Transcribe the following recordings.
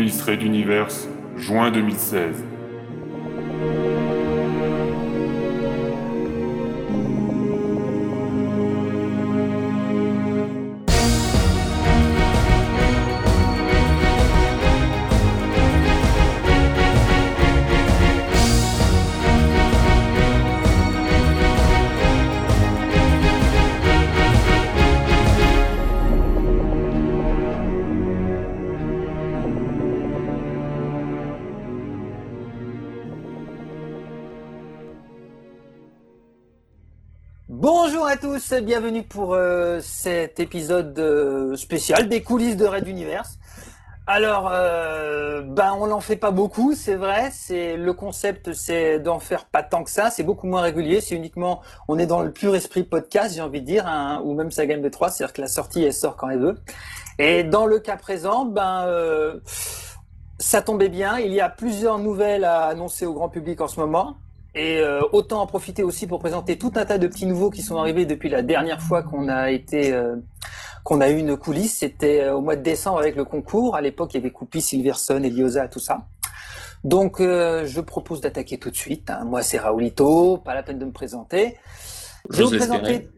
coulisses Red Universe, juin 2016. Bienvenue pour euh, cet épisode euh, spécial des coulisses de Red Universe. Alors, euh, ben on n'en fait pas beaucoup, c'est vrai. C'est le concept, c'est d'en faire pas tant que ça. C'est beaucoup moins régulier. C'est uniquement, on est dans le pur esprit podcast, j'ai envie de dire, hein, ou même sa gamme de 3 c'est-à-dire que la sortie elle sort quand elle veut. Et dans le cas présent, ben ça tombait bien. Il y a plusieurs nouvelles à annoncer au grand public en ce moment. Et euh, autant en profiter aussi pour présenter tout un tas de petits nouveaux qui sont arrivés depuis la dernière fois qu'on a été euh, qu'on a eu une coulisse. C'était euh, au mois de décembre avec le concours. À l'époque, il y avait Coupi, Silverson, Eliosa, tout ça. Donc, euh, je propose d'attaquer tout de suite. hein. Moi, c'est Raoulito. Pas la peine de me présenter. Je vais vous présenter.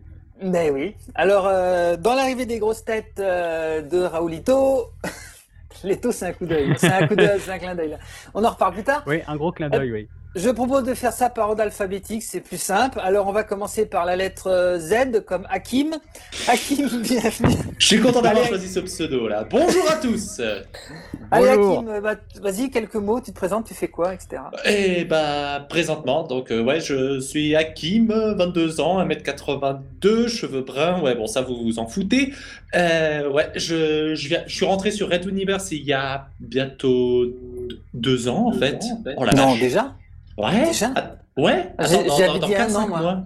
Mais oui. Alors, euh, dans l'arrivée des grosses têtes euh, de Raoulito, Leto, c'est un coup d'œil. C'est un coup d'œil, c'est un clin d'œil. On en reparle plus tard. Oui, un gros clin d'œil, oui. Je propose de faire ça par ordre alphabétique, c'est plus simple. Alors on va commencer par la lettre euh, Z comme Hakim. Hakim, bienvenue. Je suis content d'avoir choisi ce pseudo là. Bonjour à tous. Allez Bonjour. Hakim, euh, bah, vas-y, quelques mots, tu te présentes, tu fais quoi, etc. Et bah présentement, donc euh, ouais, je suis Hakim, euh, 22 ans, 1m82, cheveux bruns. Ouais, bon ça vous vous en foutez. Euh, ouais, je, je, viens, je suis rentré sur Red Universe il y a bientôt deux ans en fait. Oh la non, vache. déjà? Ouais. déjà Ah, ouais. J'ai- Attends, dans- dans- dans dit un quatre, an, cinq moi. mois.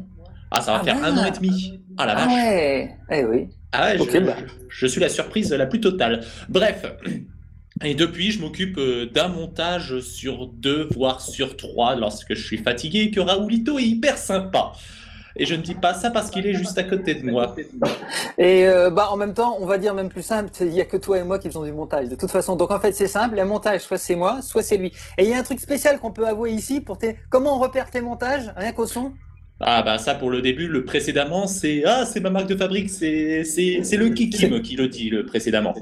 Ah ça va Ah faire un an et demi. Ah la Ah vache. ouais, eh oui. Ah ouais, je, bah. je suis la surprise la plus totale. Bref, et depuis, je m'occupe euh, d'un montage sur deux, voire sur trois, lorsque je suis fatigué et que Raoulito est hyper sympa. Et je ne dis pas ça parce qu'il est juste à côté de moi. Et euh, bah en même temps, on va dire même plus simple, il y a que toi et moi qui faisons du montage. De toute façon, donc en fait c'est simple, le montage soit c'est moi, soit c'est lui. Et il y a un truc spécial qu'on peut avouer ici pour tes. Comment on repère tes montages Rien qu'au son? Ah bah ça pour le début, le précédemment, c'est ah c'est ma marque de fabrique, c'est c'est c'est le Kikim qui le dit le précédemment.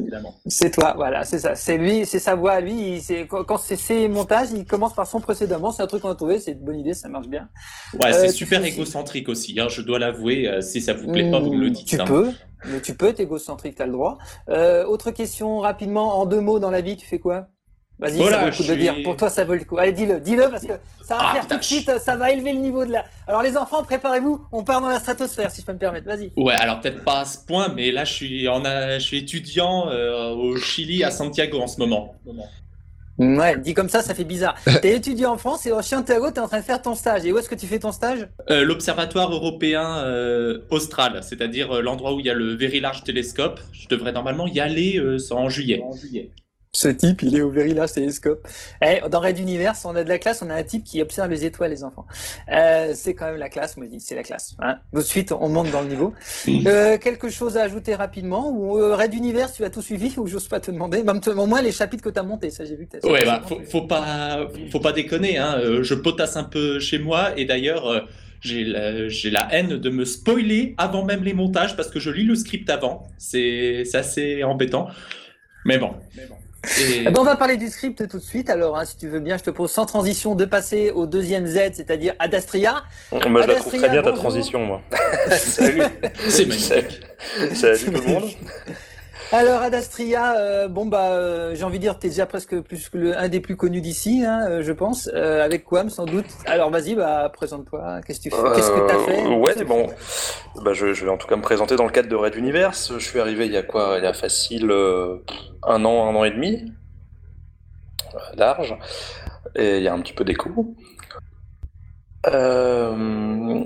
C'est toi, voilà, c'est ça. C'est lui, c'est sa voix à lui. il- c'est- Quand c'est ses montages, il commence par son précédemment. C'est un truc qu'on a trouvé, c'est une bonne idée, ça marche bien. Ouais, Euh, c'est tu super fais- égocentrique aussi, hein, je dois l'avouer. euh, si ça vous plaît pas, vous me le dites. Tu hein. peux, mais tu peux, t'es égocentrique, t'as le droit. Euh, autre question, rapidement, en deux mots dans la vie, tu fais quoi? Vas-y, Voilà, ça vaut le coup je de dire. Pour toi, ça vaut le coup. Allez, dis-le, dis-le, parce que ça va Ah, faire tout de suite, ça va élever le niveau de la. Alors, les enfants, préparez-vous, on part dans la stratosphère, si je peux me permettre. Vas-y. Ouais, alors peut-être pas à ce point, mais là je suis, en a- je suis étudiant euh, au Chili, à Santiago en ce moment. Ouais, dit comme ça, ça fait bizarre. T'es étudiant en France et au Santiago, t'es en train de faire ton stage. Et où est-ce que tu fais ton stage Euh, L'Observatoire européen euh, austral, c'est-à-dire euh, l'endroit où il y a le Very Large Telescope. Je devrais normalement y aller euh, en juillet. Ce type, il est au Very Large Telescope. Eh, dans Red Universe, on a de la classe, on a un type qui observe les étoiles, les enfants. Euh, c'est quand même la classe, moi je dis, c'est la classe. Hein. De suite, on monte dans le niveau. Euh, quelque chose à ajouter rapidement ou euh, Red Universe, tu as tout suivi ou j'ose pas te demander? Même au moins les chapitres que tu as montés, ça j'ai vu que tu as Ouais, bah, faut, faut pas, faut pas déconner. Hein. Je potasse un peu chez moi et d'ailleurs. j'ai la, la haine de me spoiler avant même les montages parce que je lis le script avant. C'est c'est assez embêtant. Mais bon. Et- Eh ben, on va parler du script tout de suite. Alors, hein, si tu veux bien, je te propose sans transition de passer au deuxième Z, c'est-à-dire Adastria. Moi, je la trouve très bien ta transition, moi. Salut. C'est magnifique. Salut tout le monde. Alors Adastria, euh, bon bah euh, j'ai envie de dire t'es déjà presque plus que le, un des plus connus d'ici, hein, euh, je pense, avec Quam sans doute. Alors vas-y, bah présente-toi. Qu'est-ce que tu fais? Qu'est-ce que t'as fait? Ouais, bon. Bah, je, je vais en tout cas me présenter dans le cadre de Red Universe. Je suis arrivé il y a quoi? Il y a facile un an, un an et demi, large, et il y a un petit peu d'écho. Euh,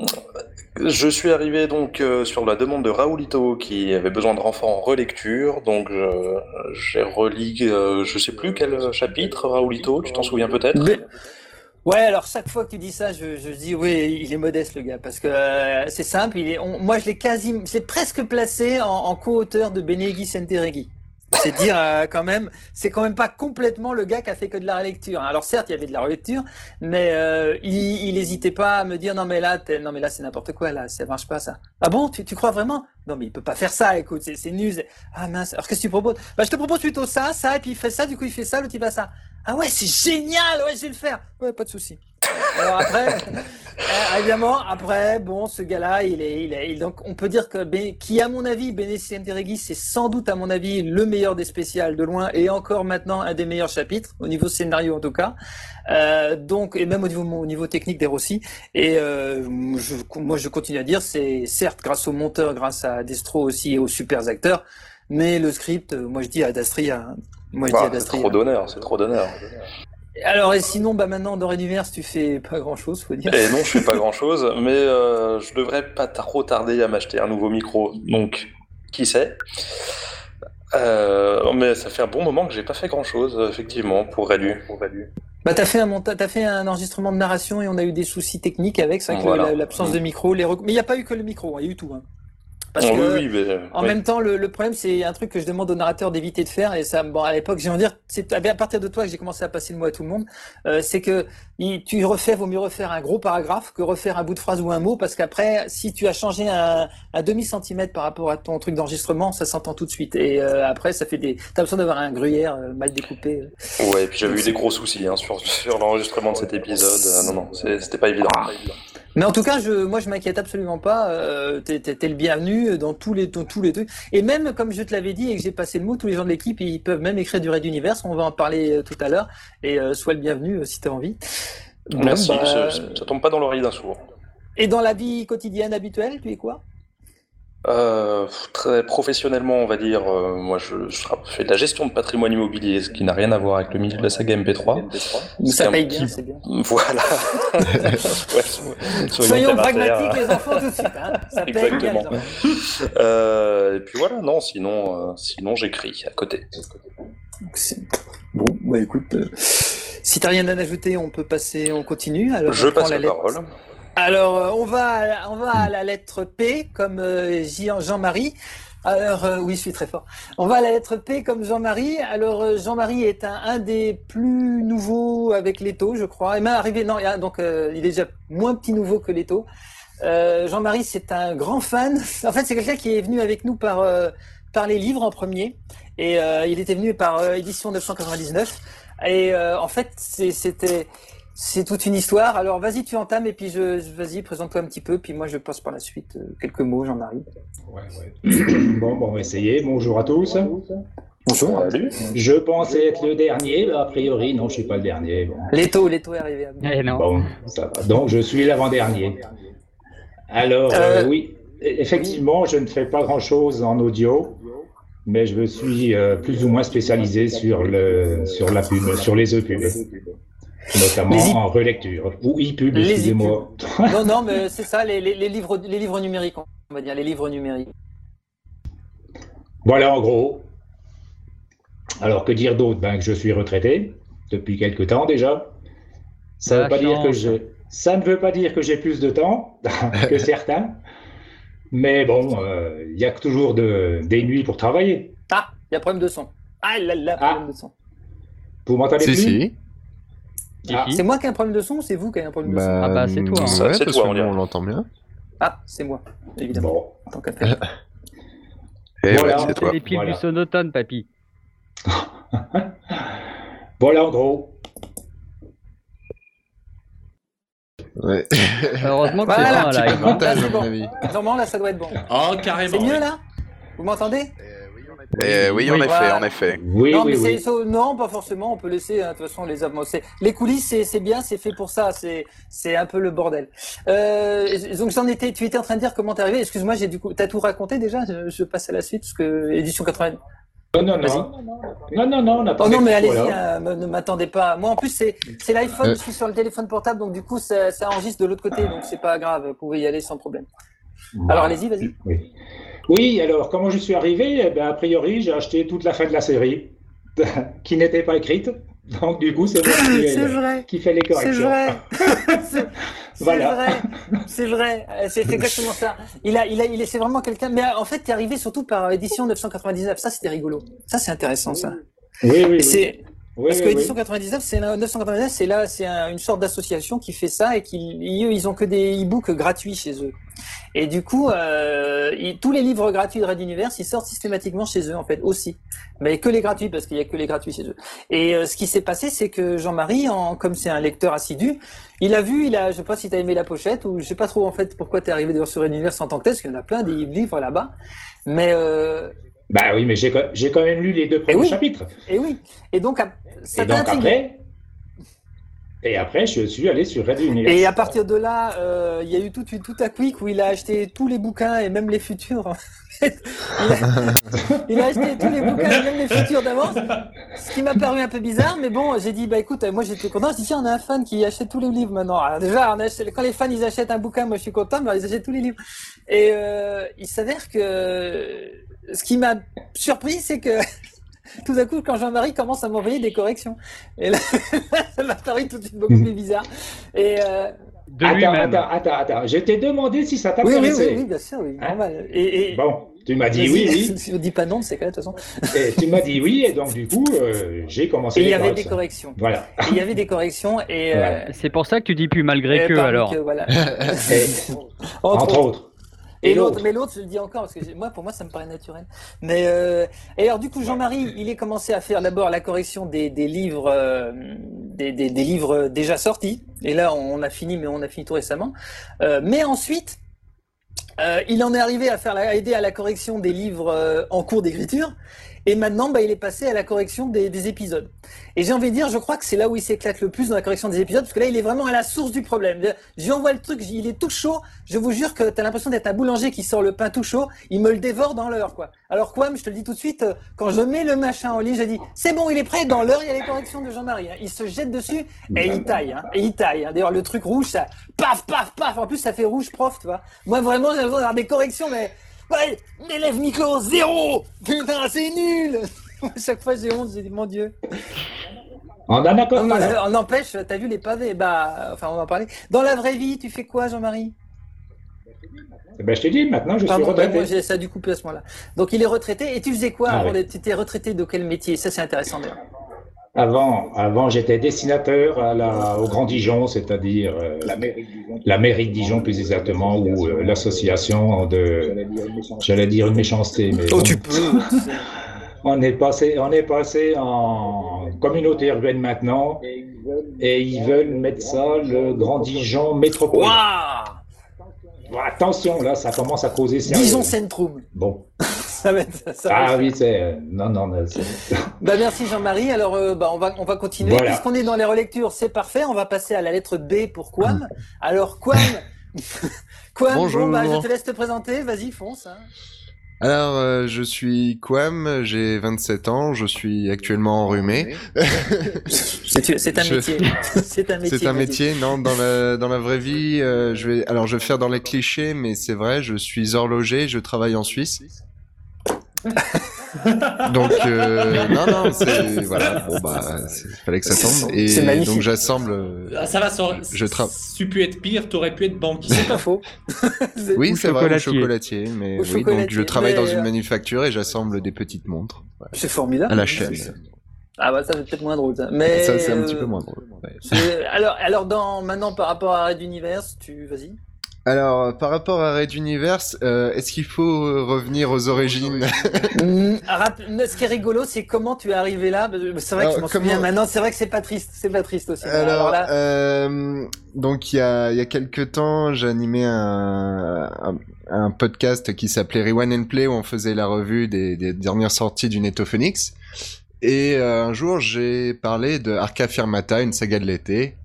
je suis arrivé donc euh, sur la demande de Raoulito qui avait besoin de renfort en relecture, donc je- j'ai relis, euh, je sais plus quel chapitre, Raoulito, tu t'en souviens peut-être? Ouais, alors chaque fois que tu dis ça, je, je dis oui, il est modeste le gars, parce que euh, c'est simple. Il est, on- moi, je l'ai quasi, c'est presque placé en, en co-auteur de Beneghi Sentereghi. C'est dire euh, quand même, c'est quand même pas complètement le gars qui a fait que de la relecture. Alors certes, il y avait de la relecture, mais euh, il, n'hésitait pas à me dire non mais là, non mais là c'est n'importe quoi là, ça marche pas ça. Ah bon, tu, tu crois vraiment? Non mais il peut pas faire ça. Écoute, c'est nul. Ah mince. Alors qu'est-ce que tu proposes? Bah je te propose plutôt ça, ça, et puis il fait ça. Du coup il fait ça, le type a ça. Ah ouais, c'est génial. Ouais, je vais le faire. Ouais, pas de souci. Alors après, euh, évidemment, après, bon, ce gars-là, il est, il est, donc on peut dire que, qui à mon avis, Bénédicte Enteregui, c'est sans doute à mon avis le meilleur des spéciales de loin et encore maintenant un des meilleurs chapitres au niveau scénario en tout cas. Euh, donc et même au niveau au niveau technique des Rossi. Et euh, je, moi, je continue à dire, c'est certes grâce au monteur, grâce à Destro aussi et aux super acteurs, mais le script, moi je dis à Dastri, moi je dis à Dastri. C'est trop d'honneur, c'est trop d'honneur. Alors, et sinon, bah maintenant, dans Reduniverse, tu fais pas grand chose, faut dire. Et non, je fais pas grand chose, mais euh, je devrais pas trop tarder à m'acheter un nouveau micro. Donc, qui sait? Euh, Mais ça fait un bon moment que j'ai pas fait grand chose, effectivement, pour Redu. Bah, t'as fait un as fait un enregistrement de narration et on a eu des soucis techniques avec, ça, l'absence de micro, les mais il n'y a pas eu que le micro, il y a eu tout. Hein. Parce oh, que, oui, mais, en même temps, le, le problème, c'est un truc que je demande au narrateur d'éviter de faire, et ça, bon, à l'époque, j'ai envie de dire, c'est à partir de toi que j'ai commencé à passer le mot à tout le monde, euh, c'est que il, tu refais, vaut mieux refaire un gros paragraphe que refaire un bout de phrase ou un mot, parce qu'après, si tu as changé un, un demi centimètre par rapport à ton truc d'enregistrement, ça s'entend tout de suite. Et euh, après, ça fait des, t'as besoin d'avoir un gruyère euh, mal découpé. Ouais, et puis j'avais eu des gros soucis hein, sur, sur l'enregistrement de cet épisode. non, non, c'était pas évident. Pas évident. Mais en tout cas, je, moi, je m'inquiète absolument pas. Euh, t'es, le bienvenu dans tous les, dans tous les trucs. Et même, comme je te l'avais dit et que j'ai passé le mot, tous les gens de l'équipe, ils peuvent même écrire du Raid d'univers. On va en parler euh, tout à l'heure. Et euh, sois le bienvenu euh, si tu as envie. Merci. Bah, ça, ça, tombe pas dans l'oreille d'un sourd. Et dans la vie quotidienne habituelle, tu es quoi? Euh, très professionnellement, on va dire, euh, moi je, je, fais de la gestion de patrimoine immobilier, ce qui n'a rien à voir avec le milieu de la saga MP3. Ça paye bien, c'est bien. Voilà. ouais, soyons, pragmatiques les enfants tout de suite. Hein. Ça paye Exactement. bien. Euh, et puis voilà, non, sinon, euh, sinon j'écris à côté. Bon, bah écoute, euh, si t'as rien à ajouter, on peut passer, on continue. Alors, je passe la, la parole. Alors, euh, on va, à la lettre P, comme euh, Jean-Marie. Alors, euh, oui, je suis très fort. On va à la lettre P comme Jean-Marie. Alors, Jean-Marie est un, des plus nouveaux avec Leto, je crois. Et même arrivé, non, donc il est déjà moins petit nouveau que Leto. Jean-Marie, c'est un grand fan. En fait, c'est quelqu'un qui est venu avec nous par, par les livres en premier. Et il était venu par édition 999. Et en fait, c'était c'est toute une histoire. Alors vas-y, tu entames et puis je, vas-y, présente-toi un petit peu, puis moi je passe par la suite euh, quelques mots. Ouais, ouais. bon, bon, on va essayer. Bonjour à tous. Bonjour. Je pensais être le dernier, mais a priori, non, je suis pas le dernier. Bon. L'étau, l'étau est arrivé. Eh non. Bon, ça va. Donc je suis l'avant-dernier. Alors, euh... Euh, oui, effectivement, je ne fais pas grand-chose en audio, mais je me suis euh, plus ou moins spécialisé sur, le, sur la pub, sur les e-pubs notamment en relecture ou e-pub, excusez-moi. non, non, mais c'est ça, les, les, livres, les livres numériques, on va dire, les livres numériques. Voilà, en gros. Alors, que dire d'autre? Ben, Que je suis retraité depuis quelque temps déjà. Ça, veut pas dire que je... ça ne veut pas dire que j'ai plus de temps que certains. Mais bon, euh, il y a toujours de, des nuits pour travailler. Ah, il y a problème de son. Ah là là, problème ah. de son. Vous m'entendez plus? si. Ah, c'est moi qui ai un problème de son ou c'est vous qui avez un problème de son bah, Ah bah c'est toi. Hein. c'est toi, on, l'entend bien. Ah, c'est moi, évidemment. Bon. En tant Et voilà, c'est toi. les pieds du sonotone, papy. voilà en gros. Ouais. Heureusement que voilà, c'est bon, là, c'est bon. Normalement, là, ça doit être bon. Oh, carrément. C'est mieux, là? Vous m'entendez? Euh, oui, en effet, en effet. Oui, non, oui, mais oui. non, pas forcément. On peut laisser. Hein, de toute façon, les les coulisses, c'est bien, c'est fait pour ça. C'est un peu le bordel. Euh, donc j'en étais. Tu étais en train de dire comment t'es arrivé. Excuse-moi, j'ai du coup. T'as tout raconté déjà. Je, je, passe à la suite parce que édition 80. Non, non, non. Non, non, non, on Oh non, mais allez-y, hein, ne m'attendez pas. Moi, en plus, c'est l'iPhone, je suis sur le téléphone portable, donc du coup, ça, ça enregistre de l'autre côté, donc c'est pas grave, vous pouvez y aller sans problème. Alors, allez-y, vas-y. Oui. Oui, alors comment je suis arrivé? Eh ben, A priori, j'ai acheté toute la fin de la série qui n'était pas écrite. Donc du coup, c'est moi qui, qui, fait les corrections. C'est vrai. C'est vrai, c'est vrai, c'est exactement ça. Il a, il a, il c'est vraiment quelqu'un. Mais en fait, t'es arrivé surtout par édition 999. Ça, c'était rigolo. Ça, c'est intéressant, ça. Oui, oui. Parce que l'édition 99, c'est 999, c'est là, c'est une sorte d'association qui fait ça et qui, ils ont que des e-books gratuits chez eux. Et du coup, euh, tous les livres gratuits de Red Universe, ils sortent systématiquement chez eux en fait aussi, mais que les gratuits parce qu'il y a que les gratuits chez eux. Et euh, ce qui s'est passé, c'est que Jean-Marie, en, comme c'est un lecteur assidu, il a vu, il a, je sais pas si t'as aimé la pochette ou je sais pas trop en fait pourquoi t'es arrivé sur Red Universe en tant que tel, parce qu'il y en a plein des livres là-bas, mais euh, bah oui, mais j'ai quand même lu les deux premiers chapitres. Et oui. Et donc, ça et après, je suis allé sur Universe. Et à partir de là, euh, il y a eu tout, tout à quick où il a acheté tous les bouquins et même les futurs. il, a, acheté tous les bouquins et même les futurs d'avance. Ce qui m'a paru un peu bizarre, mais bon, j'ai dit, bah écoute, moi j'étais content. Je dis, tiens, on a un fan qui achète tous les livres maintenant. Alors déjà, quand les fans ils achètent un bouquin, moi je suis content, mais ils achètent tous les livres. Et euh, il s'avère que ce qui m'a surpris, c'est que tout à coup, quand Jean-Marie commence à m'envoyer des corrections, et là, ça m'a paru tout de suite beaucoup plus bizarre. Et euh... attends, attends, attends, attends, je t'ai demandé si ça t'intéressait. Oui, oui, oui, bien sûr, oui, hein normal. Et, et... Bon, tu m'as dit oui, oui. Si on dit pas non, c'est quand même de toute façon. Et tu m'as dit oui, et donc du coup, euh, j'ai commencé. Et il y avait des corrections. Voilà. il y avait des corrections, et. Euh... C'est pour ça que tu dis plus malgré que alors. Que, voilà. entre, entre autres. Et, l'autre, mais l'autre, je le dis encore parce que moi, pour moi, ça me paraît naturel. Mais euh, et alors, du coup, Jean-Marie, il est commencé à faire d'abord la correction des, des livres, euh, des, des, des, livres déjà sortis. Et là, on a fini, mais on a fini tout récemment. Euh, mais ensuite, il en est arrivé à faire la, à aider à la correction des livres en cours d'écriture. Et maintenant, bah, il est passé à la correction des, des épisodes. Et j'ai envie de dire, je crois que c'est là où il s'éclate le plus dans la correction des épisodes, parce que là, il est vraiment à la source du problème. J'y envoie le truc, il est tout chaud. Je vous jure que tu as l'impression d'être un boulanger qui sort le pain tout chaud. Il me le dévore dans l'heure, quoi. Alors, quoi, je te le dis tout de suite, euh, quand je mets le machin en ligne, je dis, c'est bon, il est prêt. Dans l'heure, il y a les corrections de Jean-Marie. Hein. Il se jette dessus et il taille. Hein. Il taille. Hein. D'ailleurs, le truc rouge, ça, paf, paf, paf. En plus, ça fait rouge prof, tu vois. Moi, vraiment, j'ai besoin d'avoir des corrections, mais Ouais, l'élève Nico, zéro Putain, c'est nul À chaque fois, j'ai honte, j'ai dit, mon Dieu. On en a pas On empêche, t'as vu les pavés Bah, enfin, on va en parler. Dans la vraie vie, tu fais quoi, Jean-Marie? Ben, je t'ai dit, maintenant je suis retraité. moi, ça a dû couper à ce moment-là. Donc il est retraité. Et tu faisais quoi ah, Tu étais retraité de quel métier? Ça, c'est intéressant d'ailleurs. Avant, avant j'étais dessinateur à la, au Grand Dijon, c'est-à-dire euh, la, mairie de Dijon plus exactement, ou euh, l'association de, j'allais dire une méchanceté, mais oh, tu peux. on est passé, on est passé en communauté urbaine maintenant, et ils veulent mettre ça le Grand Dijon métropole. Attention, là, ça commence à causer Dijon Centrum. Bon. ça va être, ça ah oui, c'est euh, non, non. bah merci Jean-Marie. Alors, euh, bah, on va on va continuer. Puisqu'on est dans les relectures, c'est parfait. On va passer à la lettre B pour Quam. Alors Quam, Quam. Bonjour. Bon, bah, je te laisse te présenter. Vas-y, fonce. Hein. Alors, euh, je suis Quam, j'ai 27 ans, je suis actuellement enrhumé. c'est un métier. c'est un métier. C'est un métier, non, dans la, dans la vraie vie, euh, je vais, alors je vais faire dans les clichés, mais c'est vrai, je suis horloger, je travaille en Suisse. donc euh, non non c'est voilà. Bon bah fallait que ça tombe. Et donc j'assemble ah, ça va ça je travaille tu pu être pire t'aurais pu être banquier. C'est pas faux. Oui c'est vrai au chocolatier mais oui donc je travaille dans une euh, manufacture et j'assemble des petites montres. C'est formidable. À la chaîne. Ah bah ça c'est peut-être moins drôle ça. Mais ça c'est un petit peu moins drôle. alors alors dans maintenant par rapport à Red Universe, tu vas-y. Alors, par rapport à Red Universe, euh, est-ce qu'il faut revenir aux origines? Mm, Ce qui est rigolo, c'est comment tu es arrivé là. C'est vrai que je m'en souviens maintenant. C'est vrai que c'est pas triste. C'est pas triste aussi. Alors, euh, donc il y a, il y a quelques temps, animé un, un, podcast qui s'appelait Rewind and Play où on faisait la revue des, des dernières sorties du Netto Phoenix. Et euh, un jour, j'ai parlé de Arca Firmata, une saga de l'été,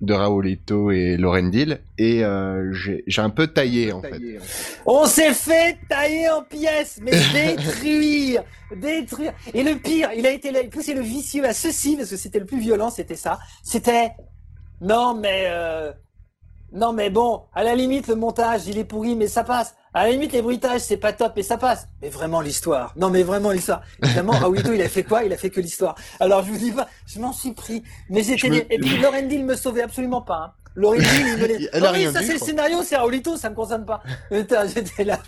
de Raoulito et Lorendil et euh, j'ai un peu taillé en fait. On s'est fait tailler en pièces, mais détruire, détruire. Et le pire, il a été poussé le vicieux à ceci parce que c'était le plus violent, c'était ça. C'était non mais euh... non mais bon, à la limite le montage il est pourri mais ça passe. À la limite, les bruitages, c'est pas top, mais ça passe. Mais vraiment l'histoire. Non, mais vraiment l'histoire. Évidemment, Raoulito, il a fait quoi? Il a fait que l'histoire. Alors, je vous dis pas, je m'en suis pris. Mais j'étais. Et puis, Laurendil me sauvait absolument pas. Hein. L'origine, il me oh, oui, ça c'est le scénario, c'est Raoulito, ça me concerne pas. J'étais là.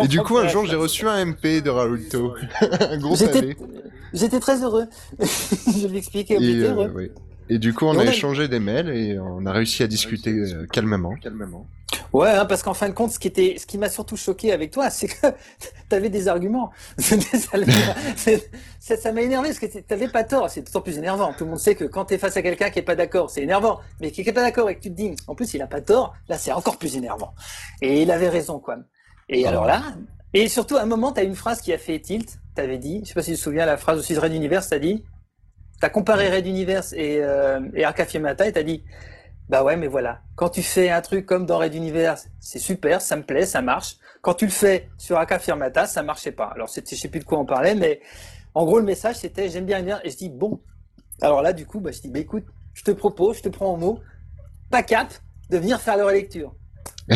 Et du coup, un jour, j'ai reçu un MP de Raoulito. un gros J'étais très heureux. je lui expliquais, et, heureux. Et du coup, on, a, échangé des mails et on a réussi à discuter euh, calmement. calmement. Ouais, hein, parce qu'en fin de compte, ce qui était, ce qui m'a surtout choqué avec toi, c'est que tu avais des arguments. ça m'a énervé parce que tu n'avais pas tort. C'est d'autant plus énervant. Tout le monde sait que quand tu es face à quelqu'un qui est pas d'accord, c'est énervant. Mais qui est pas d'accord et que tu te dis, en plus, il a pas tort, là, c'est encore plus énervant. Et il avait raison, quoi. Et ah. alors là, et surtout, à un moment, tu as une phrase qui a fait tilt. Tu avais dit, je sais pas si tu te souviens, la phrase aussi de Red Universe, tu as dit, tu as comparé Red Universe et, euh, et Arca Fiemata et tu as dit, bah ouais, mais voilà. Quand tu fais un truc comme dans Red Universe, c'est super, ça me plaît, ça marche. Quand tu le fais sur Aka Firmata, ça marchait pas. Alors, c'était, je sais plus de quoi on parlait, mais en gros, le message, c'était j'aime bien, bien. Et je dis bon. Alors là, du coup, bah, je dis, bah, écoute, je te propose, je te prends au mot, pas cap, de venir faire leur lecture.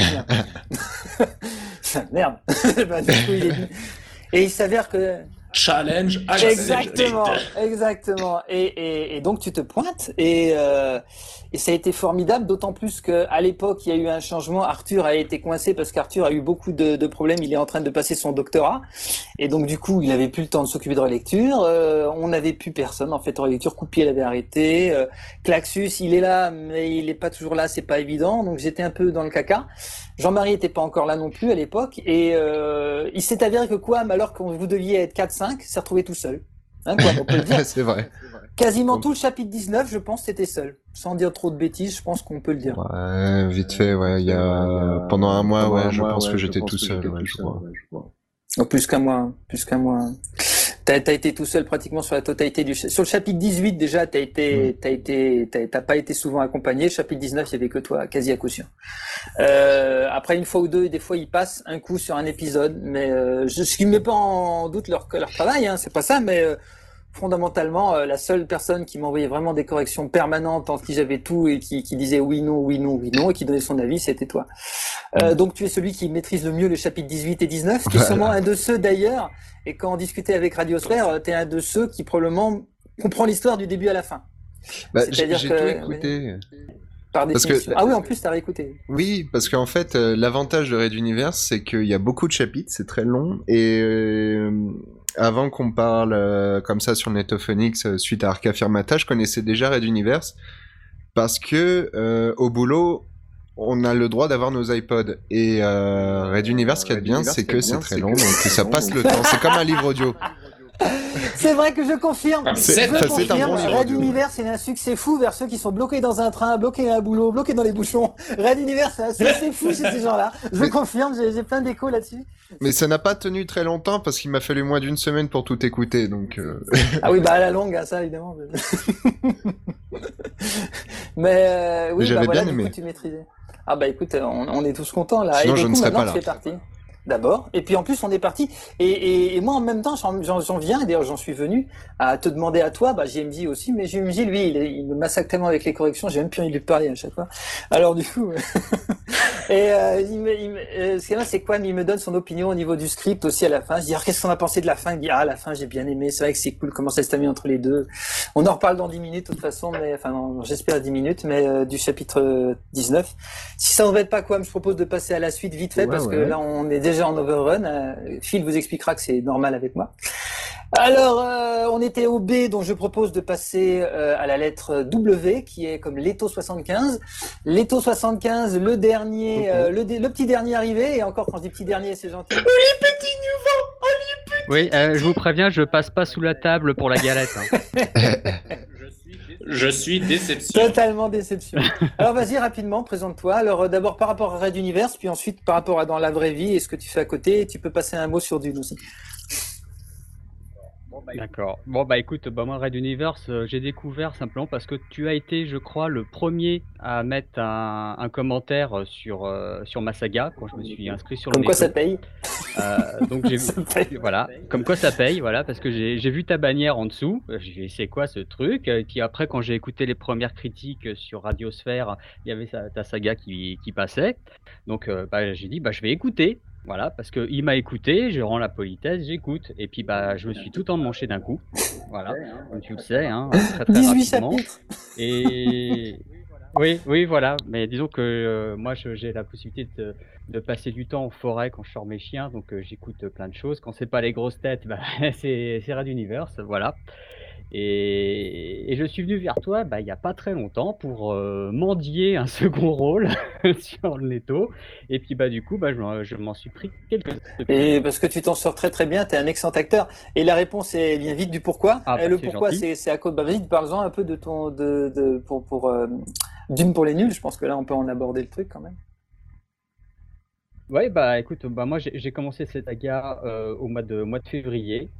Merde. bah, du coup, il est... Et il s'avère que challenge Exactement, exactement. Et, et, et, donc tu te pointes et, euh, et ça a été formidable, d'autant plus qu'à l'époque il y a eu un changement. Arthur a été coincé parce qu'Arthur a eu beaucoup de, de, problèmes. Il est en train de passer son doctorat et donc du coup il avait plus le temps de s'occuper de relecture. Euh, on n'avait plus personne en fait. Relecture, Coupier l'avait arrêté. Euh, Claxus il est là mais il est pas toujours là, c'est pas évident. Donc j'étais un peu dans le caca. Jean-Marie était pas encore là non plus à l'époque et euh, il s'est avéré que quoi, alors que vous deviez être 4-5, s'est retrouvé tout seul. Hein, on peut le c'est vrai. Quasiment tout le chapitre 19, je pense, c'était seul. Sans dire trop de bêtises, je pense qu'on peut le dire. Ouais, vite fait, ouais. Il y a pendant un mois, ouais, je pense que j'étais tout seul, ouais, je crois. Oh, plus qu'un mois, plus qu'un mois. T'as as été tout seul pratiquement sur la totalité du sur le chapitre 18 déjà t'as été mm. t'as été t'as pas été souvent accompagné. Le chapitre 19 il y avait que toi quasi à coup sûr. Euh, après une fois ou deux des fois ils passent un coup sur un épisode mais euh, je ce qui met pas en doute leur leur travail hein, c'est pas ça mais euh, fondamentalement, euh, la seule personne qui m'envoyait vraiment des corrections permanentes en qui j'avais tout et qui, qui, disait oui, non, oui, non, oui, non, et qui donnait son avis, c'était toi. Euh, mm. donc tu es celui qui maîtrise le mieux le chapitre 18 et 19, qui est sûrement un de ceux d'ailleurs, et quand on discutait avec Radiosphère, euh, tu es un de ceux qui probablement comprend l'histoire du début à la fin. Bah, C'est-à-dire que... Tout écouté. Par parce que... Ah oui, en plus, t'as réécouté. Oui, parce qu'en fait, l'avantage de Red Universe, c'est qu'il y a beaucoup de chapitres, c'est très long, et avant qu'on parle euh, comme ça sur Netophonix euh, suite à Arca Firmata, je connaissais déjà Red Universe parce que euh, au boulot, on a le droit d'avoir nos iPods et Red Universe, ce qui est bien, c'est que c'est très long, donc ça passe le temps. C'est comme un livre audio. C'est vrai que je confirme. C'est Red Universe, c'est un succès fou vers ceux qui sont bloqués dans un train, bloqués à un boulot, bloqués dans les bouchons. Red Universe, c'est un succès fou chez ces gens-là. Je confirme, j'ai plein d'échos là-dessus. Mais ça n'a pas tenu très longtemps parce qu'il m'a fallu moins d'une semaine pour tout écouter, donc. Euh. ah oui, bah à la longue, ça évidemment. Mais euh, oui, bah, voilà, bien aimé. tu maîtrisais. Ah bah écoute, on, est tous contents là. Sinon, Et je ne serais pas là. partie d'abord, et puis en plus on est parti. Et, et, moi en même temps, j'en viens, et d'ailleurs j'en suis venu à te demander à toi, bah JMJ aussi, mais JMJ lui, il, il me massacre tellement avec les corrections, j'ai même plus envie de lui parler à chaque fois. Alors du coup, et euh, il me, il me, euh, ce c'est quoi Il me donne son opinion au niveau du script aussi à la fin. Je dis, alors qu'est-ce qu'on a pensé de la fin? Il dit, ah la fin j'ai bien aimé, c'est vrai que c'est cool comment ça s'est mis entre les deux. On en reparle dans 10 minutes de toute façon, mais enfin j'espère 10 minutes, mais euh, du chapitre 19. Si ça embête pas quoi, je propose de passer à la suite vite fait parce que là on est déjà en overrun. Euh, Phil vous expliquera que c'est normal avec moi. Alors, euh, on était au B, donc je propose de passer euh, à la lettre W, qui est comme l'étau 75. L'étau 75, le dernier, le, petit dernier arrivé, et encore quand je dis petit dernier, c'est gentil. Oh, les petits nouveaux oh, Oui, je vous préviens, je passe pas sous la table pour la galette. Hein. Je suis déception. Totalement déception. Alors vas-y rapidement, présente-toi. Alors euh, d'abord par rapport à Red Universe, puis ensuite par rapport à dans la vraie vie et ce que tu fais à côté. tu peux passer un mot sur Dune aussi. Bah, D'accord. Bon bah écoute, bah moi Red Universe, euh, j'ai découvert simplement parce que tu as été, je crois, le premier à mettre un, commentaire sur euh, sur ma saga quand je me suis inscrit sur Comme quoi ça paye. Euh, donc j'ai voilà, comme quoi ça paye, voilà, parce que j'ai vu ta bannière en dessous. J'ai dit c'est quoi ce truc? Puis après quand j'ai écouté les premières critiques sur Radiosphère, il y avait ta saga qui, qui passait. Donc bah, j'ai dit bah je vais écouter. Voilà, parce qu'il m'a écouté, je rends la politesse, j'écoute. Et puis, bah, je me suis tout emmanché d'un coup. Voilà, comme tu le sais, hein, très, très 18 rapidement. Et, Oui, oui, voilà. Mais disons que euh, moi, j'ai la possibilité de, de passer du temps en forêt quand je sors mes chiens, donc euh, j'écoute plein de choses. Quand c'est pas les grosses têtes, bah, c'est c'est Red Universe, voilà. Et, et je suis venu vers toi bah, il n'y a pas très longtemps pour euh, mendier un second rôle sur le netto. Et puis bah du coup, bah, je, m'en- suis pris quelques Et parce que tu t'en sors très très bien, tu es un excellent acteur. Et la réponse est bien vite du pourquoi. Ah, bah, le pourquoi, c'est à cause. Bah, vas-y, parle-en un peu de ton de, de pour pour euh, d'une pour les nuls. Je pense que là, on peut en aborder le truc quand même. Ouais, bah écoute, bah moi j'ai commencé cette saga euh, au mois de, au mois de février.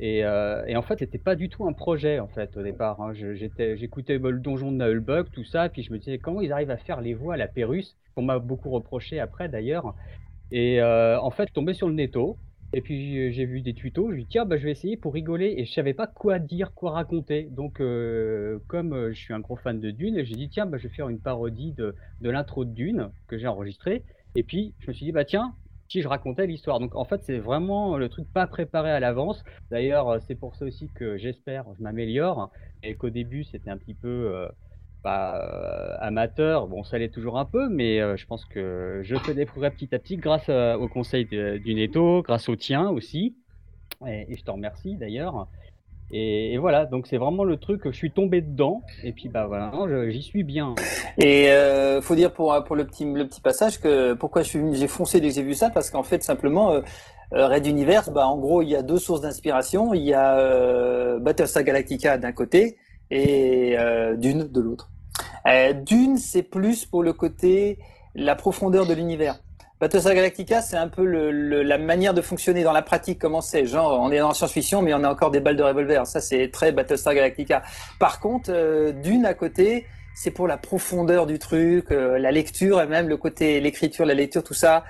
Et, euh, et en fait, c'était pas du tout un projet en fait au départ. hein. J'écoutais le donjon de Nullbug, tout ça, puis je me disais comment ils arrivent à faire les voix à la Pérus, qu'on m'a beaucoup reproché après d'ailleurs. Et euh, en fait, tombais sur le netto, et puis euh, j'ai vu des tutos, je me tiens, bah, je vais essayer pour rigoler, et je savais pas quoi dire, quoi raconter. Donc, comme je suis un gros fan de Dune, j'ai dit tiens, bah, je vais faire une parodie de, de l'intro de Dune que j'ai enregistrée. Et puis, je me suis dit, bah tiens, si je racontais l'histoire. Donc, en fait, c'est vraiment le truc pas préparé à l'avance. D'ailleurs, euh, c'est pour ça aussi que j'espère, je m'améliore. Et qu'au début, c'était un petit peu euh, euh, amateur. Bon, ça l'est toujours un peu, mais euh, je pense que je fais des progrès petit à petit grâce au conseil du Netto, grâce au tien aussi. Et, et je t'en remercie d'ailleurs. Et, voilà, donc c'est vraiment le truc je suis tombé dedans. Et puis, bah voilà, je- j'y suis bien. Et euh, faut dire pour pour le petit le petit passage que pourquoi j'ai foncé dès que j'ai vu ça parce qu'en fait simplement euh, euh, Red Universe, bah en gros il y a deux sources d'inspiration. Il y a euh, Battlestar Galactica d'un côté et euh, Dune de l'autre. Euh, Dune c'est plus pour le côté la profondeur de l'univers. Battlestar Galactica, c'est un peu la manière de fonctionner dans la pratique, comment c'est. Genre, on est dans la science-fiction, mais on a encore des balles de revolver. Ça, c'est très Battlestar Galactica. Par contre, euh, Dune à côté, c'est pour la profondeur du truc, euh, la lecture et même le côté l'écriture, la lecture, tout ça.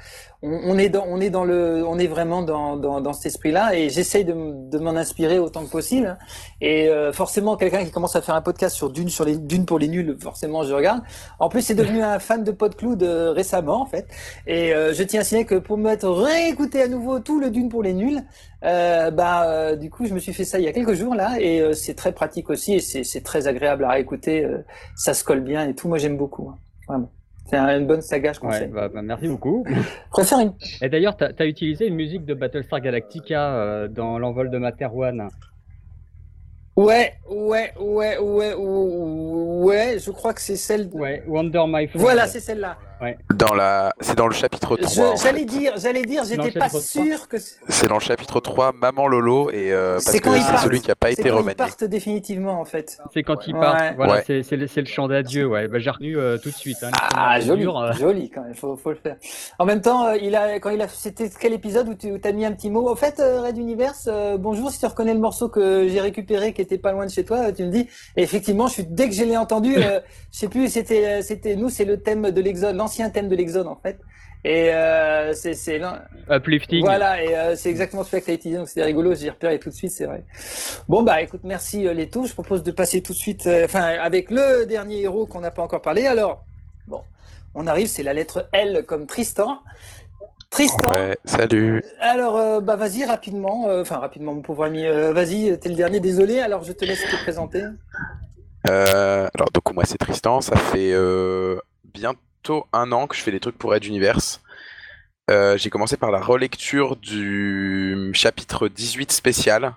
On, est dans, on est dans le, on est vraiment dans dans, dans cet esprit-là et j'essaye de, de m'en inspirer autant que possible. Et euh, forcément, quelqu'un qui commence à faire un podcast sur Dune, sur les Dune pour les nuls, forcément, je regarde. En plus, c'est devenu un fan de Podcloud euh, récemment, en fait. Et euh, je tiens à signaler que pour me mettre réécouter à nouveau tout le Dune pour les nuls, euh, bah euh, du coup, je me suis fait ça il y a quelques jours là, et c'est très pratique aussi, et c'est très agréable à réécouter. ça se colle bien et tout. Moi, j'aime beaucoup, hein, vraiment. C'est un- une bonne saga, je Ouais, conseille. bah, bah, merci beaucoup. Préfère une. Et d'ailleurs, tu as, utilisé une musique de Battlestar Galactica euh, dans l'envol de Materwan. Ouais, ouais, ouais, ouais, ouais, ouais. Je crois que c'est celle. Ouais, Wonder My Friend. Voilà, c'est celle-là. Ouais. Dans la... C'est dans le chapitre 3. Je- en J'allais dire, j'allais dire, j'étais pas sûr que. c'est- C'est dans le chapitre 3, Maman Lolo, et euh, parce C'est quand que ils c'est partent. celui qui n'a pas C'est été quand ils remanié. partent définitivement en fait. C'est quand il Ouais. part. Voilà, Ouais. c'est- c'est le, c'est le chant d'adieu. Ouais. Bah, J'ai retenu euh, tout de suite. Hein, Ah, joli, mesures, euh. joli quand même, faut, faut le faire. En même temps, euh, il a, quand il a, c'était quel épisode où tu as mis un petit mot? Au fait, euh, Red Universe, euh, bonjour, si tu reconnais le morceau que j'ai récupéré qui était pas loin de chez toi, tu me dis. Et effectivement, je suis, dès que je l'ai entendu, euh, je sais plus, c'était, c'était, nous, c'est le thème de l'Exode, l'ancien thème de l'Exode en fait. Et euh, c'est, Uplifting. voilà, et euh, c'est exactement celui que tu as utilisé, donc c'est rigolo, j'ai repéré tout de suite, c'est vrai. Bon, bah écoute, merci euh, Leto, je propose de passer tout de suite, euh, enfin, avec le dernier héros qu'on n'a pas encore parlé. Alors, bon, on arrive, c'est la lettre L comme Tristan. Tristan, Ouais, salut. alors, euh, bah vas-y, rapidement, euh, enfin, rapidement, mon pauvre ami, euh, vas-y, t'es le dernier, désolé, alors je te laisse te présenter. Euh, alors, donc, moi, c'est Tristan. Ça fait euh, un an que je fais des trucs pour Red Universe. Euh, j'ai commencé par la relecture du chapitre 18 spécial.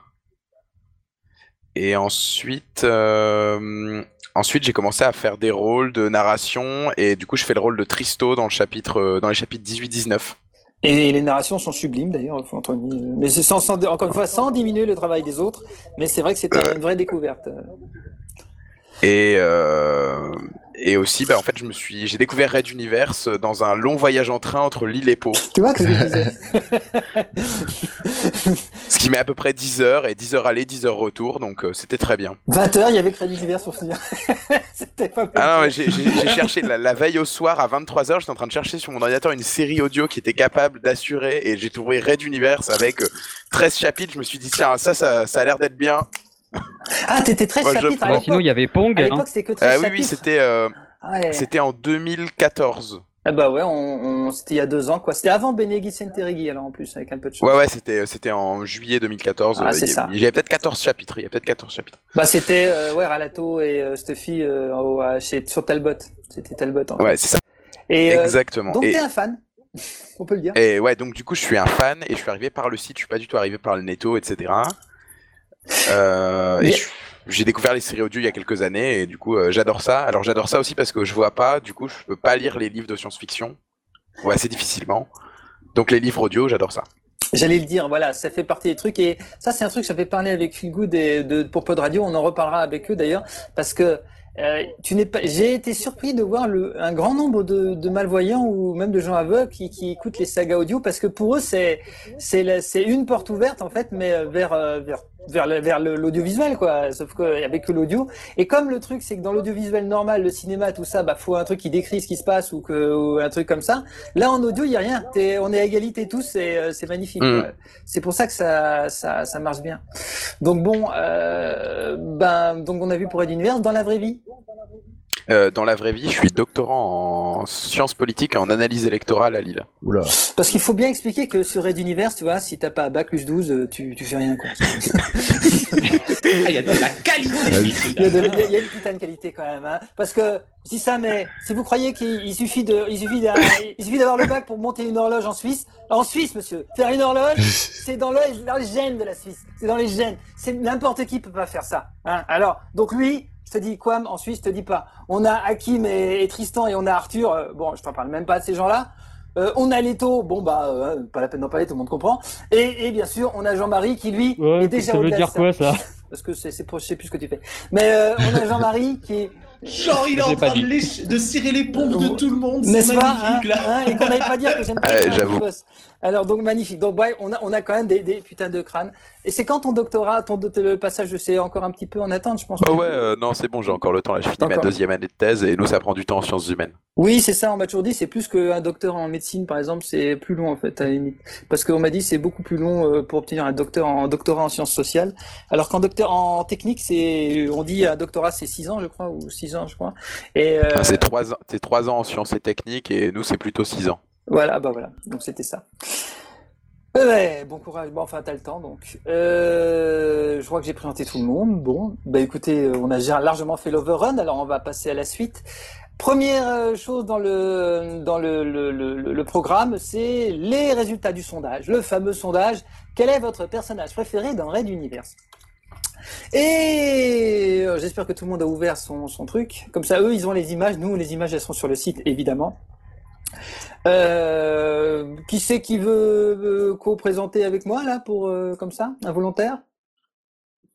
Et ensuite, euh, ensuite j'ai commencé à faire des rôles de narration. Et du coup, je fais le rôle de Tristo dans, le chapitre, euh, dans les chapitres 18-19. Et les narrations sont sublimes d'ailleurs, Anthony. Mais sans, encore une fois, sans diminuer le travail des autres, mais c'est vrai que c'est une vraie découverte. Et, euh, et aussi, bah, en fait, je me suis, j'ai découvert Red Universe dans un long voyage en train entre Lille et Pau. Tu vois, que Ce qui met à peu près 10 heures, et 10 heures aller, 10 heures retour, donc euh, c'était très bien. 20 heures, il y avait Crédit Divers pour finir. C'était pas Ah non, j'ai cherché la, la veille au soir à 23 heures, j'étais en train de chercher sur mon ordinateur une série audio qui était capable d'assurer, et j'ai trouvé Red Universe avec euh, 13 chapitres, je me suis dit, tiens, ça, ça, ça a l'air d'être bien. Ah, t'étais 13 Moi, je chapitres à l'époque. Sinon, il y avait Pong. À hein. l'époque, c'était que 13 Euh, oui, chapitres. oui, c'était euh, Ouais. c'était en 2014. Ah bah ouais, on, c'était il y a deux ans quoi. C'était avant Benegui Senterigui alors en plus avec un peu de chance. Ouais ouais, c'était c'était en juillet 2014. Ah, c'est ça. Il y avait peut-être 14 chapitres. Il y a peut-être 14 chapitres. Bah c'était euh, ouais Ralato et euh, Stuffy euh, chez sur Talbot. C'était Talbot. En fait. Ouais c'est ça. Et, Exactement. Donc et... t'es un fan. On peut le dire. Et ouais, donc du coup, je suis un fan et je suis arrivé par le site, je suis pas du tout arrivé par le netto, etc. Euh, et j'ai découvert les séries audio il y a quelques années et du coup, euh, j'adore ça. Alors, j'adore ça aussi parce que je vois pas, du coup, je peux pas lire les livres de science-fiction, ou assez difficilement. Donc, les livres audio, j'adore ça. J'allais le dire, voilà, ça fait partie des trucs et ça c'est un truc que j'avais parlé avec Phil Good et de, pour Pod Radio, on en reparlera avec eux d'ailleurs parce que euh, tu n'es pas. J'ai été surpris de voir le, un grand nombre de, de malvoyants ou même de gens aveugles qui, qui écoutent les sagas audio parce que pour eux c'est c'est une porte ouverte en fait, mais vers vers vers vers l'audiovisuel quoi. Sauf que avec que l'audio. Et comme le truc c'est que dans l'audiovisuel normal, le cinéma, tout ça, bah faut un truc qui décrit ce qui se passe ou que ou un truc comme ça. Là en audio il y a rien. T'es- on est à égalité tous et euh, c'est magnifique. Mm. C'est pour ça que ça ça ça marche bien. Donc bon, euh, ben donc on a vu pour Red Universe dans la vraie vie. Euh, dans la vraie vie, je suis doctorant en sciences politiques et en analyse électorale à Lille. Oula. Parce qu'il faut bien expliquer que sur Red Universe, tu vois, si t'as pas bac plus 12, euh, tu, tu fais rien, quoi. Ah, il y a de la qualité. Il y a, de, il y a une putain de qualité quand même, hein. Parce que, dis ça, mais si vous croyez qu'il il suffit de, il suffit d'un- il suffit d'avoir le bac pour monter une horloge en Suisse, en Suisse, monsieur, faire une horloge, c'est dans, le- dans les gènes de la Suisse. C'est dans les gènes. C'est n'importe qui peut pas faire ça, hein. Alors, donc lui, je te dis, Quam, en Suisse, je te dis pas. On a Hakim et, et Tristan et on a Arthur. euh, bon, je t'en parle même pas de ces gens-là. Euh, on a Leto, bon bah, euh, pas la peine d'en parler, tout le monde comprend. Et, et bien sûr, on a Jean-Marie qui lui Ouais, est déjà ça veut au-delà de dire quoi ça parce que c'est, je sais plus ce que tu fais. Mais euh, on a Jean-Marie qui est, Genre, il est en train de, de cirer les pompes de tout le monde. C'est n'est-ce pas, hein, là. hein, et qu'on n'avait pas dire que j'aime pas Ouais, les crânes j'avoue. Alors donc magnifique. Donc ouais, on a on a quand même des, des putains de crânes. Et c'est quand ton doctorat, ton le passage, je sais encore un petit peu en attente, je pense? Oh ouais, euh, non, c'est bon, j'ai encore le temps. Là, je finis ma deuxième année de thèse et nous, ça prend du temps en sciences humaines. Oui, c'est ça. On m'a toujours dit, c'est plus qu'un docteur en médecine, par exemple, c'est plus long en fait, à la limite. Parce qu'on m'a dit, c'est beaucoup plus long euh, pour obtenir un docteur en doctorat en sciences sociales. Alors qu'en docteur en technique, c'est, on dit un doctorat, c'est six ans, je crois, ou six ans, je crois. Et euh, Enfin, c'est trois ans, c'est trois ans en sciences et techniques et nous, c'est plutôt six ans. Voilà, bah voilà. Donc c'était ça. Ouais, ouais, bon courage. Bon, enfin, t'as le temps, donc. Euh, je crois que j'ai présenté tout le monde. Bon, bah écoutez, euh, on a largement fait l'overrun, alors on va passer à la suite. Première euh, chose dans le dans le, le, programme, c'est les résultats du sondage, le fameux sondage. Quel est votre personnage préféré dans Red Universe? Et j'espère que tout le monde a ouvert son, son truc. Comme ça, eux, ils ont les images. Nous, les images, elles sont sur le site, évidemment. Euh, qui c'est qui veut euh, co-présenter avec moi là pour euh, comme ça, un volontaire?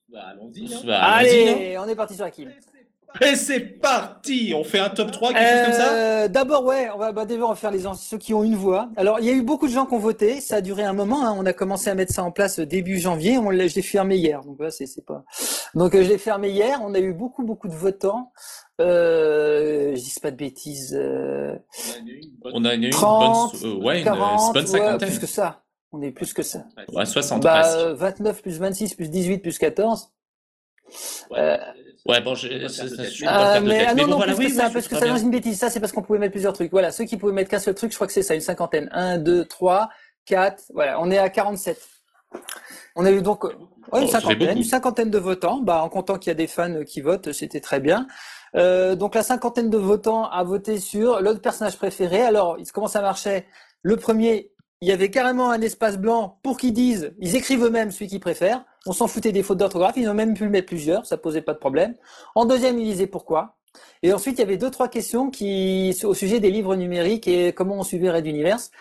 Bah, allons-y. hein. Bah, allons-y, hein. Allez, on est parti sur Hakim. Et c'est parti On fait un top 3, quelque chose comme ça? Euh, D'abord, ouais, on va bah, on va faire les ceux qui ont une voix. Alors, il y a eu beaucoup de gens qui ont voté. Ça a duré un moment. hein. On a commencé à mettre ça en place début janvier. On l'a, je l'ai fermé hier. Donc, voilà, c'est, c'est pas. Donc, euh, je l'ai fermé hier. On a eu beaucoup, beaucoup de votants. Euh, je dis pas de bêtises. euh, On a eu une 30, bonne, euh, ouais, une 40, bonne ouais, cinquantaine. plus que ça. On est plus que ça. Ouais, 60 Bah, presque. euh, 29 plus 26 plus 18 plus 14. Euh, Ouais, bon, je, suis Ah, mais, ah non, bon, non, voilà, oui, que ça, oui, parce que ça dans une bêtise. Ça, c'est parce qu'on pouvait mettre plusieurs trucs. Voilà, ceux qui pouvaient mettre qu'un seul truc, je crois que c'est ça, une cinquantaine. 1, 2, 3, 4, voilà, on est à 47. On a eu donc euh, ouais, une Oh, ça cinquantaine, une cinquantaine de votants. Bah, en comptant qu'il y a des fans euh, qui votent, c'était très bien. Euh, donc la cinquantaine de votants a voté sur l'autre personnage préféré. Alors, il- comment ça marchait Le premier, il y avait carrément un espace blanc pour qu'ils disent, ils écrivent eux-mêmes celui qu'ils préfèrent. On s'en foutait des fautes d'orthographe, ils ont même pu le mettre plusieurs, ça posait pas de problème. En deuxième, ils disaient pourquoi. Et ensuite, il y avait deux, trois questions qui, au sujet des livres numériques et comment on suivait Red Universe.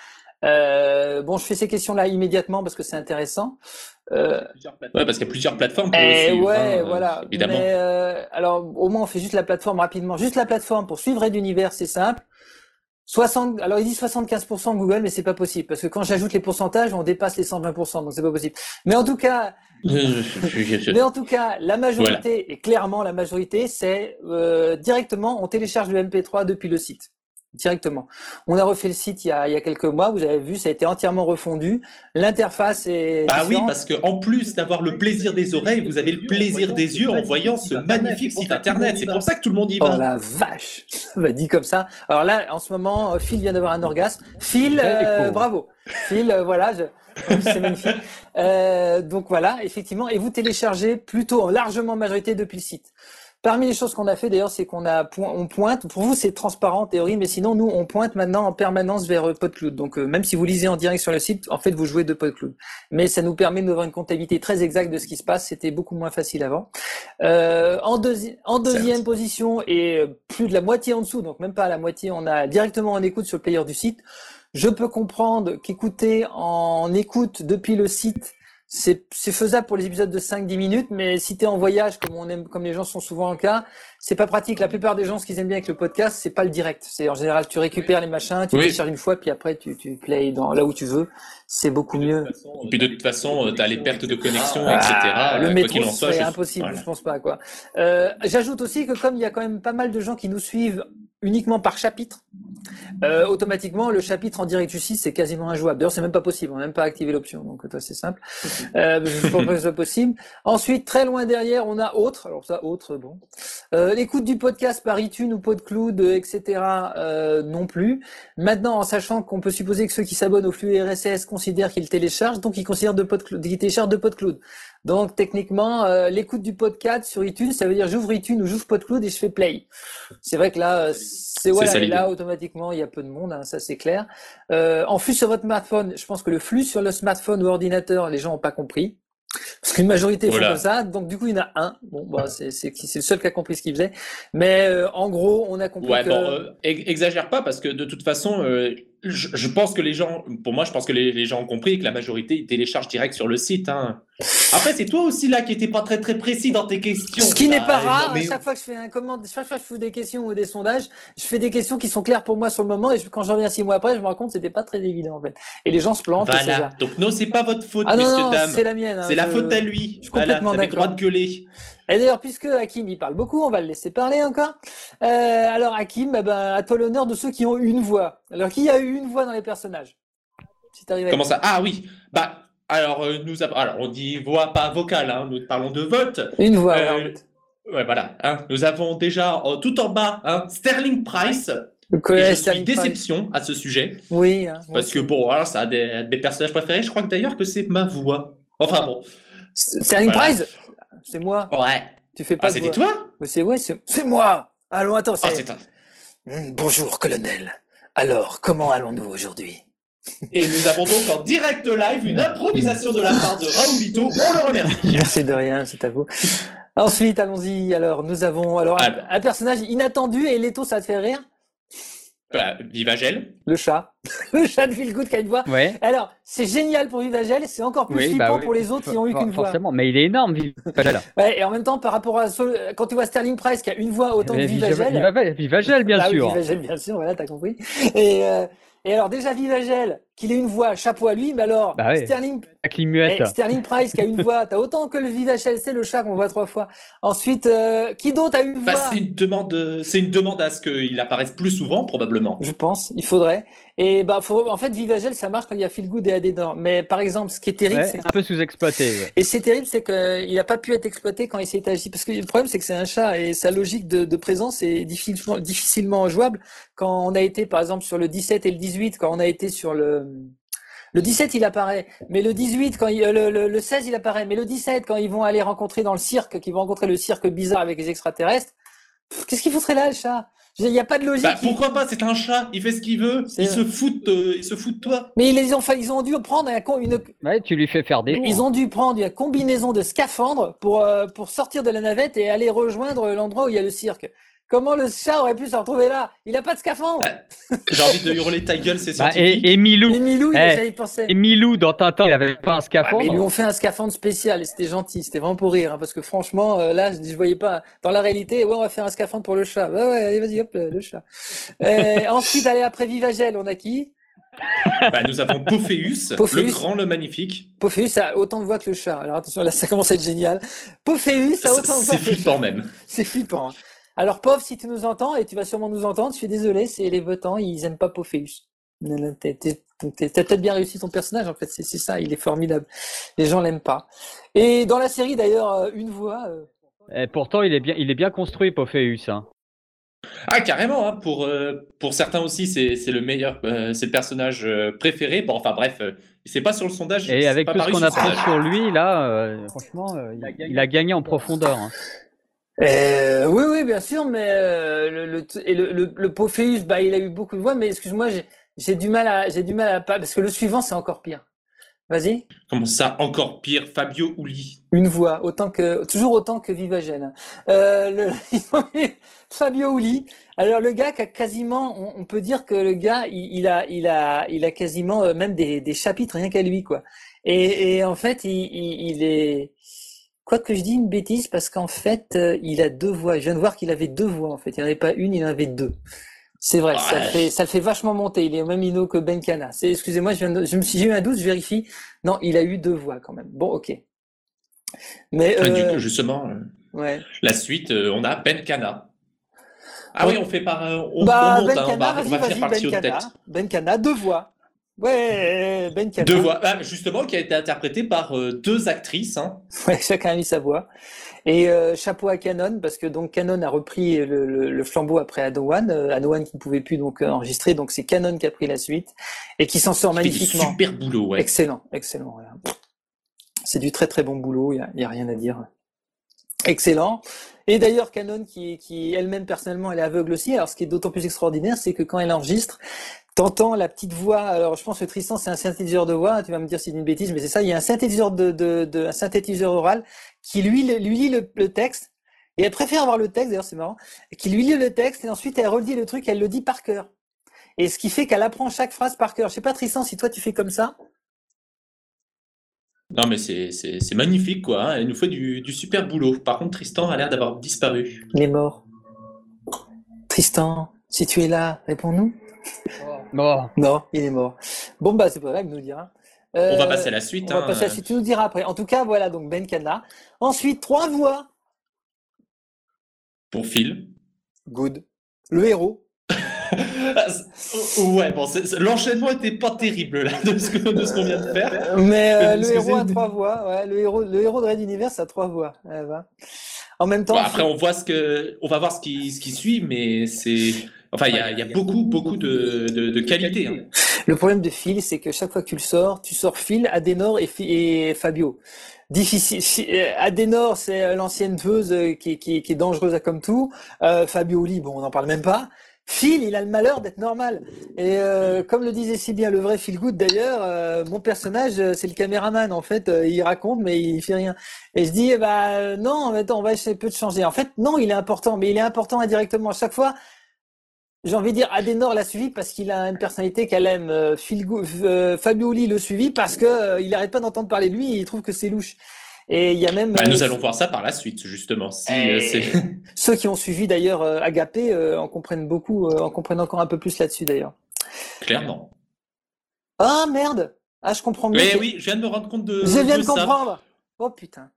Euh, bon, je fais ces questions-là immédiatement parce que c'est intéressant. Euh, Ouais, parce qu'il y a plusieurs plateformes pour eh suivre, ouais, hein, voilà. évidemment. Mais euh, alors, au moins, on fait juste la plateforme rapidement. Juste la plateforme pour suivre Red Univers, c'est simple. 60, alors il dit 75% Google, mais c'est pas possible parce que quand j'ajoute les pourcentages, on dépasse les 120%, donc c'est pas possible. Mais en tout cas, mais en tout cas, la majorité et clairement la majorité, c'est euh, directement on télécharge le MP3 depuis le site. Directement. On a refait le site il y a, il y a quelques mois, vous avez vu, ça a été entièrement refondu. L'interface est. Ah oui, parce que en plus d'avoir le plaisir des oreilles, vous avez le plaisir des yeux en voyant ce magnifique site internet. C'est pour ça que tout le monde y Oh va. la vache bah, Dit comme ça. Alors là, en ce moment, euh, Phil vient d'avoir un orgasme. Phil, euh, bravo. Phil, euh, voilà, je- c'est magnifique. Euh, donc voilà, effectivement, et vous téléchargez plutôt en largement majorité depuis le site. Parmi les choses qu'on a fait d'ailleurs, c'est qu'on a point- on pointe. Pour vous, c'est transparent en théorie, mais sinon nous, on pointe maintenant en permanence vers euh, PodCloud. Donc euh, même si vous lisez en direct sur le site, en fait, vous jouez de PodCloud. Mais ça nous permet d'avoir une comptabilité très exacte de ce qui se passe. C'était beaucoup moins facile avant. Euh, en, deuxi- en deuxième position et plus de la moitié en dessous, donc même pas à la moitié, on a directement en écoute sur le player du site. Je peux comprendre qu'écouter en écoute depuis le site, c'est c'est faisable pour les épisodes de 5-10 minutes, mais si tu es en voyage, comme on aime, comme les gens sont souvent en cas, c'est pas pratique. La plupart des gens, ce qu'ils aiment bien avec le podcast, c'est pas le direct. C'est en général, tu récupères les machins, tu Oui. télécharges une fois, puis après tu, tu play dans là où tu veux. C'est beaucoup mieux. Et puis de toute façon, tu as les pertes de connexion, Ah, etc. le Euh, quoi métro, qu'il en ce soit, serait je- impossible, voilà. je pense pas quoi. Euh, J'ajoute aussi que comme il y a quand même pas mal de gens qui nous suivent uniquement par chapitre, euh, automatiquement le chapitre en direct du site c'est quasiment injouable. D'ailleurs c'est même pas possible, on n'a même pas activé l'option, donc toi c'est simple. Euh, je pense pas que ce soit possible. Ensuite très loin derrière on a autre, alors ça autre bon. Euh, L'écoute du podcast par iTunes ou PodCloud, euh, etc. euh, non plus. Maintenant en sachant qu'on peut supposer que ceux qui s'abonnent au flux RSS considèrent qu'ils téléchargent, donc ils considèrent de PodCloud, qu'ils téléchargent de PodCloud. Donc techniquement, euh, l'écoute du podcast sur iTunes, ça veut dire j'ouvre iTunes ou j'ouvre PodCloud et je fais play. C'est vrai que là, euh, c'est voilà, et là automatiquement il y a peu de monde, hein, ça c'est clair. Euh, en flux sur votre smartphone, je pense que le flux sur le smartphone ou ordinateur, les gens ont pas compris. Parce qu'une majorité font Voilà. comme ça, donc du coup il y en a un. Bon, bah, c'est le seul qui a compris ce qu'il faisait. Mais euh, en gros, on a compris Ouais, que bon, euh, ex- exagère pas parce que de toute façon, euh, je, je pense que les gens, pour moi, je pense que les, les gens ont compris que la majorité ils téléchargent direct sur le site. Hein. Après, c'est toi aussi là qui étais pas très très précis dans tes questions. Ce qui n'est là. pas rare, mais- chaque fois que je fais un commande, chaque fois que je fais des questions ou des sondages, je fais des questions qui sont claires pour moi sur le moment et je- quand je reviens six mois après, je me rends compte que c'était pas très évident en fait. Et les gens se plantent. Voilà. Donc non, c'est pas votre faute, Ah non, dames. c'est la mienne. hein, C'est la faute à lui. je suis Voilà, complètement avez le droit d'accord. de gueuler. Et d'ailleurs, puisque Hakim il parle beaucoup, on va le laisser parler encore. Euh, alors Hakim, eh ben, à toi l'honneur de ceux qui ont une voix? Alors qui a eu une voix dans les personnages? Si à- Comment ça? Ah oui. Bah alors euh, nous avons. Alors on dit voix pas vocale. Hein. Nous parlons de vote. Une voix. Euh. Ouais, voilà. Hein. Nous avons déjà euh, tout en bas hein, Sterling Price. Et je suis Sterling Price. déception à ce sujet. Oui. Parce que bon, voilà, ça a des, des personnages préférés. Je crois que d'ailleurs que c'est ma voix. Enfin bon. Sterling Voilà. Price, c'est moi. Ouais. Tu fais pas Ah, de c'était toi? C'est ouais, c'est moi. Allons, attends, Ah, c'est. Hmm, bonjour, colonel. Alors, comment allons-nous aujourd'hui? Et nous avons donc en direct live une improvisation de la part de Raoulito. On le remercie. Merci de rien, c'est à vous. Ensuite, allons-y. Alors, nous avons alors un, un personnage inattendu et Leto, ça te fait rire? Voilà, Vivagel. Le chat. Le chat de Phil Good qui a une voix. Ouais. Alors, c'est génial pour Vivagel, c'est encore plus Oui, flippant bah oui. pour les autres qui ont eu qu'une voix. Forcément, mais il est énorme, Vivagel. Ouais, et en même temps, par rapport à Sol- quand tu vois Sterling Price qui a une voix autant que Mais Vivagel. Vivagel, Vivagel, bien Ah oui, sûr. Vivagel, bien sûr, voilà, t'as compris. Et, euh, et alors, déjà, Vivagel, qu'il ait une voix, chapeau à lui, mais alors, Bah ouais. Sterling. Eh, Sterling Price qui a une voix, t'as autant que le Vivagel, c'est le chat qu'on voit trois fois. Ensuite, euh, qui d'autre a une Bah, voix? c'est une demande, euh, c'est une demande à ce qu'il apparaisse plus souvent, probablement. Je pense, il faudrait. Et bah, faut, en fait, Vivagel, ça marche quand il y a Feel Good et AD dedans. Mais par exemple, ce qui est terrible, Ouais, c'est un peu sous-exploité. ouais. et c'est terrible, c'est qu'il n'a pas pu être exploité quand il s'est agi. Parce que le problème, c'est que c'est un chat et sa logique de, de présence est difficilement, difficilement jouable. Quand on a été, par exemple, sur le 17 et le 18, quand on a été sur le, le 17, il apparaît, mais le 18, quand il, euh, le, le, le 16, il apparaît, mais le 17, quand ils vont aller rencontrer dans le cirque, qu'ils vont rencontrer le cirque bizarre avec les extraterrestres, qu'est-ce qu'il foutrait là, le chat? Il n'y a pas de logique. Bah, pourquoi pas C'est un chat. Il fait ce qu'il veut. Il se fout, de- il se fout de toi. Mais ils ont, ils ont dû prendre un, con- une, Ouais, tu lui fais faire des. Ils tours. ont dû prendre une combinaison de scaphandres pour, euh, pour sortir de la navette et aller rejoindre l'endroit où il y a le cirque. Comment le chat aurait pu se retrouver là? Il n'a pas de scaphandre. J'ai envie de hurler ta gueule, c'est Bah, scientifique. et, et Milou. Mais Milou, il Eh, a jamais pensé. Et Milou, dans Tintin, il avait pas un scaphandre. mais ils lui ont fait un scaphandre spécial et c'était gentil, c'était vraiment pour rire, hein, parce que franchement, euh, là, je, je voyais pas. Dans la réalité, ouais, on va faire un scaphandre pour le chat. Ouais, ouais, allez, vas-y, hop, le, chat. Euh, ensuite, allez, après Vivagel, on a qui? Bah, nous avons Pophéus, Pophéus. le grand, le magnifique. Pophéus a autant de voix que le chat. Alors attention, là, ça commence à être génial. Pophéus a C'est autant de voix c'est que le chat. flippant même. C'est flippant. hein. Alors, pauvre, si tu nous entends, et tu vas sûrement nous entendre, je suis désolé, c'est les votants, ils aiment pas Pophéus. T'as peut-être bien réussi ton personnage, en fait, c'est ça, il est formidable. Les gens l'aiment pas. Et dans la série, d'ailleurs, euh, une voix. euh, Et pourtant, il est bien, il est bien construit, Pophéus. Hein. Ah, carrément, hein, pour, euh, pour certains aussi, c'est c'est le meilleur, euh, c'est le personnage euh, préféré. Bon, enfin bref, euh, c'est pas sur le sondage. Et avec pas tout ce qu'on apprend sur lui, là, euh, franchement, euh, il, a, il a gagné en profondeur. hein. Euh, oui, oui, bien sûr, mais euh, le, le, et le, le, le Pophéus, bah, il a eu beaucoup de voix, mais excuse-moi, j'ai, j'ai du mal à, j'ai du mal à pas, parce que le suivant, c'est encore pire. Vas-y. Comment ça, encore pire, Fabio Uli. Une voix, autant que, toujours autant que Vivagène. Euh, Fabio Uli. Alors, le gars qui a quasiment, on, on peut dire que le gars, il, il a, il a, il a quasiment euh, même des, des chapitres rien qu'à lui, quoi. Et, et en fait, il, il, il est, quoi que je dis une bêtise, parce qu'en fait, euh, il a deux voix. Je viens de voir qu'il avait deux voix, en fait. Il n'y en avait pas une, il en avait deux. C'est vrai, ça le fait, ça le fait vachement monter. Il est au même niveau que Benkana. Excusez-moi, je viens de, je me suis, j'ai eu un doute, je vérifie. Non, il a eu deux voix quand même. Bon, ok. Mais, Ah, du euh, coup, justement, euh, ouais. la suite, on a Ben Kana. Ah oui, on fait par. on, Bah, on monte, hein, on Benkana, va, on par Benkana. tête. Benkana, deux voix. Ouais, Benkana. Deux voix, Ah, justement, qui a été interprétée par euh, deux actrices. Hein. Ouais, chacun a mis sa voix. Et euh, chapeau à Canon, parce que donc Canon a repris le, le, le flambeau après Adowan. Euh, qui ne pouvait plus donc euh, enregistrer, donc c'est Canon qui a pris la suite et qui s'en sort magnifiquement. super boulot, ouais. Excellent, excellent. voilà. C'est du très très bon boulot, il n'y a, y a rien à dire. Excellent. Et d'ailleurs, Canon, qui, qui elle-même personnellement, elle est aveugle aussi. Alors, ce qui est d'autant plus extraordinaire, c'est que quand elle enregistre, t'entends la petite voix. Alors, je pense que Tristan, c'est un synthétiseur de voix. Tu vas me dire si c'est une bêtise, mais c'est ça. Il y a un synthétiseur de, de, de- un synthétiseur oral qui lui, lit le, le texte. Et elle préfère avoir le texte, d'ailleurs, c'est marrant, qui lui lit le texte et ensuite elle redit le truc, elle le dit par cœur. Et ce qui fait qu'elle apprend chaque phrase par cœur. Je sais pas, Tristan, si toi tu fais comme ça. Non, mais c'est magnifique, quoi. hein. Elle nous fait du, du super boulot. Par contre, Tristan a l'air d'avoir disparu. Il est mort. Tristan, si tu es là, réponds-nous. Bon, Non, il est mort. Bon, bah, c'est pas grave, il nous dira. On va Euh, passer à la suite. On va hein. passer à la suite, tu nous diras après. En tout cas, voilà, donc Ben Kana. Ensuite, trois voix. Pour Phil. Good. Le héros. ouais, bon, l'enchaînement était pas terrible, là, de ce que- de ce qu'on vient de faire. Mais euh, le héros a trois voix. Ouais, le héros, le héros de Red Universe a trois voix. Ouais. En même temps, Bon, après, on voit ce que, on va voir ce qui, ce qui suit, mais c'est, enfin, il y a, il y a beaucoup, beaucoup de, de, de qualités. hein. Le problème de Phil, c'est que chaque fois que tu le sors, tu sors Phil, Adenor et, Fabio. Difficile. Fi- euh, Adenor, c'est euh, l'ancienne tueuse euh, qui, qui, qui est dangereuse à comme tout. Euh, Fabio Oli, bon, on n'en parle même pas. Phil, il a le malheur d'être normal. Et euh, comme le disait si bien le vrai Phil Good d'ailleurs, euh, mon personnage, c'est le caméraman. En fait, Euh, il raconte, mais il fait rien. Et je dis, eh bah non, attends, on va essayer peu de changer. En fait, non, il est important, mais il est important indirectement. À chaque fois, j'ai envie de dire Adenor l'a suivi parce qu'il a une personnalité qu'elle aime. Euh, Phil Go- euh, Fabio Oli le suivi parce que euh, il arrête pas d'entendre parler de lui et il trouve que c'est louche. Et il y a même Bah, euh, nous allons voir ça par la suite, justement. Si, Et- euh, c'est... ceux qui ont suivi d'ailleurs euh, Agapé euh, en comprennent beaucoup, euh, en comprennent encore un peu plus là-dessus d'ailleurs. Clairement. Ah merde Ah je comprends mieux. Mais oui, je viens de me rendre compte de, je viens de ça. comprendre. Oh putain.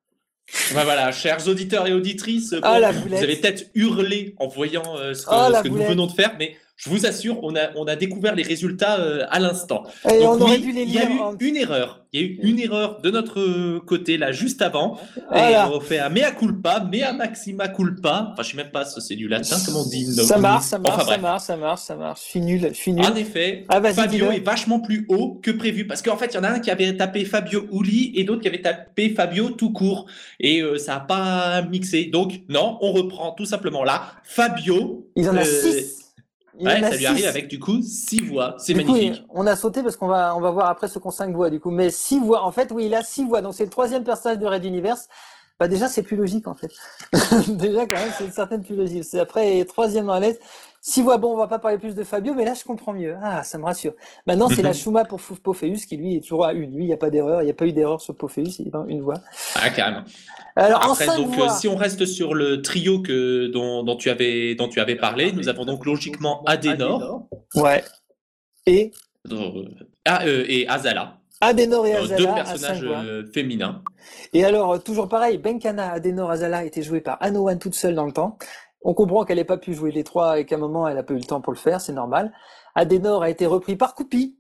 Bah, voilà, chers auditeurs et auditrices, bon, Ah, vous avez peut-être hurlé en voyant euh, ce que, Ah, ce que nous venons de faire, mais je vous assure, on a, on a découvert les résultats euh, à l'instant. Et Donc on aurait oui, dû les il y a eu en- une erreur. Il y a eu une erreur de notre côté là juste avant. Voilà. Et on fait un mea culpa, mea maxima culpa. Enfin, je sais même pas si c'est du latin, comment on dit Ça marche, ça marche, Enfin, ça marche, ça marche, ça marche. Je suis nul, je suis nul. En effet, Ah, Fabio est vachement plus haut que prévu parce qu'en fait, il y en a un qui avait tapé Fabio Uli et d'autres qui avaient tapé Fabio tout court et euh, ça n'a pas mixé. Donc non, on reprend tout simplement là. Fabio, Il en a euh, six. Il ouais, ça lui six. arrive avec du coup six voix. C'est coup, magnifique. on a sauté parce qu'on va, on va voir après ce qu'on cinq voix du coup. Mais six voix, en fait, oui, il a six voix. Donc c'est le troisième personnage de Red Universe. Bah déjà, c'est plus logique en fait. déjà, quand même, c'est une certaine plus logique. C'est après troisième dans la Six voix. Bon, on va pas parler plus de Fabio, mais là, je comprends mieux. Ah, ça me rassure. Maintenant, c'est la. Shuma pour Pophéus qui lui est toujours à une. Lui, il n'y a pas d'erreur. Il n'y a pas eu d'erreur sur Pophéus. Il est dans une voix. Ah carrément. Alors en Après, cinq donc, voix. si on reste sur le trio que, dont, dont tu avais, dont tu avais parlé, nous avons donc logiquement Adenor Ouais. Et euh, ah, euh, et Azala, Adenor et Azala deux personnages euh, féminins. Et alors, toujours pareil, Benkana, Adenor, Azala était joué par Anowan toute seule dans le temps. On comprend qu'elle n'ait pas pu jouer les trois et qu'à un moment, elle n'a pas eu le temps pour le faire, c'est normal. Adenor a été repris par Coupi,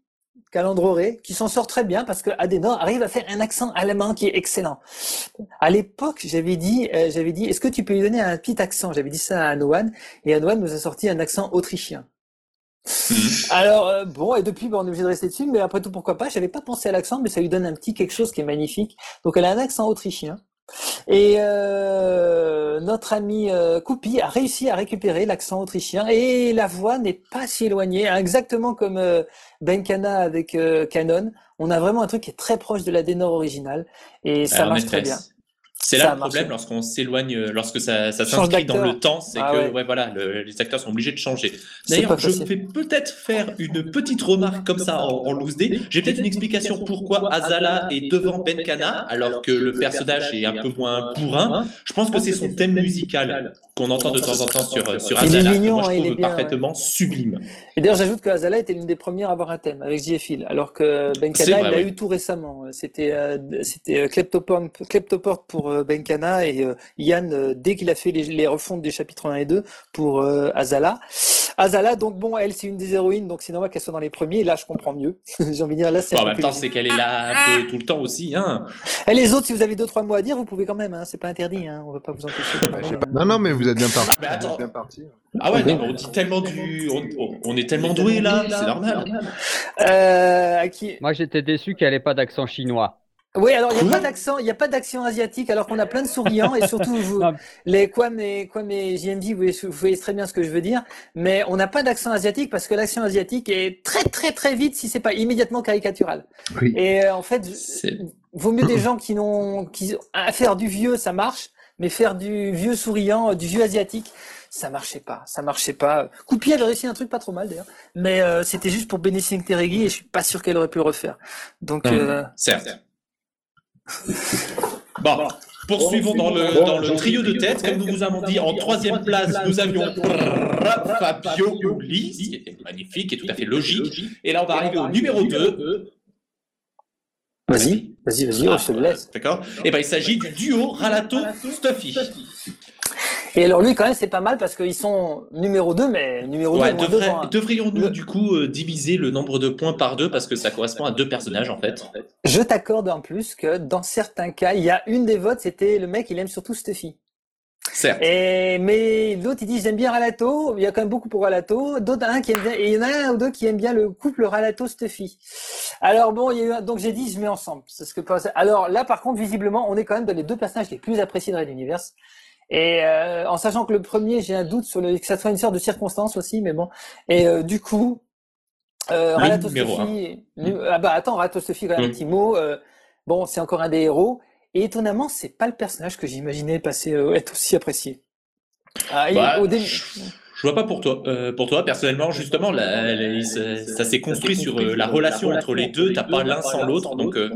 Calandroré, qui s'en sort très bien parce que Adenor arrive à faire un accent allemand qui est excellent. À l'époque, j'avais dit, euh, j'avais dit, est-ce que tu peux lui donner un petit accent? J'avais dit ça à Noan et Noan nous a sorti un accent autrichien. Mhm. Alors euh, bon, et depuis, on est obligé de rester dessus, mais après tout, pourquoi pas? J'avais pas pensé à l'accent, mais ça lui donne un petit quelque chose qui est magnifique. Donc elle a un accent autrichien. Et euh, notre ami euh, Coupi a réussi à récupérer l'accent autrichien et la voix n'est pas si éloignée, hein, exactement comme euh, Benkana avec euh, Canon. On a vraiment un truc qui est très proche de la Dénor originale et ça marche très bien. C'est là le problème lorsqu'on s'éloigne, lorsque ça, ça s'inscrit dans le temps, c'est ah que ouais. voilà, les acteurs sont obligés de changer. D'ailleurs, je vais peut-être faire une petite remarque comme ça en, en loose day. J'ai peut-être une explication pourquoi Azala est devant Benkana alors que le personnage est un peu moins bourrin. Je pense que c'est son thème musical qu'on entend de temps en temps sur, sur Azala. Il est mignon, moi, je il trouve est bien, parfaitement sublime. Et d'ailleurs, j'ajoute que Azala était l'une des premières à avoir un thème avec JFil, alors que Benkana, il l'a eu tout récemment. C'était euh, c'était Kleptoport, Kleptoport pour euh, Benkana et euh, Yann, euh, dès qu'il a fait les, les, refontes des chapitres 1 et 2 pour euh, Azala. Azala, donc bon, elle, c'est une des héroïnes, donc c'est normal qu'elle soit dans les premiers. Et là, je comprends mieux. J'ai envie de dire, là, c'est. Bon, en même temps, c'est qu'elle est là un peu tout le temps aussi. Hein. Et les autres, si vous avez deux, trois mots à dire, vous pouvez quand même. Hein, c'est pas interdit. Hein, on va pas vous empêcher. non, non, mais vous êtes bien parti. Mais attends. Bien parti. Ah ouais, non, on dit tellement du. On, on est tellement doué là, c'est normal. Euh, à qui... Moi, j'étais déçu qu'elle ait pas d'accent chinois. Oui, alors il n'y a pas d'accent, il n'y a pas d'accent asiatique, alors qu'on a plein de souriants et surtout vous, les Kwame Kwame JMD, vous voyez, vous voyez très bien ce que je veux dire, mais on n'a pas d'accent asiatique parce que l'accent asiatique est très très très vite si c'est pas immédiatement caricatural. Oui. Et euh, en fait, vaut mieux des gens qui n'ont, qui à faire du vieux, ça marche, mais faire du vieux souriant, du vieux asiatique, ça marchait pas, ça marchait pas. Coupi avait réussi un truc pas trop mal d'ailleurs, mais euh, c'était juste pour Benissing Terregui et je suis pas sûr qu'elle aurait pu le refaire. Donc, euh, certes. Bon, poursuivons dans le, dans le trio de tête. Comme nous vous avons dit, en troisième place, nous avions Fabio Uli, ce qui était magnifique et tout à fait logique. Et là, on va arriver au numéro 2. Vas-y, vas-y, vas-y, on se laisse. D'accord Et ben, il s'agit du duo Ralato-Stuffy. Et alors lui, quand même, c'est pas mal parce qu'ils sont numéro 2, mais numéro 2, Ouais, moins devrait- devant, hein. devrions-nous du coup euh, diviser le nombre de points par deux parce que ça correspond à deux personnages en fait. Je t'accorde en plus que dans certains cas, il y a une des votes, c'était le mec, il aime surtout Stuffy. Certes. Et, mais l'autre, il dit, j'aime bien Ralato. Il y a quand même beaucoup pour Ralato. D'autres, un qui aime bien, et il y en a un ou deux qui aiment bien le couple Ralato-Stuffy. Alors bon, il y a eu, un- donc j'ai dit, je mets ensemble. C'est ce que, alors là, par contre, visiblement, on est quand même dans les deux personnages les plus appréciés de Red Universe. Et euh, en sachant que le premier, j'ai un doute sur le, que ça soit une sorte de circonstance aussi, mais bon. Et euh, du coup, euh, Stuffy, nu- ah bah attends, même, un Mm. petit mot. euh, bon, c'est encore un des héros. Et étonnamment, c'est pas le personnage que j'imaginais passer euh, être aussi apprécié. Ah, Bah, au début, je, je vois pas pour toi. Euh, pour toi, personnellement, justement, la- la- ça, ça s'est construit sur euh, la relation entre les deux. T'as pas l'un sans l'autre, donc. euh,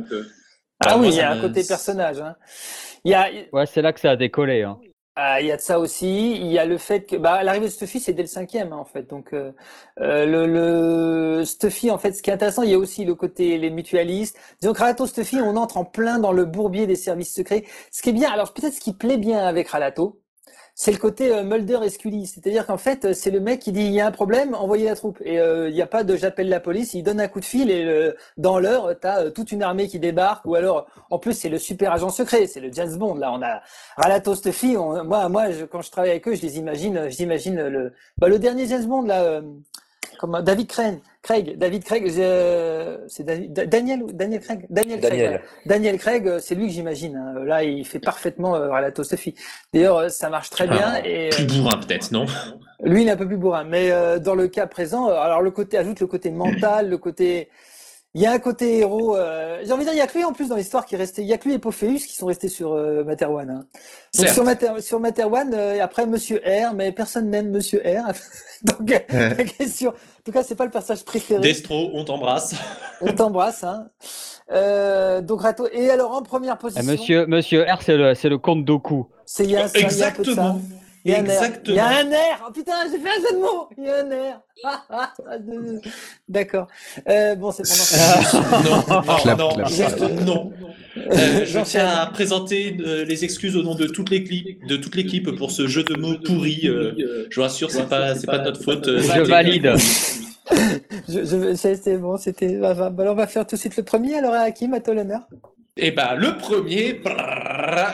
ah oui, il y a un côté personnage. Hein. Il y a, Ouais, c'est là que ça a décollé. Hein. Ah, il y a de ça aussi. Il y a le fait que bah, l'arrivée de Stuffy, c'est dès le cinquième, hein, en fait. Donc, euh, euh, le, le Stuffy, en fait, ce qui est intéressant, il y a aussi le côté les mutualistes. Disons Ralato Stuffy, on entre en plein dans le bourbier des services secrets. Ce qui est bien, alors peut-être ce qui plaît bien avec Ralato, c'est le côté euh, Mulder et Scully. C'est-à-dire qu'en fait, euh, c'est le mec qui dit il y a un problème, envoyez la troupe. Et euh, il n'y a pas de j'appelle la police, il donne un coup de fil et euh, dans l'heure, t'as euh, toute une armée qui débarque. Ou alors, en plus, c'est le super agent secret, c'est le James Bond. Là, on a Ralato Stuffy. On, moi, moi, je- quand je travaille avec eux, je les imagine, j'imagine le, bah, le dernier James Bond là, euh, comme David Craig, Craig, David Craig, je- c'est Daniel Daniel Craig, Daniel Craig. Daniel. Craig, euh, c'est lui que j'imagine. hein. Là, il fait parfaitement euh, Ralato Stuffy. D'ailleurs, euh, ça marche très bien. Ah, et, euh, plus bourrin peut-être, non? lui, il est un peu plus bourrin. Mais euh, dans le cas présent, euh, alors le côté ajoute le côté mental, le côté. Il y a un côté héros. euh, J'ai envie de dire, il y a que lui en plus dans l'histoire qui est resté. Il y a que lui et Pophéus qui sont restés sur euh, Materwan. hein. Donc Certes. sur, Mater... sur Materwan, euh, après Monsieur R, mais personne n'aime Monsieur R. Donc euh, la question. En tout cas, c'est pas le personnage préféré. Destro, on t'embrasse. On t'embrasse. Hein. Euh, donc Rato. Et alors en première position, monsieur, monsieur R, c'est le, c'est le comte Doku. c'est. Exactement. Il y a un air. Exactement. Il y a un air. Oh putain, j'ai fait un jeu de mots. Il y a un air. D'accord. Euh, bon, c'est pendant. non, non, Clap, non, clap. juste non. Euh, je tiens à présenter euh, les excuses au nom de toute l'équipe, de toute l'équipe pour ce jeu de mots pourri. euh, je vous rassure, c'est pas, c'est pas de notre faute. euh, Je c'était- valide. Je, je, c'est bon, c'était. bah, bah, bah, alors, on va faire tout de suite le premier. Alors, à à toi l'honneur. Eh ben, le premier,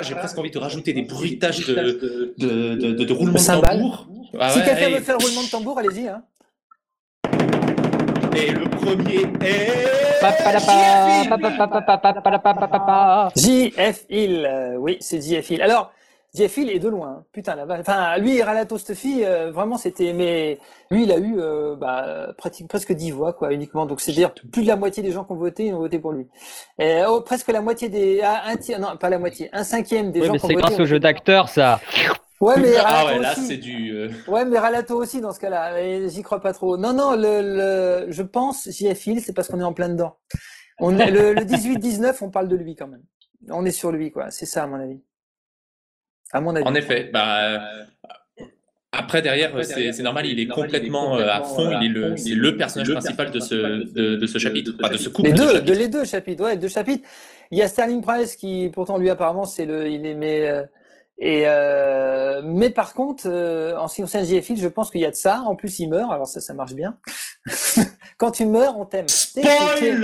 j'ai presque envie de rajouter des bruitages de, de, de, roulement de tambour. Ah si quelqu'un veut faire le roulement de tambour, allez-y. Hein. Et le premier est. JF Hill. Oui, c'est JF Hill. Alors. Hill est de loin. hein. Putain, là-bas. Enfin, lui, Ralato Stuffy, euh, vraiment, c'était. Mais lui, il a eu euh, bah, pratique, presque 10 voix, quoi, uniquement. Donc, c'est-à-dire plus de la moitié des gens qui ont voté, ils ont voté pour lui. Et, oh, presque la moitié des. Ah, un tiers, non, pas la moitié. Un cinquième des Ouais, gens mais qui ont c'est voté. grâce ont au jeu d'acteur, ça. Ouais, mais Ah Ralato ouais, là, aussi. c'est du. euh, Ouais, mais Ralato aussi dans ce cas-là. J'y crois pas trop. Non, non, le, le, je pense JF Hill, c'est parce qu'on est en plein dedans. On est, le, le 18-19, on parle de lui quand même. On est sur lui, quoi. C'est ça, à mon avis. À mon avis. En effet, bah, après derrière, c'est normal, il est complètement euh, à fond, il est le, personnage principal de ce, de, de ce chapitre, enfin, de ce couple. Les de deux, chapitres. de les deux chapitres, ouais, deux chapitres. Il y a Sterling Price qui, pourtant, lui, apparemment, c'est le, il euh, et, euh, mais par contre, euh, en ce qui concerne JF Hill, je pense qu'il y a de ça. En plus, il meurt, alors ça, ça marche bien. Quand tu meurs, on t'aime. Spoiler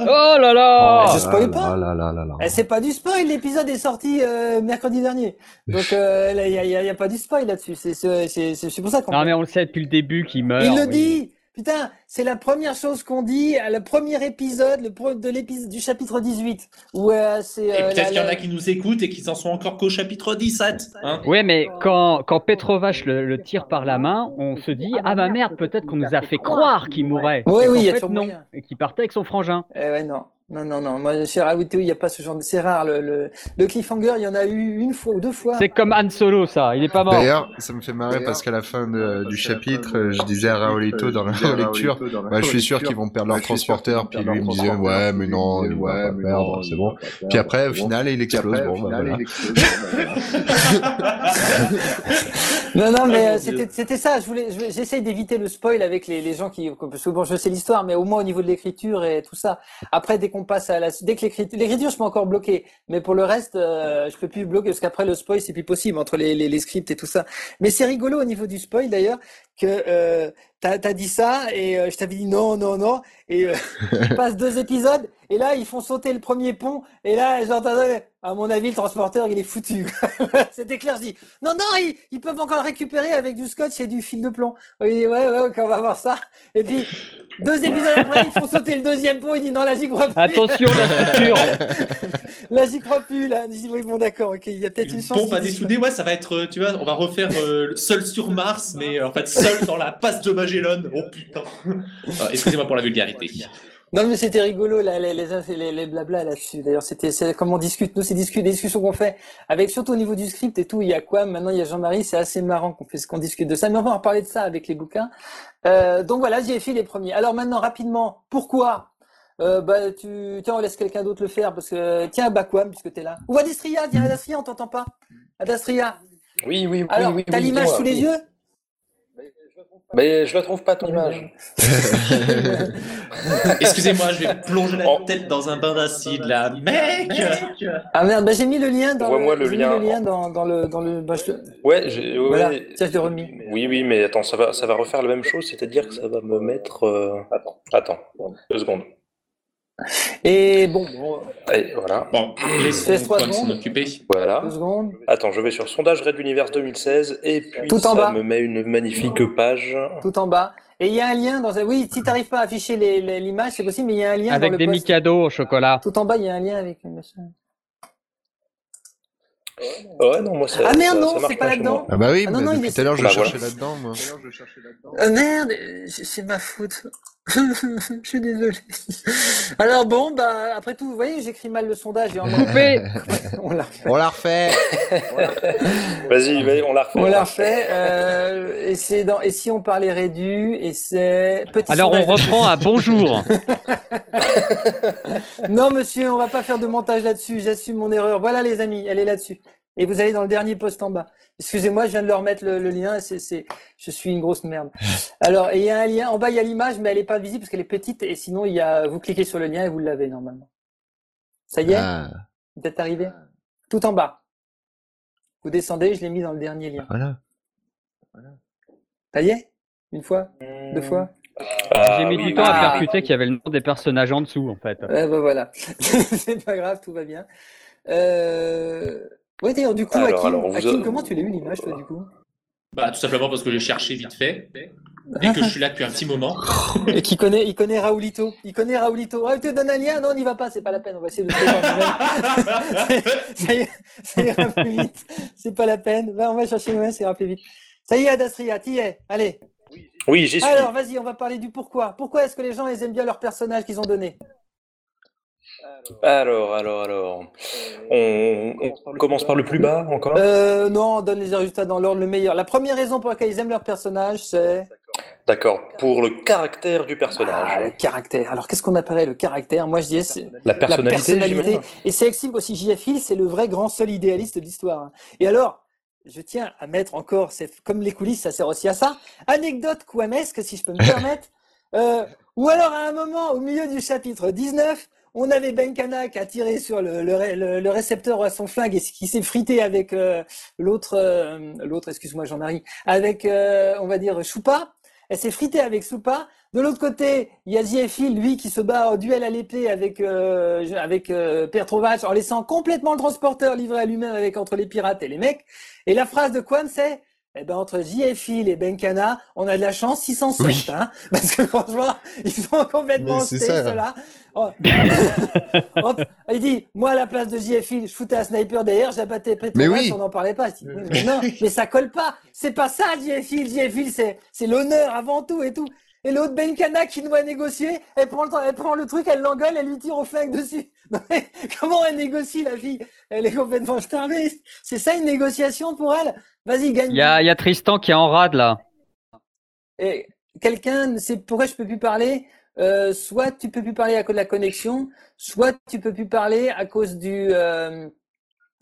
Oh là là je spoil pas. Là là là là. Eh, C'est pas du spoil, l'épisode est sorti euh, mercredi dernier. Donc euh, il n'y a, y a- y a pas du spoil là-dessus. C'est c'est- c'est- c'est pour ça qu'on. Non, mais on le sait depuis le début qu'il meurt. Il le oui. dit. Putain, c'est la première chose qu'on dit à le premier épisode, le pro- de l'épisode du chapitre 18, où euh, c'est. Et euh, peut-être qu'il y en a qui nous écoutent et qui en sont encore qu'au chapitre 17. Hein Ouais, mais quand, quand Petrovac le, le tire par la main, on se dit Ah bah merde, peut-être qu'on nous a fait croire qu'il mourait. Oui, Et oui, il y a fait, toujours non. Et qu'il partait avec son frangin. Eh ouais, non. Non, non, non. Moi, chez Raoult, il n'y a pas ce genre de. C'est rare. Le, le, le cliffhanger, il y en a eu une fois ou deux fois. C'est comme Han Solo, ça. Il est pas mort. D'ailleurs, ça me fait marrer parce qu'à la fin de- du chapitre, je disais à Raolito dans la relecture, bah, je suis sûr qu'ils vont perdre leur transporteur. Puis lui il me disait, ouais, mais non, ils vont pas perdre, c'est bon. Puis après, au final, il explose. Bon, bah, voilà. Non, non, mais Ah, euh, c'était ça. Je voulais, je- j'essaye d'éviter le spoil avec les, les gens qui, parce que bon, je sais l'histoire, mais au moins au niveau de l'écriture et tout ça. Après, dès qu'on passe à la, dès que l'écriture, je peux encore bloquer, mais pour le reste, euh, je peux plus bloquer parce qu'après le spoil, c'est plus possible entre les scripts et tout ça. Mais c'est rigolo au niveau du spoil d'ailleurs que euh, t'as as dit ça et euh, je t'avais dit non, non, non, et euh, il passe deux épisodes et là ils font sauter le premier pont et là j'entendais, à mon avis, le transporteur il est foutu. C'était clair, je dis non, non, ils, ils peuvent encore le récupérer avec du scotch et du fil de plomb. Il dit, ouais, ouais, ok, on va voir ça. Et puis, deux épisodes après, ils font sauter le deuxième pont. Il dit, non, là, j'y crois plus. Attention, la structure. Là, j'y crois plus, là. Je dis, oui, bon, d'accord, ok, il y a peut-être une chance. pompe à dessouder, ouais, ça va être, euh, tu vois, on va refaire euh, seul sur Mars, mais en fait seul dans la passe de Magellan. Oh putain. Ah, Excusez-moi pour la vulgarité. Non, mais c'était rigolo, là, les, les, les, les blabla là-dessus. D'ailleurs, c'était, comme on discute. Nous, c'est discu- les discussions qu'on fait avec, surtout au niveau du script et tout. Il y a quoi? Maintenant, il y a Jean-Marie. C'est assez marrant qu'on fait, qu'on discute de ça. Mais on va en reparler de ça avec les bouquins. Euh, donc voilà, j'ai fait les premiers. Alors maintenant, rapidement, pourquoi? Euh, bah, tu, tiens, on laisse quelqu'un d'autre le faire parce que, tiens, Bakwam, puisque t'es là. Ou Adastria, tiens, Adastria, on t'entend pas. Adastria. Oui, oui, oui. Alors, oui, t'as oui, l'image dis-moi, sous les yeux? Mais je la trouve pas ton image. Excusez-moi, je vais plonger la tête dans un bain d'acide là. Mec Ah merde, bah, j'ai mis le lien dans le j'ai mis lien. le lien dans, dans le, dans le, bah, je Ouais, j'ai. ouais, Voilà, ouais. tiens, je l'ai remis. Oui, oui, mais attends, ça va, ça va refaire la même chose, c'est-à-dire que ça va me mettre. euh, Attends, attends, deux secondes. Et bon, bon, Allez, voilà, Bon, s'en occuper. voilà. deux secondes. Attends, je vais sur sondage Red Universe 2016 et puis Tout en ça bas. me met une magnifique page. tout en bas. Et il y a un lien dans un... Oui, si t'arrives pas à afficher l'image, c'est possible, mais il y a un lien dans Avec le des. Mikado au chocolat. Tout en bas, il y a un lien avec une. Ouais, non, moi ça. Ah, merde, non, c'est pas là-dedans. Ah bah oui, Ah non, mais non, il depuis tout à l'heure, je Bah, cherchais là-dedans, moi. Euh, merde, euh, c'est c'est ma faute. je suis désolé. Alors bon, bah après tout, vous voyez, j'écris mal le sondage et en Coupé on l'a On l'a refait. Vas-y, vas-y, on la refait. on l'a refait. Euh, et c'est dans et si on parlait rédu et c'est petit Alors on reprend à bonjour. Non monsieur, on va pas faire de montage là-dessus. J'assume mon erreur. Voilà les amis, elle est là-dessus. et vous allez dans le dernier poste en bas. Excusez-moi, je viens de leur mettre le, lien. C'est, c'est, je suis une grosse merde. Alors, il y a un lien en bas, il y a l'image, mais elle est pas visible parce qu'elle est petite. Et sinon, il y a, vous cliquez sur le lien et vous l'avez normalement. Ça y est, ah. vous êtes arrivé. Tout en bas. Vous descendez, je l'ai mis dans le dernier lien. Voilà. voilà. Ça y est Une fois Deux fois J'ai mis du temps à ah. percuter qu'il y avait le nom des personnages en dessous, en fait. Ouais, bah voilà. c'est pas grave, tout va bien. Euh... Ouais, d'ailleurs, du coup, Hakim, comment tu l'as eu l'image, toi, du coup? Bah, tout simplement parce que j'ai cherché vite fait. Et que je suis là depuis un petit moment. Et qui connaît, il connaît Raoulito. Il connaît Raoulito. Ah, il te donne un lien? Non, on n'y va pas, c'est pas la peine. On va essayer de ça, ça ira plus vite. C'est pas la peine. on va chercher le ça ira plus vite. Ça y est, Adastria, t'y es. Allez. Oui, j'y suis. Alors, vas-y, on va parler du pourquoi. Pourquoi est-ce que les gens ils aiment bien leurs personnages qu'ils ont donnés alors, alors, alors. On, commence par le plus bas encore euh, Non, on donne les résultats dans l'ordre le meilleur. La première raison pour laquelle ils aiment leur personnage, c'est. D'accord, pour le caractère du personnage. Ah, le caractère. Alors, qu'est-ce qu'on appellerait le caractère? Moi, je dis c'est la personnalité. Et c'est aussi J.F. Hill, c'est le vrai grand seul idéaliste de l'histoire. Et alors, je tiens à mettre encore, comme les coulisses, ça sert aussi à ça. Anecdote quamesque, si je peux me permettre. Euh, ou alors, à un moment, au milieu du chapitre 19, on avait Benkana qui a tiré sur le, le, récepteur à son flingue et qui s'est frité avec euh, l'autre, euh, l'autre, excuse-moi Jean-Marie, avec, euh, on va dire, Choupa. Elle s'est fritée avec Soupa. De l'autre côté, il y a Ziefil, lui, qui se bat au duel à l'épée avec avec Pertrovac en laissant complètement le transporteur livré à lui-même avec entre les pirates et les mecs. Et la phrase de Quan, c'est eh ben, entre JFIL et Benkana, on a de la chance 607, hein, parce que franchement, ils sont complètement ceux-là. Oh. il dit, moi, à la place de JFIL, je foutais un sniper derrière, j'abattais Petrovic, oui. on n'en parlait pas. mais non, mais ça colle pas. C'est pas ça, JFIL. JFIL, c'est, c'est l'honneur avant tout et tout. Et l'autre Benkana qui doit négocier, elle prend le, elle prend le truc, elle l'engueule, elle lui tire au flingue dessus. comment elle négocie, la fille? Elle est complètement starvée. C'est ça une négociation pour elle? Vas-y, gagne. Il y a, y a, Tristan qui est en rade là. Et quelqu'un, c'est pourquoi je peux plus parler euh, Soit tu peux plus parler à cause de la connexion, soit tu peux plus parler à cause du euh,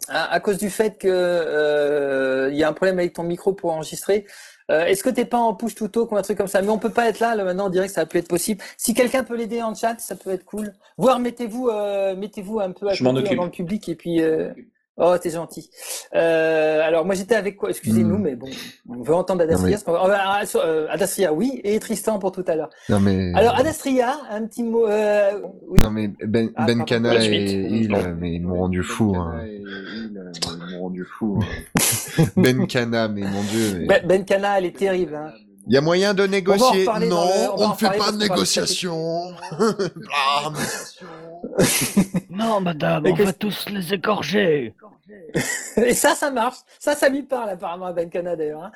à, cause du fait que euh, il y a un problème avec ton micro pour enregistrer. Euh, est-ce que t'es pas en push tout ou un truc comme ça? Mais on peut pas être là, là maintenant on dirait que ça peut être possible. Si quelqu'un peut l'aider en chat, ça peut être cool. Voire mettez-vous euh, mettez-vous un peu à dans le public et puis euh, Oh, t'es gentil. Euh, alors, moi, j'étais avec quoi? Excusez-nous, hmm. mais bon, on veut entendre Adastria. Mais... Ah, euh, Adastria, oui, et Tristan pour tout à l'heure. Non, mais... Alors, Adastria, un petit mot. Euh, oui. Non, mais Ben, ah, ben Cana et il, mais ils m'ont rendu fou. Hein. Ils m'ont rendu fou. Hein. ben Cana, mais mon Dieu. Mais... Ben, ben elle est terrible. Hein. Il y a moyen de négocier? Non, on, ne fait pas de négociation. non, madame, on va tous les égorger. Et ça, ça marche. Ça, ça lui parle apparemment à Benkana d'ailleurs. Hein.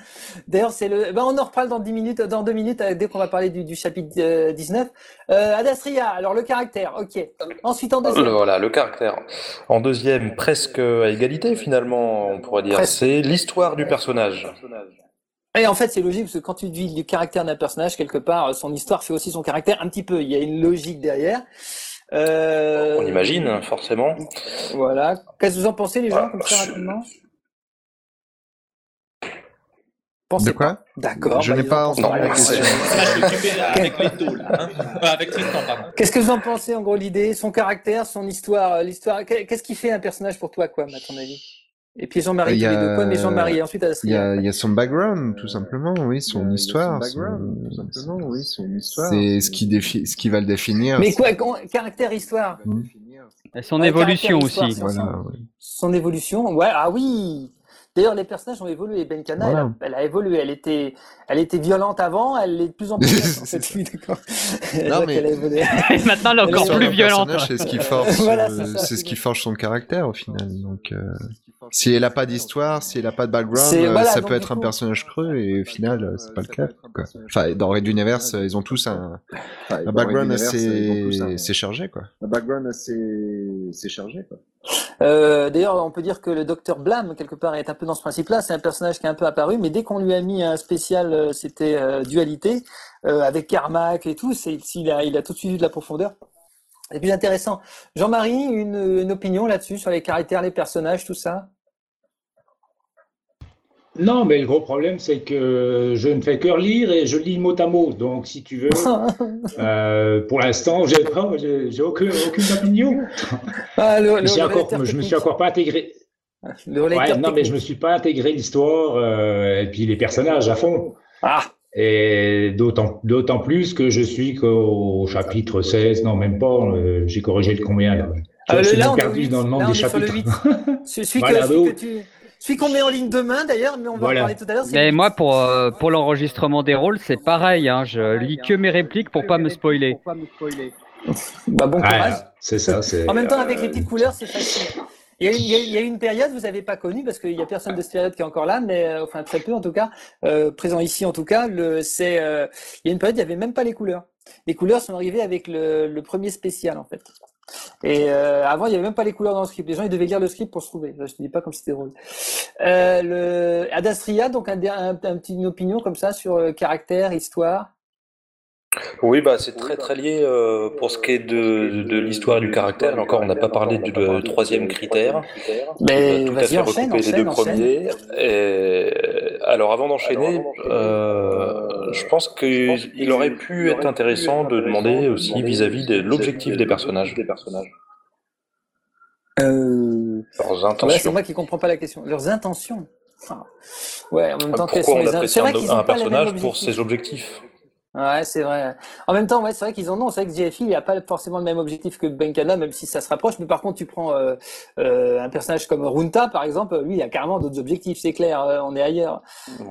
D'ailleurs, c'est le. Ben, on en reparle dans 10 minutes, dans deux minutes, euh, dès qu'on va parler du, chapitre 19. Euh, euh, Adastria, alors le caractère, ok. Ensuite en deuxième. Voilà, le caractère. En deuxième, presque à égalité finalement, on pourrait dire. C'est l'histoire du personnage. Et en fait, c'est logique parce que quand tu dis le caractère d'un personnage, quelque part, son histoire fait aussi son caractère un petit peu. Il y a une logique derrière. Euh... On imagine, forcément. Voilà. Qu'est-ce que vous en pensez, les gens, comme ça, rapidement? Pensez de quoi? D'accord. Je bah, n'ai pas entendu la question. avec les deux, là. Hein avec Tristan, pardon. Qu'est-ce que vous en pensez, en gros, l'idée, son caractère, son histoire, l'histoire? Qu'est-ce qui fait un personnage pour toi, quoi, à ton avis? Et puis Jean-Marie, il y a... deux points, mais Jean-Marie, ensuite Il y, a, il y a son background, tout simplement, oui, son histoire. Son background, tout simplement, oui, son histoire. C'est ce qui défi... ce qui va le définir. Mais quoi, caractère histoire mmh. Et son évolution aussi. Voilà, Son évolution, ouais, ah oui. D'ailleurs, les personnages ont évolué. Benkana, elle, a évolué. Elle était, elle était violente avant, elle est de plus en plus violente. en fait. Oui, d'accord. Non, mais... Elle Maintenant, elle est encore plus violente. C'est ce qui force, voilà, euh, c'est ce qui forge son caractère au final. Donc, euh... Si elle a pas d'histoire, si elle a pas de background, euh, ça peut être un personnage creux et au final, euh, c'est pas le cas. Quoi. Enfin, dans Red Universe, ils ont tous un, un background assez, chargé, quoi. Un background assez, chargé, quoi. Euh, D'ailleurs, on peut dire que le docteur Blam, quelque part, est un peu dans ce principe-là. C'est un personnage qui est un peu apparu, mais dès qu'on lui a mis un spécial, euh, c'était dualité, avec Carmack et tout, c'est, il, a, il a tout de suite eu de la profondeur. C'est plus intéressant. Jean-Marie, une, une opinion là-dessus sur les caractères, les personnages, tout ça? Non, mais le gros problème, c'est que je ne fais que lire et je lis mot à mot. Donc, si tu veux, euh, pour l'instant, j'ai aucune, aucune opinion. Ah, le, je, encore, je me suis encore pas intégré. Ouais, non, mais je me suis pas intégré l'histoire euh, et puis les personnages à fond. Ah. Et d'autant, d'autant plus que je suis qu'au chapitre 16, non, même pas, euh, j'ai corrigé le combien là. Je euh, suis perdu dans le nombre des chapitres. celui, que, tu, celui qu'on met en ligne demain d'ailleurs, mais on va en parler tout à l'heure. Mais moi, pour, euh, pour l'enregistrement des rôles, c'est pareil. Hein, je lis que mes répliques pour pas me spoiler. Bah, bon courage. c'est ça. En même temps, avec les petites couleurs, c'est facile. Il y, a, il, y a, une période, vous n'avez pas connu, parce qu'il n'y a personne de cette période qui est encore là, mais euh, enfin très peu en tout cas, euh, présent ici en tout cas. Le, c'est, euh, il y a une période, il n'y avait même pas les couleurs. Les couleurs sont arrivées avec le, le premier spécial en fait. Et euh, avant, il n'y avait même pas les couleurs dans le script. Les gens, ils devaient lire le script pour se trouver. Je te dis pas comme c'était drôle. Euh, le Adastria, donc un, un, un, une opinion comme ça sur caractère, histoire. Oui, bah, c'est très très lié euh, pour ce qui est de, de l'histoire du caractère. Et encore, on n'a pas parlé du troisième critère. Mais tout à fait recouper les deux premiers. Et, alors, avant d'enchaîner, euh, je pense qu'il aurait pu être intéressant de demander aussi vis-à-vis de l'objectif des personnages. Des personnages. Euh... Leurs intentions. c'est moi qui comprends pas la question. Leurs intentions. ouais, en même temps, Pourquoi on apprécie un, un personnage pour ses objectifs Ouais, c'est vrai. En même temps, ouais, c'est vrai qu'ils en ont. C'est vrai que GFI, il n'y a pas forcément le même objectif que Benkana, même si ça se rapproche. Mais par contre, tu prends euh, euh, un personnage comme Runta, par exemple, lui, il a carrément d'autres objectifs, c'est clair. Euh, on est ailleurs.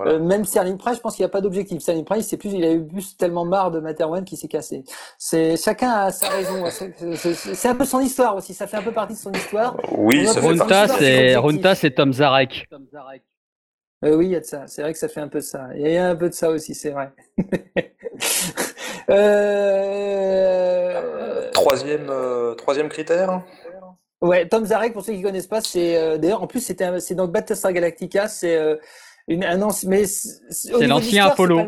Euh, même Serling Price, je pense qu'il n'y a pas d'objectif. Serling Price, c'est plus, il a eu plus tellement marre de Materwan qui s'est cassé. C'est chacun a sa raison. C'est un peu son histoire aussi. Ça fait un peu partie de son histoire. Oui, ça fait Runta, c'est Runta, c'est Tom Zarek. Tom Zarek. Euh, oui, il y a de ça. C'est vrai que ça fait un peu de ça. Il y a un peu de ça aussi, c'est vrai. euh... troisième, euh, troisième critère Ouais, Tom Zarek, pour ceux qui connaissent pas, c'est euh, d'ailleurs en plus c'était c'est dans Battlestar Galactica, c'est euh, une un ancien mais c'est l'ancien Apollo.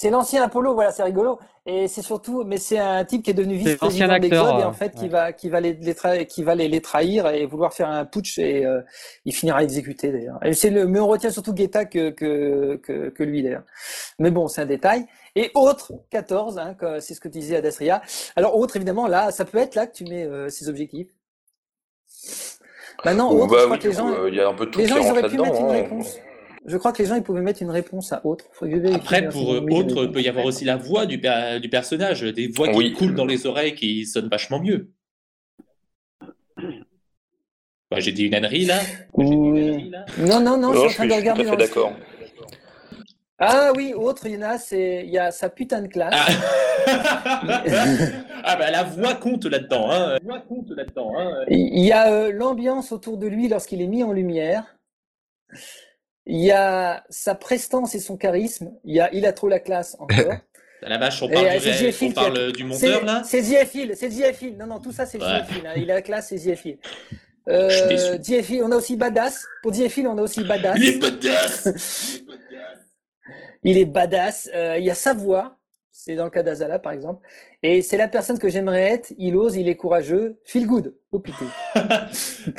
C'est l'ancien Apollo, voilà, c'est rigolo. Et c'est surtout, mais c'est un type qui est devenu vice-président d'Exode et en fait qui va qui va les, les qui va les, les, trahir et vouloir faire un putsch et euh, il finira exécuté d'ailleurs. Et c'est le, mais on retient surtout Guetta que que que, que lui d'ailleurs. Mais bon, c'est un détail. Et autre 14, hein, c'est ce que tu disais à Dasria. Alors autre évidemment là, ça peut être là que tu mets euh, ces objectifs. Maintenant, autre, bah, je crois que les gens, euh, il y a un peu tout les gens ils auraient pu mettre une hein. réponse. Je crois que les gens ils pouvaient mettre une réponse à autre. Après, pour euh, autre, il peut y avoir aussi la voix du, du personnage, des voix qui Oui. coulent dans les oreilles, qui sonnent vachement mieux. Bah, J'ai dit une ânerie là. Oui. Non, non, non, je Non, suis en train je suis de tout à regarder. le d'accord. Ah oui, autre, il y en a, c'est, il y a sa putain de classe. Ah, ah bah la voix compte là-dedans. Hein. La voix compte là-dedans. Hein. Il y a euh, l'ambiance autour de lui lorsqu'il est mis en lumière. Il y a sa prestance et son charisme. Il y a, il a trop la classe encore. La vache, on Et, parle, euh, du, on parle du monteur là. c'est. Hill, c'est. Hill. Non, non, tout ça c'est Ouais. Hein. Il a la classe, c'est suis Euh, on a aussi Badass. Pour. Hill, on a aussi Badass. Il est badass Il est badass. Euh, il y a sa voix. C'est dans le cas d'Azala, par exemple. Et c'est la personne que j'aimerais être. Il ose, il est courageux. Feel good. Oh putain.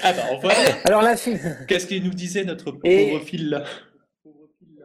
Ah bah on voit. Alors la fille. Qu'est-ce qu'il nous disait notre Et- pauvre fil là?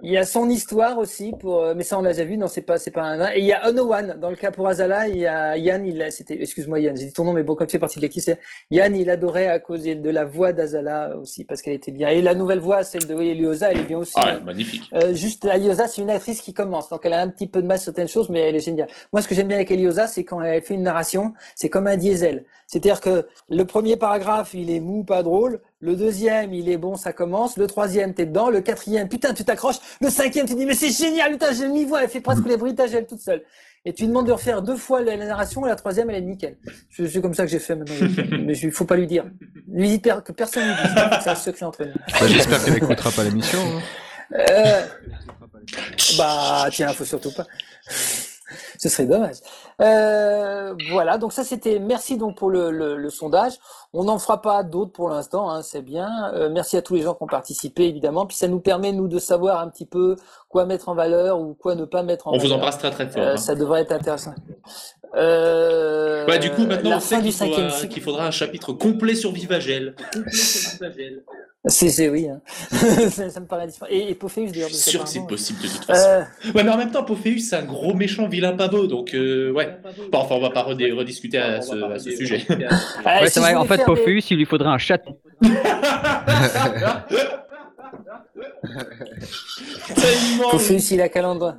Il y a son histoire aussi pour, euh, mais ça on l'a déjà vu, non c'est pas c'est pas un. Et il y a Onowan dans le cas pour Azala, il y a Yann, il a, c'était, excuse-moi Yann, j'ai dit ton nom mais bon comme tu fais partie de l'équipe, c'est Yann, il adorait à cause de la voix d'Azala aussi parce qu'elle était bien. Et la nouvelle voix, celle de Eliosa, elle est bien aussi. Ah ouais, magnifique. Euh, juste Eliosa, c'est une actrice qui commence, donc elle a un petit peu de mal sur certaines choses, mais elle est géniale. Moi, ce que j'aime bien avec Eliosa, c'est quand elle fait une narration, c'est comme un diesel. C'est-à-dire que le premier paragraphe, il est mou, pas drôle. Le deuxième, il est bon, ça commence. Le troisième, t'es dedans. Le quatrième, putain, tu t'accroches. Le cinquième, tu dis, mais c'est génial, putain, j'ai mis voix, elle fait presque les bruitages elle toute seule. Et tu lui demandes de refaire deux fois la, narration, et la troisième, elle est nickel. C'est comme ça que j'ai fait maintenant. mais il faut pas lui dire. Lui per- que personne ne lui dise. C'est un secret entre nous. Bah, J'espère qu'elle écoutera pas l'émission. hein. Euh, bah, tiens, faut surtout pas. Ce serait dommage. Euh, voilà, donc ça c'était. Merci donc pour le, le, le sondage. On n'en fera pas d'autres pour l'instant, hein, c'est bien. Euh, merci à tous les gens qui ont participé évidemment. Puis ça nous permet nous de savoir un petit peu quoi mettre en valeur ou quoi ne pas mettre en On vous valeur. embrasse très très fort. Euh, hein. ça devrait être intéressant. Euh, Bah, du coup, maintenant, la on sait fin du qu'il cycle. qu'il faudra un chapitre complet sur Vivagel. Complet sur Vivagel. C'est oui. Hein. ça, me paraît différent. Et, et Pophéus d'ailleurs. Je suis sûr que c'est possible de toute façon. Euh... Ouais, mais en même temps, Pophéus c'est un gros méchant vilain pavot, donc euh, ouais. Bon, enfin, on va pas rediscuter à ce, à ce sujet. Ah, ouais, c'est vrai. En fait, Pophéus, il lui faudrait un chaton. Pophéus, il a calendrier.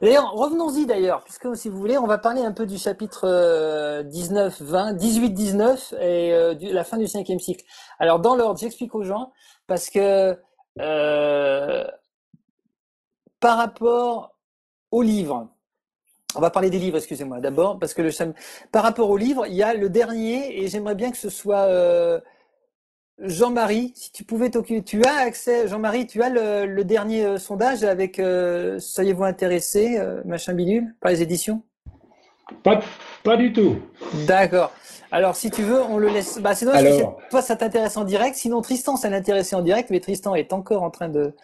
D'ailleurs, revenons-y d'ailleurs, puisque si vous voulez, on va parler un peu du chapitre 19, 20, 18, 19 et euh, la fin du cinquième cycle. Alors dans l'ordre, j'explique aux gens parce que euh, par rapport au livre, on va parler des livres, excusez-moi d'abord, parce que le par rapport au livre, il y a le dernier et j'aimerais bien que ce soit euh, Jean-Marie, si tu pouvais t'occuper, tu as accès, Jean-Marie, tu as le, dernier euh, sondage avec euh, Soyez-vous intéressé, euh, machin bidule, par les éditions? Pas, pas du tout. D'accord. Alors, si tu veux, on le laisse. Bah, c'est Alors... toi, ça t'intéresse en direct. Sinon, Tristan, ça l'intéressait en direct, mais Tristan est encore en train de,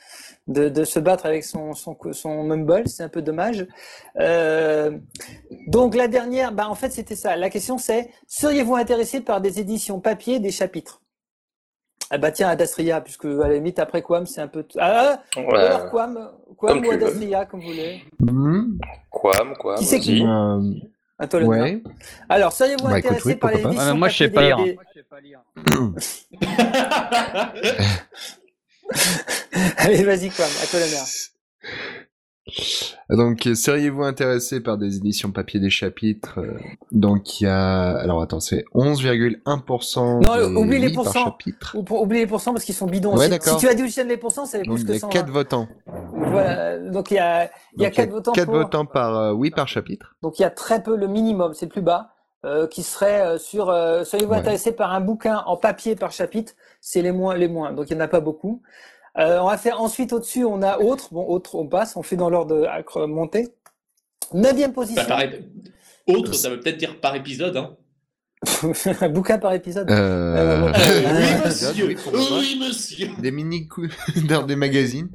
de, de se battre avec son, son, son mumble. C'est un peu dommage. Euh, donc, la dernière, bah, en fait, c'était ça. La question, c'est seriez-vous intéressé par des éditions papier des chapitres? Ah bah tiens, Adastria, puisque à la limite, après Quam, c'est un peu... Ah, ouais. alors Quam, Quam ou Adastria, comme vous voulez mmh. Quam, Quam, Qui c'est qui euh... À toi le ouais. Alors, seriez-vous bah, intéressé oui, par les éditions ah, Moi, je sais pas lire. Des... Allez, vas-y, Quam, à toi l'honneur. Donc, seriez-vous intéressé par des éditions papier des chapitres euh, Donc, il y a... Alors, attends, c'est 11,1% Non, oublie les pourcents. Oublie les pourcents parce qu'ils sont bidons. Ouais, si, si, tu additionnes les pourcents, c'est plus que 100. Il y a 4 hein. votants. Voilà, donc il y a, il y a 4 votants 4 votants par, euh, oui, par chapitre. Donc, il y a très peu, le minimum, c'est le plus bas, euh, qui serait euh, sur... Euh, seriez-vous ouais. intéressé par un bouquin en papier par chapitre? C'est les moins, les moins. Donc, il n'y en a pas beaucoup. Euh, on va faire ensuite au-dessus, on a autre. Bon, autre, on passe, on fait dans l'ordre montée. Neuvième position. Bah, pareil. Autre, ça veut peut-être dire par épisode. Hein. un bouquin par épisode. Euh... Euh, oui, monsieur. Oui, oui, monsieur. Des mini dans des magazines.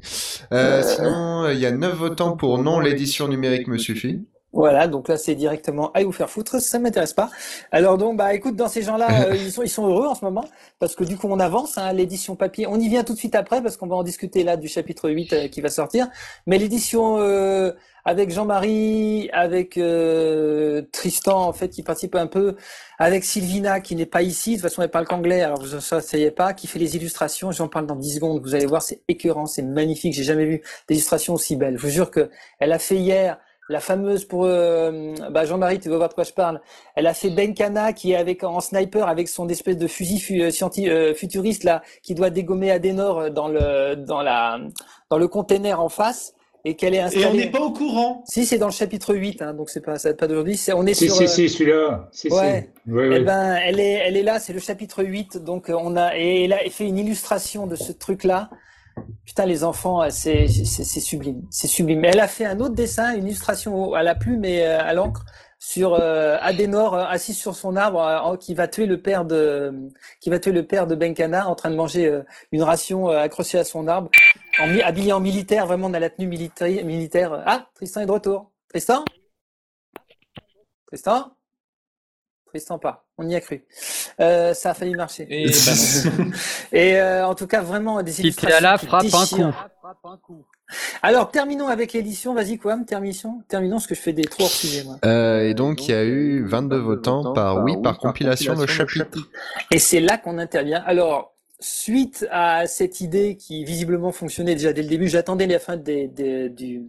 Euh, sinon, il y a neuf votants pour non, l'édition numérique me suffit. Voilà, donc là c'est directement à vous faire foutre, ça m'intéresse pas. Alors donc bah écoute, dans ces gens-là, euh, ils sont ils sont heureux en ce moment parce que du coup on avance hein, l'édition papier. On y vient tout de suite après parce qu'on va en discuter là du chapitre 8 euh, qui va sortir. Mais l'édition euh, avec Jean-Marie, avec euh, Tristan en fait qui participe un peu, avec Sylvina qui n'est pas ici, de toute façon elle parle qu'anglais, alors je ne savais pas, qui fait les illustrations. J'en parle dans 10 secondes. Vous allez voir, c'est écœurant, c'est magnifique. J'ai jamais vu d'illustration aussi belle. Je vous jure que elle a fait hier la fameuse pour euh, bah Jean-Marie, tu vas voir de quoi je parle. Elle a fait Benkana qui est avec en sniper avec son espèce de fusil fu, euh, euh, futuriste là qui doit dégommer Adenor dans le dans la dans le container en face et qu'elle est installée. Et on n'est pas au courant. Si c'est dans le chapitre 8 hein, donc c'est pas ça pas d'aujourd'hui, c'est on est si, sur Si si celui-là. Si, ouais. Si. Oui, eh ben elle est elle est là, c'est le chapitre 8 donc on a et elle a fait une illustration de ce truc là. Putain, les enfants, c'est sublime, c'est sublime. Elle a fait un autre dessin, une illustration à la plume et euh, à l'encre sur euh, Adenor euh, assis sur son arbre euh, qui va tuer le père de Benkana en train de manger euh, une ration accrochée à son arbre, habillé en militaire, vraiment dans la tenue militaire. Ah, Tristan est de retour. Tristan, Tristan? Tristan pas, on y a cru. Euh, ça a failli marcher. Et, bah Et euh, en tout cas, vraiment des illustrations. Qui là, frappe un coup. Alors, terminons avec l'édition. Vas-y, Quam, terminons. Terminons, parce que je fais des trois hors sujet, moi. Euh, et donc, il y a eu 22 votants par oui, par compilation de chapitre. Et c'est là qu'on intervient. Alors, suite à cette idée qui visiblement fonctionnait déjà dès le début, j'attendais la fin des, des, du,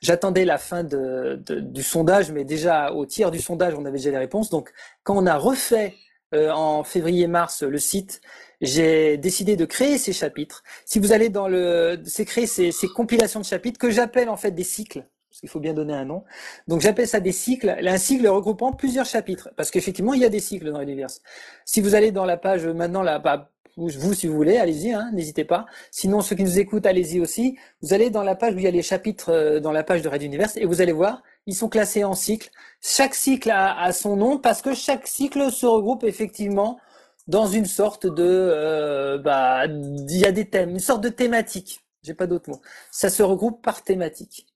J'attendais la fin du sondage, mais déjà au tiers du sondage, on avait déjà les réponses. Donc, quand on a refait euh, en février-mars le site, j'ai décidé de créer ces chapitres. Si vous allez dans le, c'est créer ces, compilations de chapitres que j'appelle en fait des cycles parce qu'il faut bien donner un nom. Donc j'appelle ça des cycles, un cycle regroupant plusieurs chapitres, parce qu'effectivement il y a des cycles dans l'univers. Si vous allez dans la page maintenant là, bah, vous si vous voulez, allez-y, hein, n'hésitez pas. Sinon, ceux qui nous écoutent, allez-y aussi. Vous allez dans la page où il y a les chapitres euh, dans la page de Red Universe et vous allez voir, ils sont classés en cycles. Chaque cycle a, son nom parce que chaque cycle se regroupe effectivement dans une sorte de, euh, bah, il y a des thèmes, une sorte de thématique. J'ai pas d'autres mots. Ça se regroupe par thématique.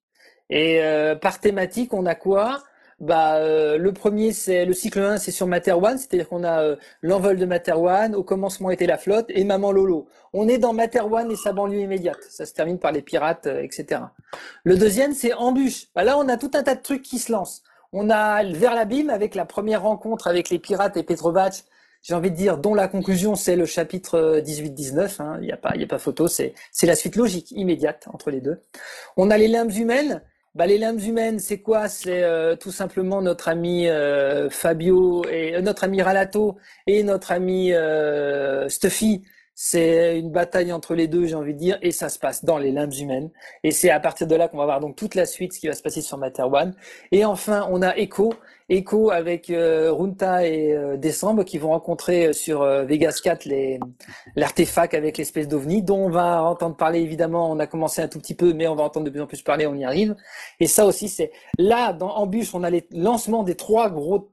Et euh, par thématique, on a quoi? Bah, euh, le premier, c'est le cycle 1, c'est sur Materwan, c'est-à-dire qu'on a euh, l'envol de Materwan, au commencement était la flotte, et Maman Lolo. On est dans Materwan et sa banlieue immédiate. Ça se termine par les pirates, euh, etc. Le deuxième, c'est Embûche. Bah, là, on a tout un tas de trucs qui se lancent. On a Vers l'abîme avec la première rencontre avec les pirates et Petrovac, j'ai envie de dire, dont la conclusion, c'est le chapitre 18-19. Hein. Il n'y a, pas, a pas photo, c'est la suite logique, immédiate entre les deux. On a les limbes humaines bah, les lames humaines, c'est quoi? C'est euh, tout simplement notre ami euh, Fabio et euh, notre ami Ralato et notre ami Stuffy. C'est une bataille entre les deux, j'ai envie de dire, et ça se passe dans les limbes humaines. Et c'est à partir de là qu'on va voir donc toute la suite, ce qui va se passer sur Materwan. Et enfin, on a Echo, Echo avec euh, Runta et euh, Décembre qui vont rencontrer euh, sur Vegas 4 l'artefact avec l'espèce d'ovni dont on va entendre parler évidemment. On a commencé un tout petit peu, mais on va entendre de plus en plus parler. On y arrive. Et ça aussi, c'est là dans Ambush, on a les lancements des trois gros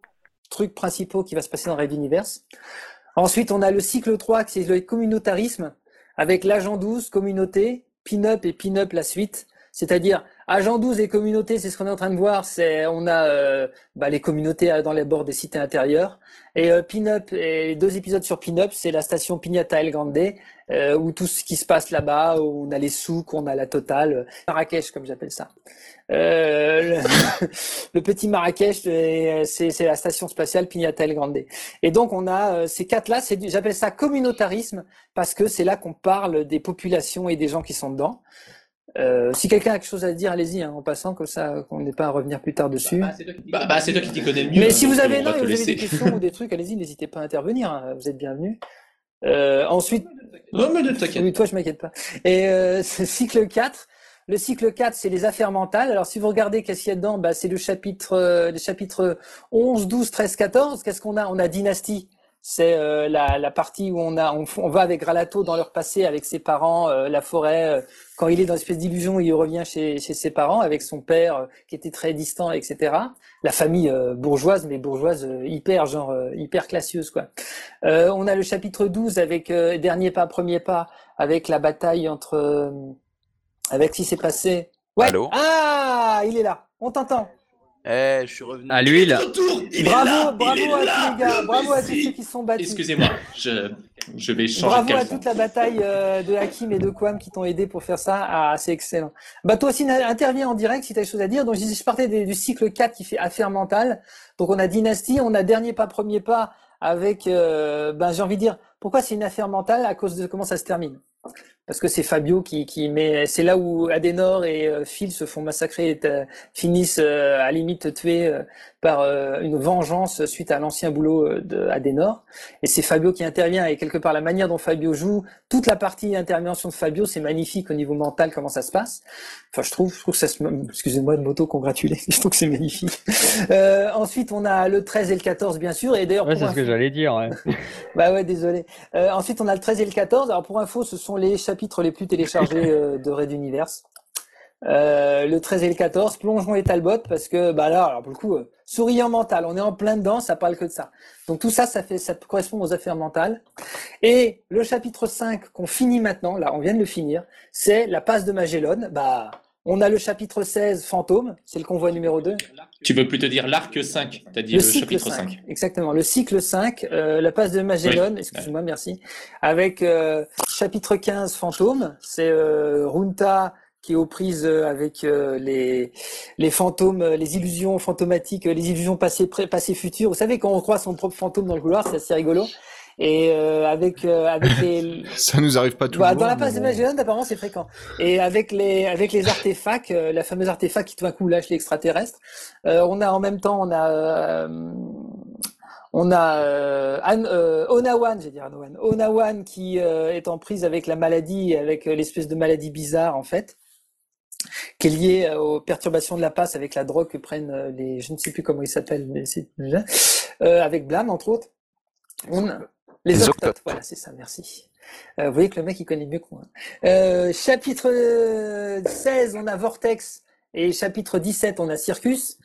trucs principaux qui va se passer dans Red Universe. Ensuite, on a le cycle 3 qui est le communautarisme avec l'agent 12, communauté, pin-up et pin-up la suite. C'est-à-dire Agent 12 et communautés, c'est ce qu'on est en train de voir. C'est on a euh, bah, les communautés euh, dans les bords des cités intérieures. Et euh, Pin-Up deux épisodes sur Pin-Up, c'est la station Pignata El Grande, euh, où tout ce qui se passe là-bas, où on a les souks, on a la totale, Marrakech comme j'appelle ça. Euh, le, petit Marrakech, c'est la station spatiale Pignata El Grande. Et donc on a ces quatre-là, j'appelle ça communautarisme parce que c'est là qu'on parle des populations et des gens qui sont dedans. Euh, si quelqu'un a quelque chose à dire, allez-y, hein, en passant, comme ça, qu'on n'ait pas à revenir plus tard dessus. Bah, bah, bah, c'est toi, qui t'y connais le mieux. Mais si vous avez, non, vous avez des questions ou des trucs, allez-y, n'hésitez pas à intervenir. Hein, vous êtes bienvenus. Euh, ensuite. Non, mais ne t'inquiète. Oui, toi, je m'inquiète pas. Et euh, cycle 4. Le cycle 4, c'est les affaires mentales. Alors, si vous regardez qu'est-ce qu'il y a dedans, bah, c'est le chapitre, euh, les chapitres 11, 12, 13, 14. Qu'est-ce qu'on a? On a Dynastie c'est euh, la, la, partie où on a on, on, va avec Gralato dans leur passé avec ses parents, euh, la forêt. Euh, quand il est dans une espèce d'illusion, il revient chez, chez, ses parents avec son père qui était très distant, etc. La famille bourgeoise, mais bourgeoise hyper genre hyper classieuse quoi. on a le chapitre 12 avec dernier pas, premier pas, avec la bataille entre avec ce qui s'est passé. Ouais. Allô? Ah, il est là. On t'entend. Eh, je suis revenu. À l'huile. Bravo, bravo à tous les gars, bravo à tous ceux qui sont battus. Excusez-moi, je, je vais changer bravo de à toute la bataille euh, de Hakim et de Quam qui t'ont aidé pour faire ça. Ah, c'est excellent. Bah toi aussi interviens en direct si tu as des choses à dire. Donc je partais du cycle 4 qui fait affaire mentale. Donc on a dynastie, on a dernier pas, premier pas avec, euh, ben j'ai envie de dire, pourquoi c'est une affaire mentale à cause de comment ça se termine? Parce que c'est Fabio qui, qui met, c'est là où Adenor et euh, Phil se font massacrer et euh, finissent euh, à limite tués par une vengeance suite à l'ancien boulot de Adenor. Et c'est Fabio qui intervient et quelque part la manière dont Fabio joue, toute la partie intervention de Fabio, c'est magnifique au niveau mental comment ça se passe. Enfin, je trouve, je trouve que ça se, excusez-moi de m'auto-congratuler, je trouve que c'est magnifique. ensuite, on a le 13 et le 14 bien sûr. Et d'ailleurs, ouais, c'est ce que j'allais dire. Ouais. bah ouais, désolé. ensuite, on a le 13 et le 14. Alors pour info, ce sont les chapitres les plus téléchargés euh, de Red Universe. Euh, le 13 et le 14, plongeons et Talbot, parce que bah là, alors pour le coup, euh, souriant mental, on est en plein dedans, ça parle que de ça. Donc tout ça, ça fait, ça correspond aux affaires mentales. Et le chapitre 5 qu'on finit maintenant, là, on vient de le finir, c'est la passe de Magellan. Bah, on a le chapitre 16, Fantôme, c'est le convoi numéro 2. Tu veux plutôt dire l'arc 5, tu as dit le, chapitre 5. Exactement, le cycle 5, euh, la passe de Magellan, excuse-moi, merci. Avec euh, chapitre 15, Fantôme, c'est euh, Runta qui est aux prises avec les, les fantômes, les illusions fantomatiques, les illusions passées, passées, futures. Vous savez, quand on croit son propre fantôme dans le couloir, c'est assez rigolo. Et euh, avec euh, avec les ça nous arrive pas toujours. Bah, dans la passe de Magellan, apparemment, c'est fréquent. Et avec les avec les artefacts, euh, la fameuse artefact qui tout d'un coup lâche l'extraterrestre, on a en même temps on a on a Onawan, j'ai dire Onawan, Onawan qui est en prise avec la maladie, avec l'espèce de maladie bizarre en fait, qui est liée aux perturbations de la passe avec la drogue que prennent les, je ne sais plus comment ils s'appellent, mais c'est avec Blam entre autres. On, les octotes, voilà, c'est ça, merci. Euh, vous voyez que le mec, il connaît mieux que moi. Euh, chapitre 16, on a Vortex, et chapitre 17, on a Circus.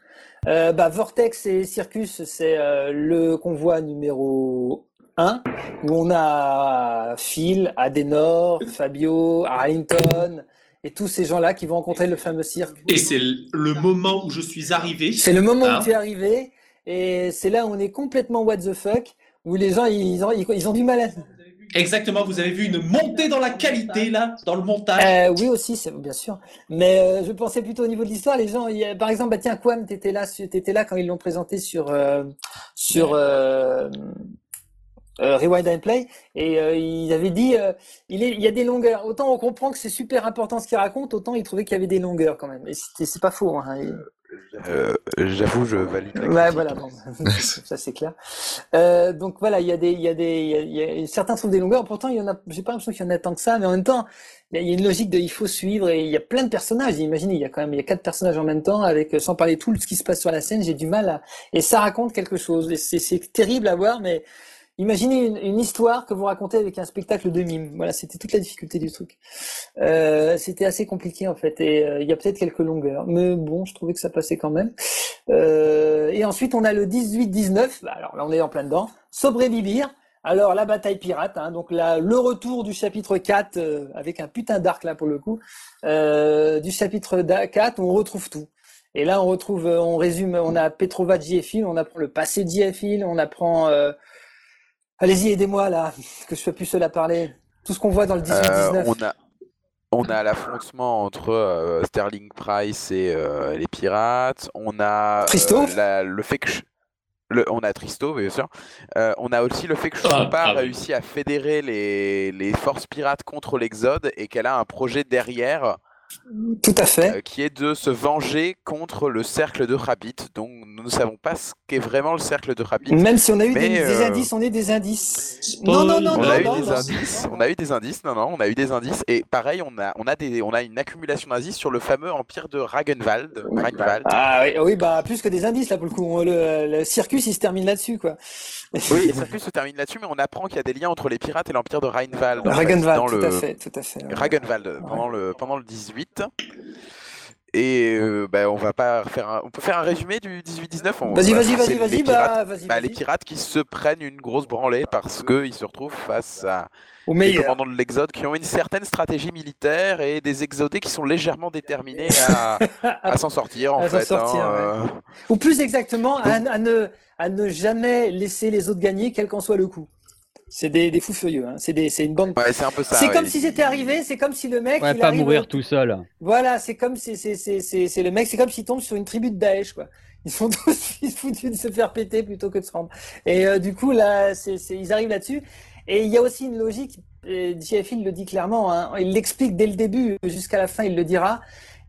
Euh, bah, Vortex et Circus, c'est euh, le convoi numéro 1, où on a Phil, Adenor, Fabio, Arlington, et tous ces gens-là qui vont rencontrer le fameux cirque. Et c'est le moment où je suis arrivé. C'est le moment Hein où tu es arrivé, et c'est là où on est complètement what the fuck, où les gens ils ont, ils ont du mal à. Exactement, vous avez vu une montée dans la qualité là, dans le montage. Euh, oui aussi, c'est bien sûr. Mais euh, je pensais plutôt au niveau de l'histoire. Les gens, y par exemple, bah tiens, Quam, t'étais là, t'étais là quand ils l'ont présenté sur euh, sur Rewind and Play, et euh, il avait dit, il, est, il y a des longueurs. Autant on comprend que c'est super important ce qu'il raconte, autant il trouvait qu'il y avait des longueurs quand même. Et c'est pas faux. Hein. Euh, J'avoue, je valide Ouais, voilà, bon. ça c'est clair. Euh, donc voilà, il y a des, il y a des, y a, il y a- certains trouvent des longueurs. Pourtant, il y en a, j'ai pas l'impression qu'il y en a tant que ça, mais en même temps, il y a, une logique de, il faut suivre et il y a plein de personnages. Imaginez, il y a quand même, il y a quatre personnages en même temps avec, sans parler tout ce qui se passe sur la scène. J'ai du mal à, et ça raconte quelque chose. C'est terrible à voir, mais imaginez une, une histoire que vous racontez avec un spectacle de mime. Voilà, c'était toute la difficulté du truc. Euh, c'était assez compliqué en fait, et euh, il y a peut-être quelques longueurs, mais bon, je trouvais que ça passait quand même. Euh, et ensuite, on a le 18-19. Bah, alors là, on est en plein dedans. Sobre Bibir. Alors, la bataille pirate. Hein, donc là, le retour du chapitre 4 euh, avec un putain d'arc là pour le coup. Euh, du chapitre da- 4, on retrouve tout. Et là, on retrouve, on résume, on a Petrova Giefil, on apprend le passé de on apprend. euh, Allez-y, aidez-moi là, que je sois plus seul à parler. Tout ce qu'on voit dans le 18-19. Euh, on a, on a l'affrontement entre euh, Sterling Price et euh, les pirates. On a euh, la- le fait que je- le- on a Tristo, bien sûr. Euh, on a aussi le fait que Ah, Chompa ah a oui. réussi à fédérer les, les forces pirates contre l'Exode et qu'elle a un projet derrière Tout à fait. euh, qui est de se venger contre le cercle de Rabbit. Donc nous ne savons pas ce qu'est vraiment le cercle de Rabbit. Même si on a eu des, euh, indices, on est des indices. Non, non, non, On non, a eu non, des non. indices, on a eu des indices, non, non, on a eu des indices, et pareil, on a, on a des, on a une accumulation d'indices sur le fameux empire de Ragenwald, Ragnvald. Ah oui, oui, bah plus que des indices là pour le coup. Le, le circus il se termine là-dessus quoi. Oui, ça plus se termine là-dessus, mais on apprend qu'il y a des liens entre les pirates et l'empire de Rheinwald. en fait, Ragenwald, dans tout le... à fait, tout à fait. ouais. Ragenwald, pendant le, pendant le 18. Et euh, bah, on va pas faire un... On peut faire un résumé du 18-19 on- Vas-y, vas-y, vas-y, les vas-y, pirates- bah bah, les pirates qui se prennent une grosse branlée parce qu'ils se retrouvent face à Au les commandants de l'Exode qui ont une certaine stratégie militaire et des exodés qui sont légèrement déterminés à, à s'en sortir en À fait. sortir, hein, ouais. euh. Ou plus exactement, à, à ne, à ne jamais laisser les autres gagner, quel qu'en soit le coup. C'est des, des fous furieux, hein. c'est des- c'est une bande. Ouais, c'est un peu ça. c'est ouais. comme si c'était arrivé, c'est comme si le mec. Ouais, il pas arrive- mourir tout seul. Voilà, c'est comme c'est c'est c'est c'est c'est le mec, c'est comme s'il tombe sur une tribu de Daesh quoi. Ils sont tous foutus de se faire péter plutôt que de se rendre. Et euh, du coup là, c'est c'est ils arrivent là-dessus. Et il y a aussi une logique. euh, JFI le dit clairement. Hein, il l'explique dès le début jusqu'à la fin. Il le dira.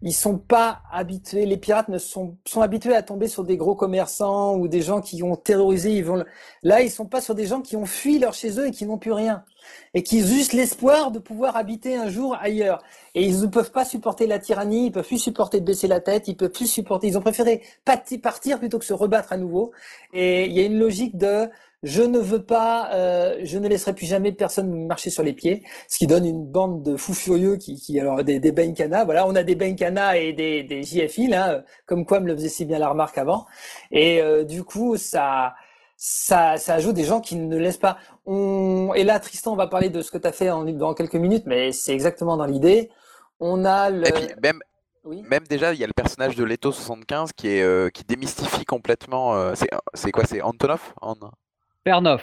Ils sont pas habitués. Les pirates ne sont sont habitués à tomber sur des gros commerçants ou des gens qui ont terrorisé. Ils vont là, ils sont pas sur des gens qui ont fui leur chez eux et qui n'ont plus rien et qui ont juste l'espoir de pouvoir habiter un jour ailleurs. Et ils ne peuvent pas supporter la tyrannie, ils peuvent plus supporter de baisser la tête, ils peuvent plus supporter, ils ont préféré partir plutôt que se rebattre à nouveau. Et il y a une logique de je ne veux pas, euh, je ne laisserai plus jamais personne marcher sur les pieds, ce qui donne une bande de fous furieux qui, qui alors des, des Benkana, voilà, on a des Benkana et des, des JFI là, comme quoi me le faisait si bien la remarque avant. Et euh, du coup, ça, ça, ça ajoute des gens qui ne laissent pas. On... Et là, Tristan, on va parler de ce que tu as fait en, dans quelques minutes, mais c'est exactement dans l'idée. On a le. Et puis même, Oui. même déjà, il y a le personnage de Leto 75 qui est euh, qui démystifie complètement. euh, c'est quoi C'est Antonov An- Pernov.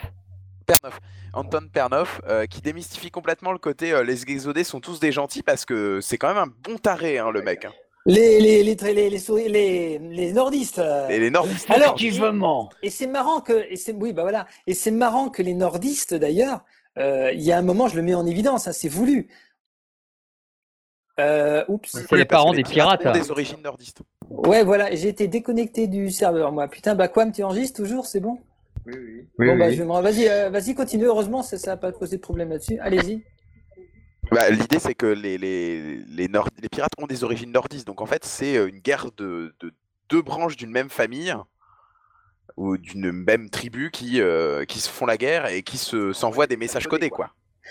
Pernov. Anton Pernov euh, qui démystifie complètement le côté euh, les exodés sont tous des gentils parce que c'est quand même un bon taré hein, le mec. hein. Les, les, les, les, les, les, souris- les, les nordistes. euh, Et les nordistes. Alors, Effectivement. Et c'est marrant que, et c'est, oui, bah voilà, et c'est marrant que les nordistes d'ailleurs, euh, il y a un moment, je le mets en évidence, hein, c'est voulu. Euh, oups. C'est Oui, les parents des pirates. des origines nordistes. Ouais, voilà, j'ai été déconnecté du serveur, moi. Putain, bah quoi, tu enregistres toujours, c'est bon? Oui, Bon, bah, oui. je vais me... Vas-y, euh, vas-y, continue. Heureusement, ça, ça a pas posé de problème là-dessus. Allez-y. Bah, L'idée c'est que les, les, les, nord- les pirates ont des origines nordistes, donc en fait c'est euh, une guerre de, de deux branches d'une même famille ou d'une même tribu qui, euh, qui se font la guerre et qui se s'envoient des messages codés quoi.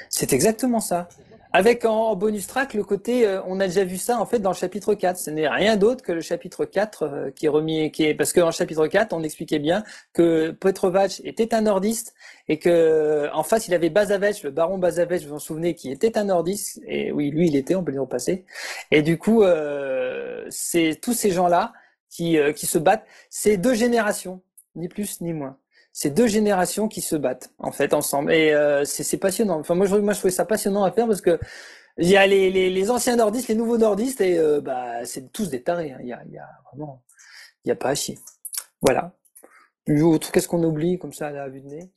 C'est exactement ça. Avec en, bonus track le côté, euh, on a déjà vu ça en fait dans le chapitre 4. Ce n'est rien d'autre que le chapitre 4 euh, qui est remis, qui est parce qu'en chapitre 4, on expliquait bien que Petrovac était un nordiste et que en face il avait Bazavec, le baron Bazavec, vous vous en souvenez, qui était un nordiste. Et oui, lui il était, on peut le dire au passé. Et du coup, euh, c'est tous ces gens-là qui qui se battent. C'est deux générations, ni plus ni moins c'est deux générations qui se battent en fait ensemble et euh, c'est passionnant. Enfin moi je trouvais ça passionnant à faire parce que il y a les, anciens nordistes, les nouveaux nordistes et euh, bah c'est tous des tarés. Hein. Il y a, il y a vraiment il y a pas à chier. Voilà. Qu'est-ce qu'on oublie comme ça à la vue de nez?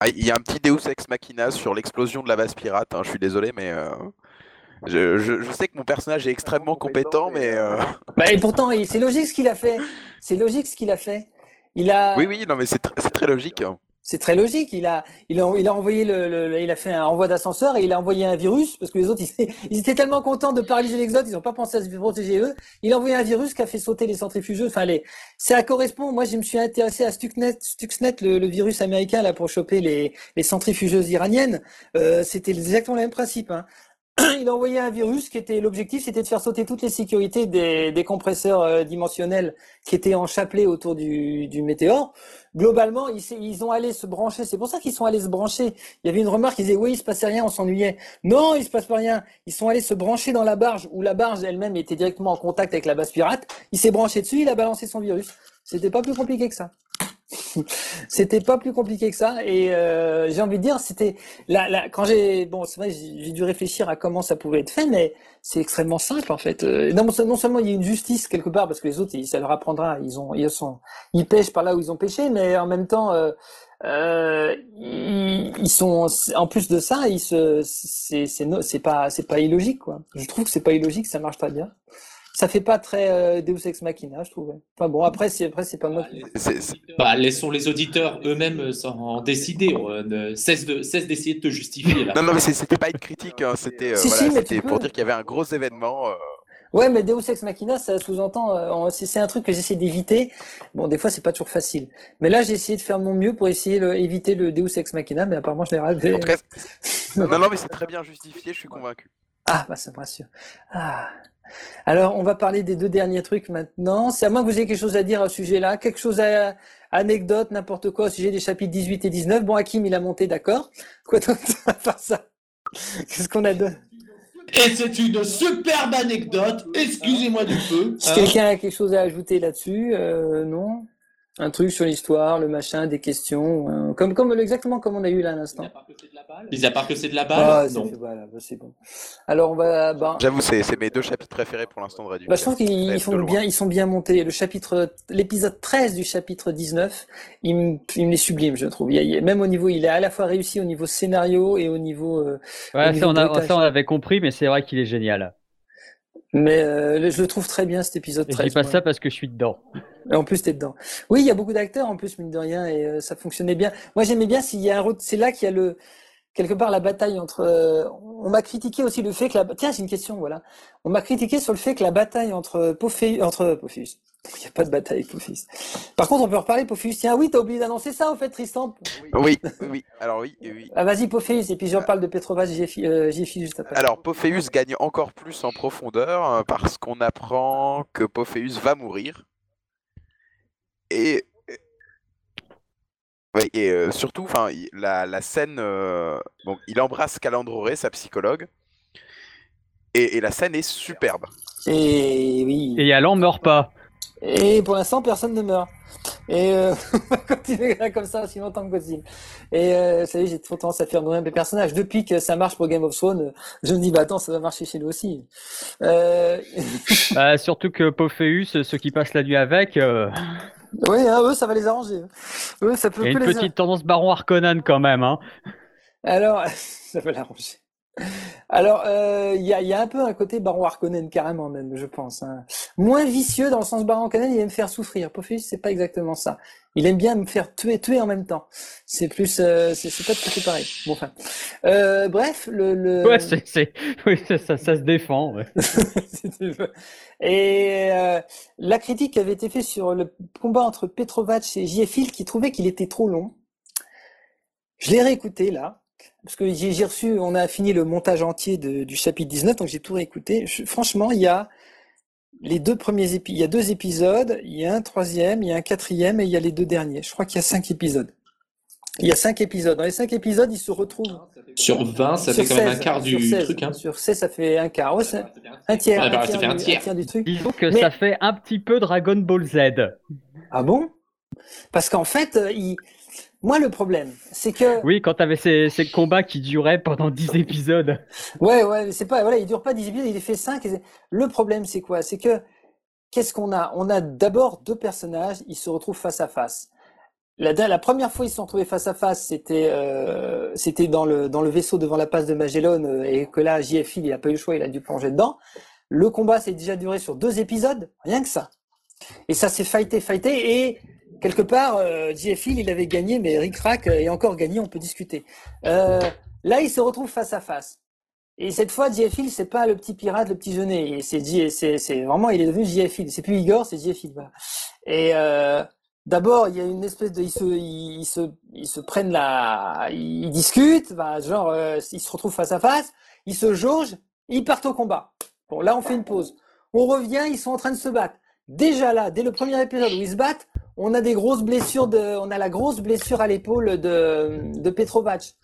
Ah, Il y a un petit Deus ex machina sur l'explosion de la base pirate. Hein. Je suis désolé mais. Euh... Je, je, je, sais que mon personnage est extrêmement compétent, mais. Euh... Bah, et pourtant, c'est logique ce qu'il a fait. C'est logique ce qu'il a fait. Il a. Oui, oui, non, mais c'est tr très logique. Hein. C'est très logique. Il a, il a, il a envoyé le, le il a fait un envoi d'ascenseur et il a envoyé un virus parce que les autres, ils, ils étaient tellement contents de paralyser l'exode, ils n'ont pas pensé à se protéger eux. Il a envoyé un virus qui a fait sauter les centrifugeux. Enfin, les, ça correspond. Moi, je me suis intéressé à Stuxnet, Stuxnet, le, le virus américain là pour choper les, les centrifugeuses iraniennes. Euh, C'était exactement le même principe. Hein. il a envoyé un virus qui était l'objectif, c'était de faire sauter toutes les sécurités des, des compresseurs euh, dimensionnels qui étaient en chapelet autour du, du météore. Globalement, ils, ils ont allé se brancher. C'est pour ça qu'ils sont allés se brancher. Il y avait une remarque, ils disaient oui, il se passait rien, on s'ennuyait. Non, il se passe pas rien. Ils sont allés se brancher dans la barge où la barge elle-même était directement en contact avec la base pirate. Il s'est branché dessus, il a balancé son virus. C'était pas plus compliqué que ça. c'était pas plus compliqué que ça et euh, j'ai envie de dire c'était là, là quand j'ai bon c'est vrai j'ai dû réfléchir à comment ça pouvait être fait mais c'est extrêmement simple en fait. Euh, non, non, seulement il y a une justice quelque part parce que les autres ça leur apprendra ils ont ils sont ils pêchent par là où ils ont pêché mais en même temps euh, euh, ils, sont en plus de ça ils se c'est c'est pas c'est pas illogique quoi. Je trouve que c'est pas illogique ça marche très bien ça fait pas très euh, Deus ex machina, je trouve. Enfin bon, après c'est après c'est pas moi. Bah, laissons les auditeurs eux-mêmes euh, en décider. On, cesse de cesse d'essayer de te justifier. Là. non non mais c'était pas une critique, hein. c'était euh, voilà, si, pour dire qu'il y avait un gros événement. Euh... Ouais, mais Deus ex machina, ça sous-entend, euh, c'est un truc que j'essaie d'éviter. Bon, des fois, c'est pas toujours facile. Mais là, j'ai essayé de faire mon mieux pour essayer d'éviter le Deus ex machina, mais apparemment, je l'ai raté. Non, non, mais c'est très bien justifié, je suis convaincu. Ah, bah, ça me rassure. Ah. Alors, on va parler des deux derniers trucs maintenant. C'est à moins que vous ayez quelque chose à dire à ce sujet-là, quelque chose à anecdote, n'importe quoi au sujet des chapitres 18 et 19. Bon, Hakim, il a monté, d'accord. Quoi d'autre à part ça? Qu'est-ce qu'on a de... Et c'est une superbe anecdote, excusez-moi du peu. Si quelqu'un a quelque chose à ajouter là-dessus, euh, non? Un truc sur l'histoire, le machin, des questions, comme, comme exactement comme on a eu là à l'instant. Mis à part que c'est de la balle. Ah, non. Voilà, bah, c'est bon. Alors on va. Bah... J'avoue, c'est mes deux chapitres préférés pour l'instant de Radio. Bah, je pense qu'ils font bien, ils sont bien montés. Le chapitre, l'épisode 13 du chapitre 19, il me, il me les sublime, je trouve. Il il, même au niveau, il est à la fois réussi au niveau scénario et au niveau. Euh, ouais, ça, on a, ça on avait compris, mais c'est vrai qu'il est génial. Mais euh, je le trouve très bien cet épisode. Et je dis pas ça parce que je suis dedans. Et en plus, t'es dedans. Oui, il y a beaucoup d'acteurs en plus, mine de rien, et euh, ça fonctionnait bien. Moi, j'aimais bien s'il y a un c'est là qu'il y a le quelque part la bataille entre. Euh, on m'a critiqué aussi le fait que la. Tiens, j'ai une question, voilà. On m'a critiqué sur le fait que la bataille entre Pophéus, entre Pophéus, il n'y a pas de bataille avec Pophéus. Par contre, on peut reparler Pophéus. Tiens, oui, t'as oublié d'annoncer ça, au fait, Tristan. Oui, oui, alors oui, oui. Ah, vas-y, Pophéus, et puis j'en parle de Petrova, Gfi euh, juste après. Alors, Pophéus gagne encore plus en profondeur euh, parce qu'on apprend que Pophéus va mourir. Et Ouais, et euh, surtout, enfin, la, la, scène, euh, bon, il embrasse Calandroré, sa psychologue, et, et, la scène est superbe. Et oui. Et Alan meurt pas. Et pour l'instant, personne ne meurt. Et euh, on va continuer comme ça aussi longtemps que possible. Et euh, y est, j'ai trop tendance à faire nourrir mes personnages. Depuis que ça marche pour Game of Thrones, je me dis, bah attends, ça va marcher chez nous aussi. Euh... bah, surtout que Pophéus, ceux qui passent la nuit avec. Euh... Oui, hein, eux, ça va les arranger. Eux, ça peut Il y a une petite tendance Baron Harkonnen quand même. Hein. Alors, ça va l'arranger. Alors, il euh, y, a, y, a, un peu un côté Baron Harkonnen, carrément même, je pense. Hein. Moins vicieux dans le sens Baron Harkonnen, il aime faire souffrir. Pophéus, c'est pas exactement ça. Il aime bien me faire tuer, tuer en même temps. C'est plus, euh, c'est pas tout à fait pareil. Bon, enfin, euh, bref, le, le... Ouais, c'est, oui, ça, ça, ça, se défend. Ouais. et la critique avait été faite sur le combat entre Petrovac et Giefil, qui trouvait qu'il était trop long. Je l'ai réécouté là. Parce que j'ai reçu, on a fini le montage entier du chapitre 19, donc j'ai tout réécouté. franchement, il y a les deux premiers épisodes, il y a deux épisodes, il y a un troisième, il y a un quatrième et il y a les deux derniers. Je crois qu'il y a cinq épisodes. Il y a cinq épisodes. Dans les cinq épisodes, ils se retrouvent. Sur 20, ça fait quand même un quart du truc. Hein. Sur 16, ça fait un quart. Ouais, un tiers. un, tiers, un, tiers. du truc. Disons que ça fait un petit peu Dragon Ball Z. Ah bon? Parce qu'en fait, euh, il moi, le problème, c'est que. Oui, quand t'avais ces, ces combats qui duraient pendant 10 épisodes. Ouais, ouais, c'est pas. Voilà, il dure pas 10 épisodes, il est fait 5. Le problème, c'est quoi? C'est que. Qu'est-ce qu'on a? On a d'abord deux personnages, ils se retrouvent face à face. La, la première fois ils se sont retrouvés face à face, c'était euh, c'était dans le dans le vaisseau devant la passe de Magellan euh, et que là JFI il a pas eu le choix, il a dû plonger dedans. Le combat s'est déjà duré sur deux épisodes, rien que ça. Et ça s'est fighté, fighté et quelque part, euh, il avait gagné, mais Rick Rack est encore gagné, on peut discuter. Euh, là, il se retrouve face à face. Et cette fois, JFil, c'est pas le petit pirate, le petit jeunet. C'est c'est vraiment, il est devenu JFil. C'est plus Igor, c'est JFil. Et euh, d'abord, il y a une espèce de, ils se, prennent la, ils discutent, bah, genre, euh, ils se retrouvent face à face, ils se jaugent, ils partent au combat. Bon, là, on fait une pause. On revient, ils sont en train de se battre. Déjà là, dès le premier épisode où ils se battent, on a des grosses blessures de, on a la grosse blessure à l'épaule de, de Petrovac.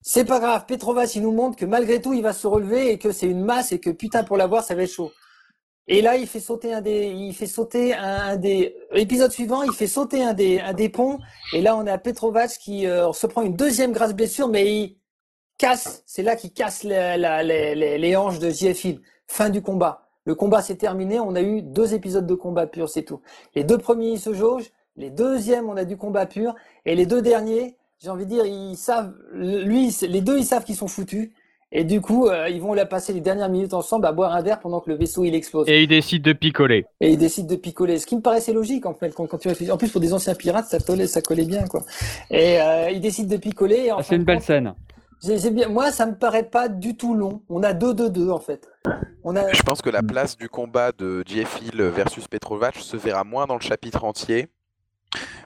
C'est pas grave, Petrovac, il nous montre que malgré tout, il va se relever et que c'est une masse et que putain, pour l'avoir, ça va être chaud. Et là, il fait sauter un des, il fait sauter un, des, épisode suivant, il fait sauter un des, un des ponts. Et là, on a Petrovac qui euh, se prend une deuxième grasse blessure, mais il casse, c'est là qu'il casse les, hanches de JFI. Fin du combat. Le combat s'est terminé, on a eu deux épisodes de combat pur, c'est tout. Les deux premiers, ils se jaugent. Les deuxièmes, on a du combat pur. Et les deux derniers, j'ai envie de dire, ils savent, lui, les deux, ils savent qu'ils sont foutus. Et du coup, euh, ils vont la passer les dernières minutes ensemble à boire un verre pendant que le vaisseau il explose. Et ils décident de picoler. Et ils décident de picoler, ce qui me paraissait logique en fait quand, tu réfléchis. En plus pour des anciens pirates, ça collait, ça collait bien quoi. Et euh, ils décident de picoler. Ah, c'est une belle scène. Moi, ça me paraît pas du tout long. On a deux deux deux en fait. Je pense que la place du combat de Hill versus Petrovac se verra moins dans le chapitre entier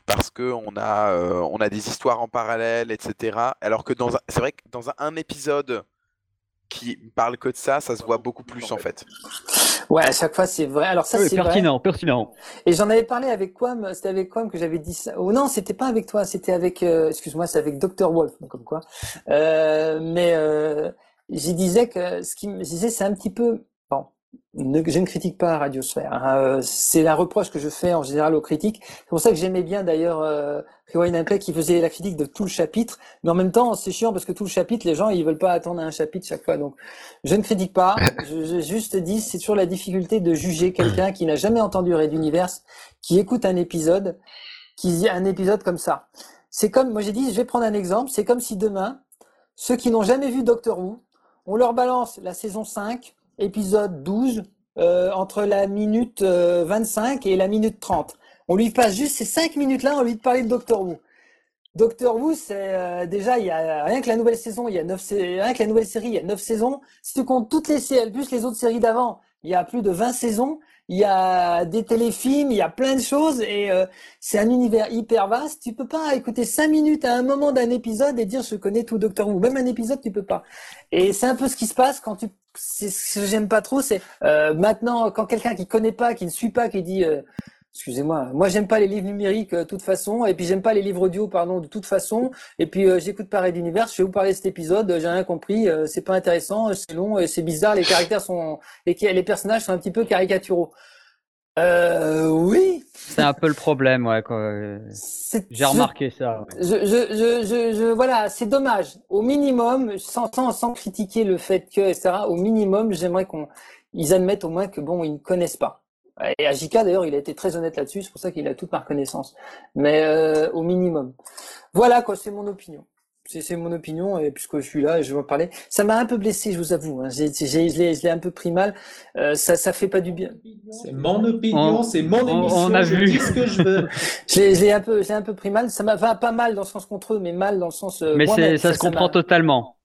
parce que on a, euh, a des histoires en parallèle, etc. Alors que dans c'est vrai que dans un, épisode qui parle que de ça, ça se voit beaucoup plus en fait. Ouais, à chaque fois c'est vrai. Alors ça c'est pertinent, pertinent. Et j'en avais parlé avec Quam, c'était avec Quam que j'avais dit ça. Oh non, c'était pas avec toi, c'était avec, euh, excuse-moi, c'est avec Dr Wolf, comme quoi. Euh, mais j'y disais que ce qui me disait, c'est un petit peu je ne critique pas Radiosphère. Hein. Euh, c'est la reproche que je fais en général aux critiques. C'est pour ça que j'aimais bien d'ailleurs euh, Rewind Play qui faisait la critique de tout le chapitre. Mais en même temps, c'est chiant parce que tout le chapitre, les gens, ils veulent pas attendre un chapitre chaque fois. Donc, je ne critique pas. je, je juste dis, c'est toujours la difficulté de juger quelqu'un qui n'a jamais entendu Red Universe, qui écoute un épisode, qui dit un épisode comme ça. C'est comme, moi j'ai dit, je vais prendre un exemple. C'est comme si demain, ceux qui n'ont jamais vu Doctor Who, on leur balance la saison 5, épisode 12, euh, entre la minute 25 euh, et la minute 30. On lui passe juste ces 5 minutes-là, on lui parler de Doctor Who. Doctor Who, c'est euh, déjà y a rien que la nouvelle saison, il y a neuf rien que la nouvelle série, il y a 9 saisons. Si tu comptes toutes les séries, plus les autres séries d'avant, il y a plus de 20 saisons. Il y a des téléfilms, il y a plein de choses et c'est un univers hyper vaste. Tu peux pas écouter 5 minutes à un moment d'un épisode et dire je connais tout Doctor Who. Même un épisode, tu peux pas. Et c'est un peu ce qui se passe quand tu c'est ce que j'aime pas trop, c'est euh, maintenant quand quelqu'un qui connaît pas, qui ne suit pas, qui dit euh, excusez-moi, moi j'aime pas les livres numériques euh, de toute façon, et puis j'aime pas les livres audio pardon de toute façon, et puis euh, j'écoute pareil d'univers, je vais vous parler de cet épisode, j'ai rien compris, c'est pas intéressant, c'est long, c'est bizarre, les caractères sont et les personnages sont un petit peu caricaturaux. Euh, oui. C'est un peu le problème, ouais. J'ai remarqué ça. Je, je, je, je, voilà, c'est dommage. Au minimum, sans, sans, sans, critiquer le fait que, etc. Au minimum, j'aimerais qu'on, ils admettent au moins que bon, ils ne connaissent pas. Et Ajika, d'ailleurs, il a été très honnête là-dessus. C'est pour ça qu'il a toute ma reconnaissance. Mais euh, au minimum. Voilà quoi, c'est mon opinion. C'est mon opinion, et puisque je suis là, et je vais en parler. Ça m'a un peu blessé, je vous avoue. Hein. je l'ai un peu pris mal. Euh, ça, ça fait pas du bien. C'est mon opinion, c'est mon émission. On a vu. ce que je veux. j'ai un peu, j'ai un peu pris mal. Ça m'a pas mal dans le sens contre eux, mais mal dans le sens. Euh, mais ça, se comprend totalement.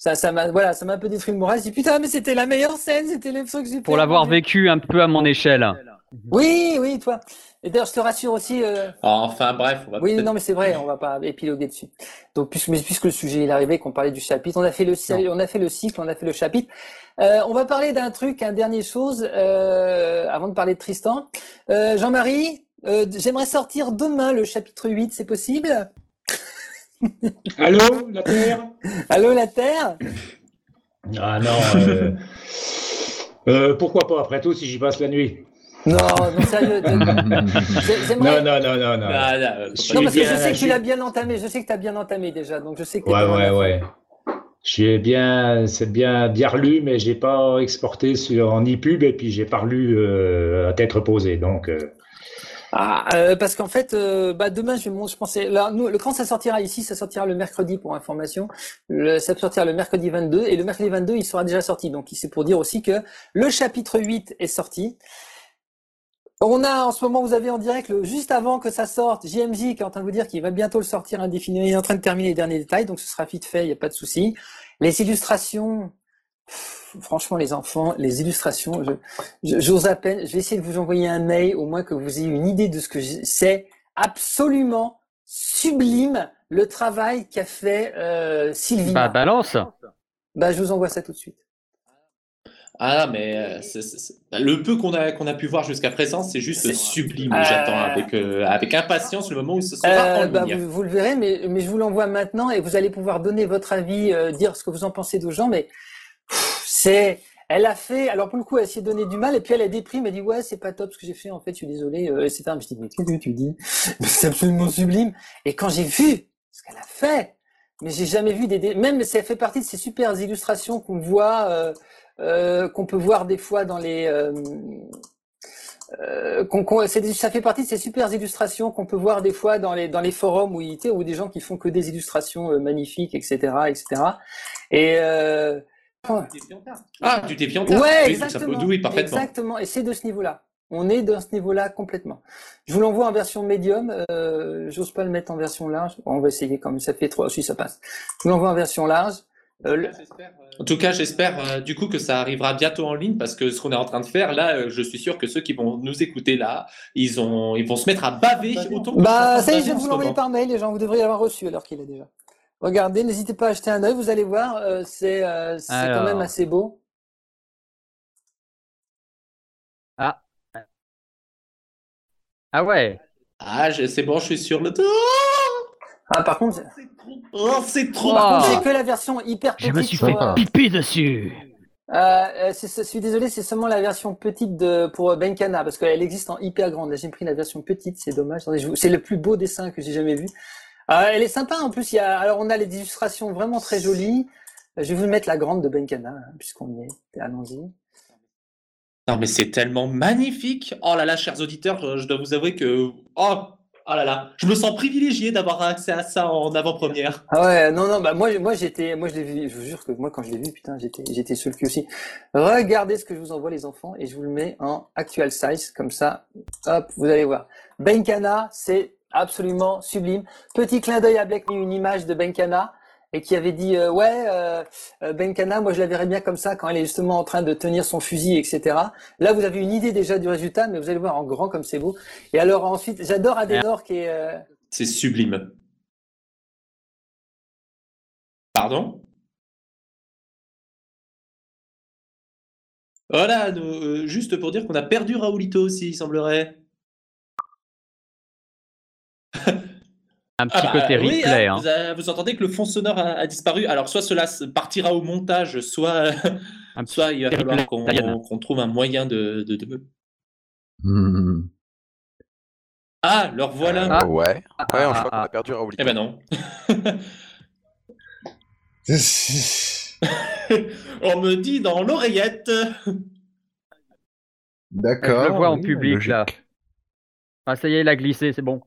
Ça, ça m'a, voilà, ça m'a un peu détruit le moral. Je dis putain, mais c'était la meilleure scène, c'était les trucs que j'ai. Pour l'avoir vécu un peu à mon échelle. Oui, oui, toi. Et d'ailleurs, je te rassure aussi. Euh... Enfin, bref. On va oui, non, mais c'est vrai, on va pas épiloguer dessus. Donc, puisque, mais puisque le sujet est arrivé, qu'on parlait du chapitre, on a fait le, on a fait le cycle, on a fait le chapitre. Euh, on va parler d'un truc, un dernier chose, euh, avant de parler de Tristan. Euh, Jean-Marie, euh, j'aimerais sortir demain le chapitre 8, c'est possible? Allô, la Terre? Allô, la Terre? Ah non. Euh, euh, pourquoi pas, après tout, si j'y passe la nuit non, non, sérieux. non, non, non, non, non. non, parce que je sais que tu l'as bien entamé. Je sais que tu as bien entamé déjà. Donc je sais que ouais, ouais, ouais. J'ai bien, c'est bien, bien relu, mais j'ai pas exporté sur en e-pub et puis j'ai pas relu euh, à tête reposée. Donc. Euh... Ah, euh, parce qu'en fait, euh, bah, demain, je, je pensais, là, nous, le, quand ça sortira ici, ça sortira le mercredi pour information. Le, ça sortira le mercredi 22 et le mercredi 22, il sera déjà sorti. Donc, c'est pour dire aussi que le chapitre 8 est sorti. On a en ce moment, vous avez en direct, le, juste avant que ça sorte, JMJ qui est en train de vous dire qu'il va bientôt le sortir indéfiniment. Il est en train de terminer les derniers détails, donc ce sera vite fait, il n'y a pas de souci. Les illustrations, franchement, les enfants, les illustrations, j'ose à peine. Je vais essayer de vous envoyer un mail, au moins que vous ayez une idée de ce que c'est. Absolument sublime le travail qu'a fait euh, Sylvie. Bah, balance. Bah, je vous envoie ça tout de suite. Ah, mais euh, le peu qu'on a, qu'on a pu voir jusqu'à présent, c'est juste sublime. J'attends euh, avec, euh, avec impatience le moment où ce sera en bah, vous, vous, le verrez, mais, mais je vous l'envoie maintenant et vous allez pouvoir donner votre avis, dire ce que vous en pensez aux gens. Mais c'est, elle a fait, alors pour le coup, elle s'est donné du mal et puis elle a déprime, elle dit ouais, c'est pas top ce que j'ai fait, en fait, je suis désolé, etc. Je me dis mais qu'est-ce que tu dis? C'est absolument sublime. Et quand j'ai vu ce qu'elle a fait, mais j'ai jamais vu des, même ça fait partie de ces super illustrations qu'on voit. Euh, qu'on peut voir des fois dans les euh, euh ça fait partie de ces super illustrations qu'on peut voir des fois dans les dans les forums où il ou des gens qui font que des illustrations euh, magnifiques, etc., etc. Et euh... ah, tu t'es bien Ouais, exactement. Oui, parfaitement. Exactement. Et c'est de ce niveau-là. On est de ce niveau-là complètement. Je vous l'envoie en version médium. Euh, J'ose pas le mettre en version large. on va essayer comme ça fait trois. Si ça passe. Je vous l'envoie en version large. Euh, en tout cas, j'espère euh, du coup que ça arrivera bientôt en ligne parce que ce qu'on est en train de faire là, euh, je suis sûr que ceux qui vont nous écouter là, ils, ont, ils vont se mettre à baver autant Bah, ça y est, je vais vous l'envoyer par mail, les gens, vous devriez l'avoir reçu alors qu'il est déjà. Regardez, n'hésitez pas à acheter un œil, vous allez voir, c'est quand même assez beau. Ah. Ah ouais. Ah, c'est bon, je suis sur le. Ah, par contre. Oh, c'est trop. Par contre, c'est que la version hyper petite. Je me suis fait pipi dessus. Euh, euh je suis désolé, c'est seulement la version petite de, pour Benkana, parce qu'elle existe en hyper grande. Là, j'ai pris la version petite, c'est dommage. C'est le plus beau dessin que j'ai jamais vu. Euh, elle est sympa, en plus, il y a, alors on a les illustrations vraiment très jolies. Je vais vous mettre la grande de Benkana, hein, puisqu'on y est. Allons-y. Non, mais c'est tellement magnifique. Oh là là, chers auditeurs, je dois vous avouer que, oh, Oh là là, je me sens privilégié d'avoir accès à ça en avant-première. Ah ouais, non, non, bah moi, moi j'étais, moi je l'ai vu, je vous jure que moi quand je l'ai vu, putain, j'étais, j'étais sur le cul aussi. Regardez ce que je vous envoie les enfants et je vous le mets en actual size, comme ça, hop, vous allez voir. Benkana, c'est absolument sublime. Petit clin d'œil à Black une image de Benkana et qui avait dit euh, ouais euh, euh, Benkana moi je la verrais bien comme ça quand elle est justement en train de tenir son fusil etc là vous avez une idée déjà du résultat mais vous allez voir en grand comme c'est beau. Et alors ensuite j'adore Adenor qui est c'est sublime. Pardon? Voilà juste pour dire qu'on a perdu Raoulito aussi il semblerait un petit ah bah, côté replay. Hein, hein. Vous, entendez que le fond sonore a, disparu. Alors, soit cela partira au montage, soit, soit il va falloir qu'on trouve un moyen de. de, hmm. Ah, leur voilà. Ah, ouais, ouais, je crois qu'on a perdu Raoul. Eh ben non. On me dit dans l'oreillette. D'accord. Je le vois en public là. Ah, ça y est, il a glissé, c'est bon.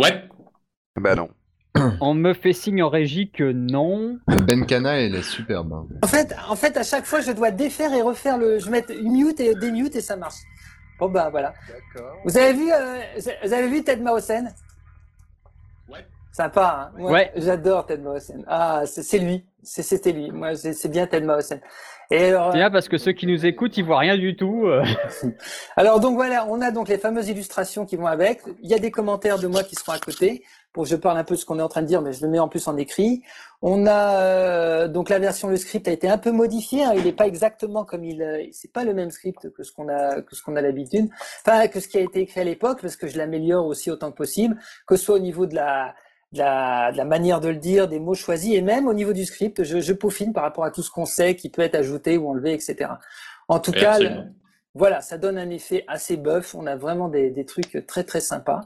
Ouais. Bah non. On me fait signe en régie que non. Benkana, elle est superbe. Hein. En fait, en fait, à chaque fois, je dois défaire et refaire le. Je mets mute et démute et ça marche. Bon bah voilà. Vous avez vu, euh, vous avez vu Ted Mausen? Ouais. Sympa, hein ouais, J'adore Ted Mawson. Ah, c'est lui. C'était lui. Moi, c'est bien Ted Mawson. Et alors, bien parce que ceux qui nous écoutent, ils voient rien du tout. Euh. alors donc voilà, on a donc les fameuses illustrations qui vont avec. Il y a des commentaires de moi qui seront à côté pour que je parle un peu de ce qu'on est en train de dire, mais je le mets en plus en écrit. On a euh, donc la version, le script a été un peu modifié. Hein, il n'est pas exactement comme il, euh, c'est pas le même script que ce qu'on a que ce qu'on a l'habitude, enfin que ce qui a été écrit à l'époque, parce que je l'améliore aussi autant que possible, que ce soit au niveau de la de la, de la, manière de le dire, des mots choisis, et même au niveau du script, je, je peaufine par rapport à tout ce qu'on sait qui peut être ajouté ou enlevé, etc. En tout cas, voilà, ça donne un effet assez buff. On a vraiment des, des trucs très très sympas.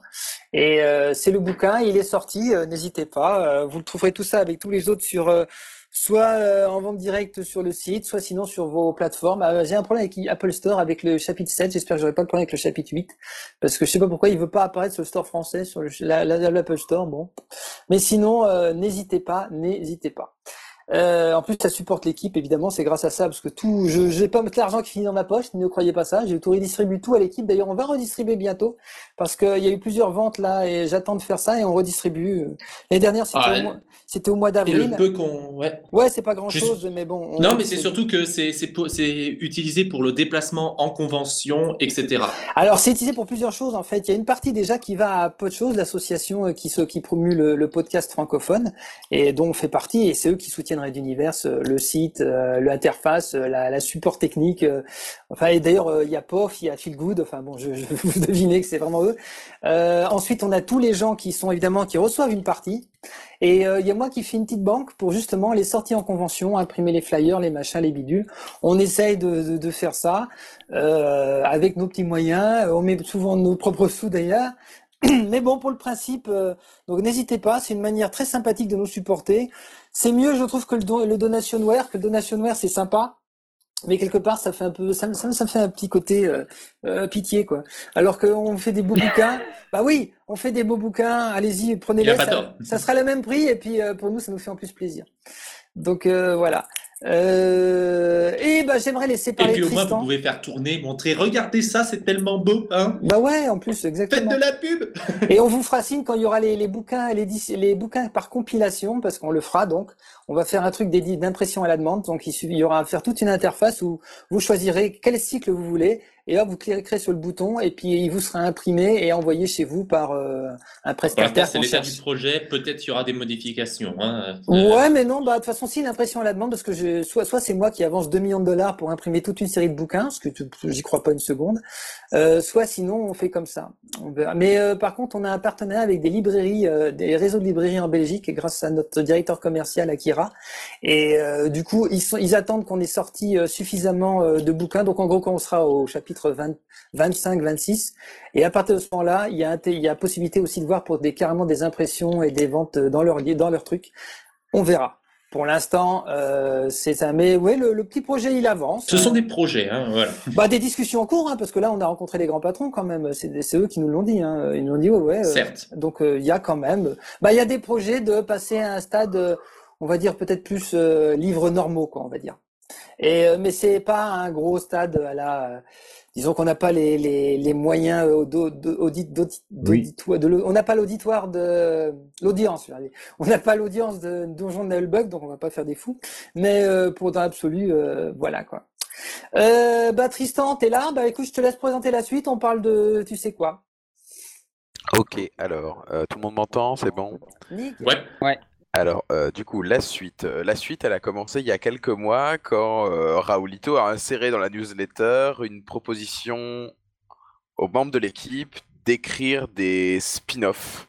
Et euh, c'est le bouquin, il est sorti. Euh, n'hésitez pas, euh, vous le trouverez tout ça avec tous les autres sur soit euh, en vente directe sur le site, soit sinon sur vos plateformes. Euh, j'ai un problème avec Apple Store avec le chapitre 7, j'espère que j'aurai pas de problème avec le chapitre 8, parce que je sais pas pourquoi il veut pas apparaître sur le store français, sur l'Apple Store, bon. Mais sinon, euh, n'hésitez pas, n'hésitez pas. Euh, en plus, ça supporte l'équipe, évidemment, c'est grâce à ça, parce que tout, je n'ai pas mettre l'argent qui finit dans ma poche, ne croyez pas ça. J'ai tout redistribué tout à l'équipe. D'ailleurs, on va redistribuer bientôt, parce qu'il y a eu plusieurs ventes là, et j'attends de faire ça, et on redistribue. L'année dernière, c'était ah, au mois, c'était au mois d'avril. le peu qu'on, ouais. Ouais, c'est pas grand chose, mais bon. Non, mais c'est surtout que c'est, utilisé pour le déplacement en convention, etc. Alors, c'est utilisé pour plusieurs choses, en fait. Il y a une partie déjà qui va à peu de choses, l'association euh, qui, qui promue le, le podcast francophone, et dont on fait partie, et c'est eux qui soutiennent d'univers, euh, le site, euh, l'interface, euh, la, support technique. enfin, et d'ailleurs, il y a POF, il y a Feel Good. Enfin bon, je, je vous devinez que c'est vraiment eux. ensuite, on a tous les gens qui sont évidemment qui reçoivent une partie. Et il y a moi qui fais une petite banque pour justement les sorties en convention, imprimer les flyers, les machins, les bidules. On essaye de, de, faire ça avec nos petits moyens. On met souvent nos propres sous d'ailleurs. Mais bon, pour le principe, donc n'hésitez pas, c'est une manière très sympathique de nous supporter. C'est mieux, je trouve, que le, le donationware, que le donationware, c'est sympa. Mais quelque part, ça fait un peu, ça, ça, ça fait un petit côté euh, euh, pitié, quoi. Alors qu'on fait des beaux bouquins, bah oui, on fait des beaux bouquins. Allez-y, prenez-les. Ça, ça, sera le même prix, et puis euh, pour nous, ça nous fait en plus plaisir. Donc voilà. Euh, et bah j'aimerais laisser parler. Et puis au moins vous pouvez faire tourner, montrer. Regardez ça, c'est tellement beau, hein Bah ouais, en plus exactement. Faites de la pub. et on vous fera signe quand il y aura les, les bouquins, les, les bouquins par compilation, parce qu'on le fera donc. On va faire un truc dédié d'impression à la demande, donc il, il y aura à faire toute une interface où vous choisirez quel cycle vous voulez et là vous cliquerez sur le bouton et puis il vous sera imprimé et envoyé chez vous par euh, un prestataire. c'est l'état du projet, peut-être il y aura des modifications. Hein. Ouais, mais non, bah de toute façon si l'impression à la demande parce que je, soit soit c'est moi qui avance 2 millions de dollars pour imprimer toute une série de bouquins, ce que j'y crois pas une seconde, euh, soit sinon on fait comme ça. On verra. Mais euh, par contre on a un partenariat avec des librairies, euh, des réseaux de librairies en Belgique grâce à notre directeur commercial Et du coup ils sont ils attendent qu'on ait sorti suffisamment de bouquins donc en gros quand on sera au chapitre 25, 26. Et à partir de ce moment-là, il y a, il y a possibilité aussi de voir pour des, carrément des impressions et des ventes dans leur, dans leur truc. On verra. Pour l'instant, euh, c'est ça. Mais oui, le, petit projet, il avance. Ce sont des projets, hein, voilà. Bah, des discussions en cours, hein, parce que là, on a rencontré les grands patrons quand même. C'est eux qui nous l'ont dit. Hein. Ils nous l'ont dit, ouais, ouais. Euh, Certes. donc, euh, il y a quand même. Bah, il y a des projets de passer à un stade, on va dire peut-être plus livres normaux, quoi, on va dire. Et mais c'est pas un gros stade à la disons qu'on n'a pas les, les, les moyens d'audit, on n'a pas l'auditoire de l'audience. On n'a pas l'audience de Donjon de Nullbug, donc on va pas faire des fous. Mais euh, pour dans l'absolu, euh, voilà quoi. Euh, bah Tristan, t'es là? Bah écoute, je te laisse présenter la suite. On parle de, tu sais quoi? Ok, alors tout le monde m'entend, c'est bon? Ouais. Ouais. Alors, euh, du coup, la suite. Euh, la suite, elle a commencé il y a quelques mois quand euh, Raoulito a inséré dans la newsletter une proposition aux membres de l'équipe d'écrire des spin-offs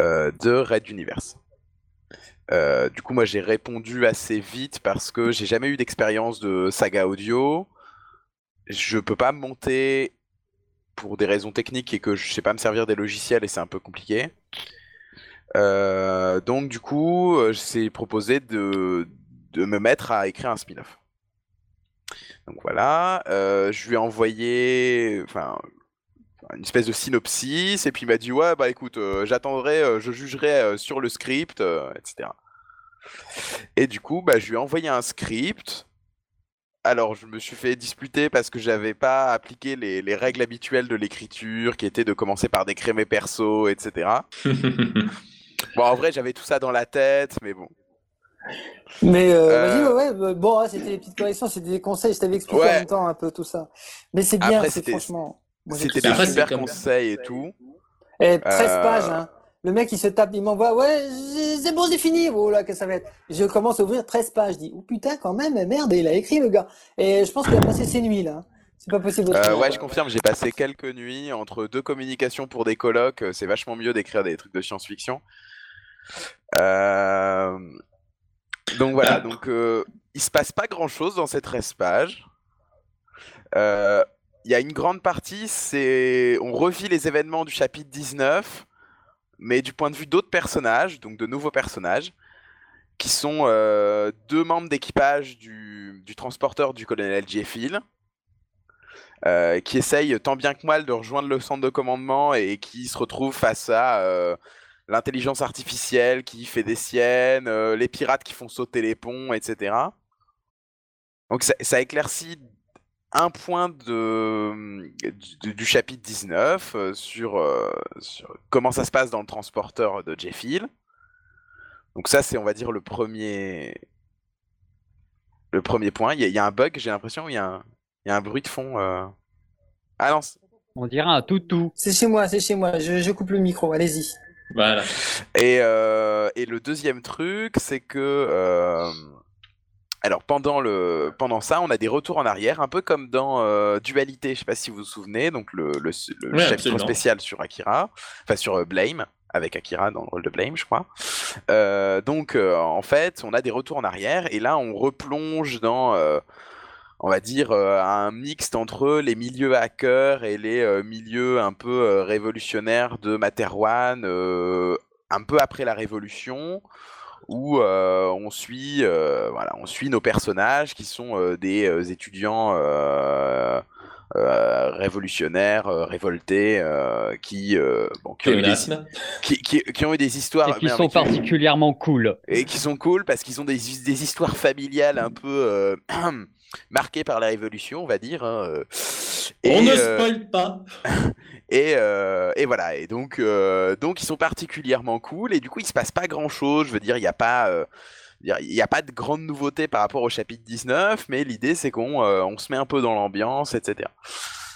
de Red Universe. du coup, moi, j'ai répondu assez vite parce que j'ai jamais eu d'expérience de saga audio. Je peux pas monter pour des raisons techniques et que je sais pas me servir des logiciels et c'est un peu compliqué. Euh, donc du coup, euh, j'ai proposé de, de me mettre à écrire un spin-off. Donc voilà, euh, je lui ai envoyé, une espèce de synopsis, et puis il m'a dit ouais bah écoute, j'attendrai, je jugerai sur le script, etc. Et du coup, bah, je lui ai envoyé un script alors, je me suis fait disputer parce que j'avais pas appliqué les, les règles habituelles de l'écriture, qui étaient de commencer par décrire mes persos, etc. bon, en vrai, j'avais tout ça dans la tête, mais bon. Mais euh, Euh, vas-y, ouais, ouais, bon, hein, c'était des petites corrections, c'était des conseils, je t'avais expliqué Ouais. en même temps un peu tout ça. Mais c'est bien, Après, c'est c'était- franchement. C'était des c'est super conseils et tout. Et 13 Euh, pages, hein. Le mec, il se tape, il m'envoie, ouais, c'est bon, j'ai fini. Oh là, que ça va être. Je commence à ouvrir 13 pages. Je dis, oh putain, quand même, merde, il a écrit, le gars. Et je pense qu'il a passé ses nuits, là. C'est pas possible. Euh, ouais, je confirme, j'ai passé quelques nuits entre deux communications pour des colloques. C'est vachement mieux d'écrire des trucs de science-fiction. Euh, Donc voilà, donc euh, il se passe pas grand-chose dans ces 13 pages. Euh, Il y a une grande partie, c'est on revit les événements du chapitre 19, mais du point de vue d'autres personnages, donc de nouveaux personnages, qui sont euh, deux membres d'équipage du, du transporteur du colonel Jeffil euh, qui essaye tant bien que mal de rejoindre le centre de commandement et qui se retrouve face à euh, l'intelligence artificielle qui fait des siennes, euh, les pirates qui font sauter les ponts, etc. Donc ça, ça éclaircit un point de, du, du chapitre 19 euh, sur, euh, sur comment ça se passe dans le transporteur de Jeffil. Donc ça, c'est, on va dire, le premier, le premier point. Il y, a- il y a un bug, j'ai l'impression, où il y a un, il y a un bruit de fond. euh. Ah non, On dirait un toutou. C'est chez moi, c'est chez moi. Je, je coupe le micro, allez-y. Voilà. Et, euh, et le deuxième truc, c'est que euh, alors pendant le pendant ça, on a des retours en arrière, un peu comme dans euh, Dualité. Je sais pas si vous vous souvenez, donc le, le, le chapitre absolument. spécial sur Akira, enfin sur Blame avec Akira dans le rôle de Blame, je crois. Euh, donc euh, en fait, on a des retours en arrière et là, on replonge dans euh, on va dire, euh, un mixte entre les milieux hackers et les euh, milieux un peu euh, révolutionnaires de Materwan, euh, un peu après la Révolution, où euh, on suit, euh, voilà, on suit nos personnages qui sont euh, des euh, étudiants euh, euh, révolutionnaires, euh, révoltés, euh, qui, euh, bon, qui, ont eu des, Pléonasme. qui, qui- qui ont eu des histoires Et qui sont particulièrement cool. et qui sont cool parce qu'ils ont des, des histoires familiales un peu marquées par la révolution, on va dire. hein, euh. On ne euh, spoil pas. et, euh, et voilà, et donc, donc ils sont particulièrement cool, et du coup il se passe pas grand chose, je veux dire, il n'y a pas... il n'y a pas de grande nouveauté par rapport au chapitre 19, mais l'idée c'est qu'on euh, on se met un peu dans l'ambiance, etc.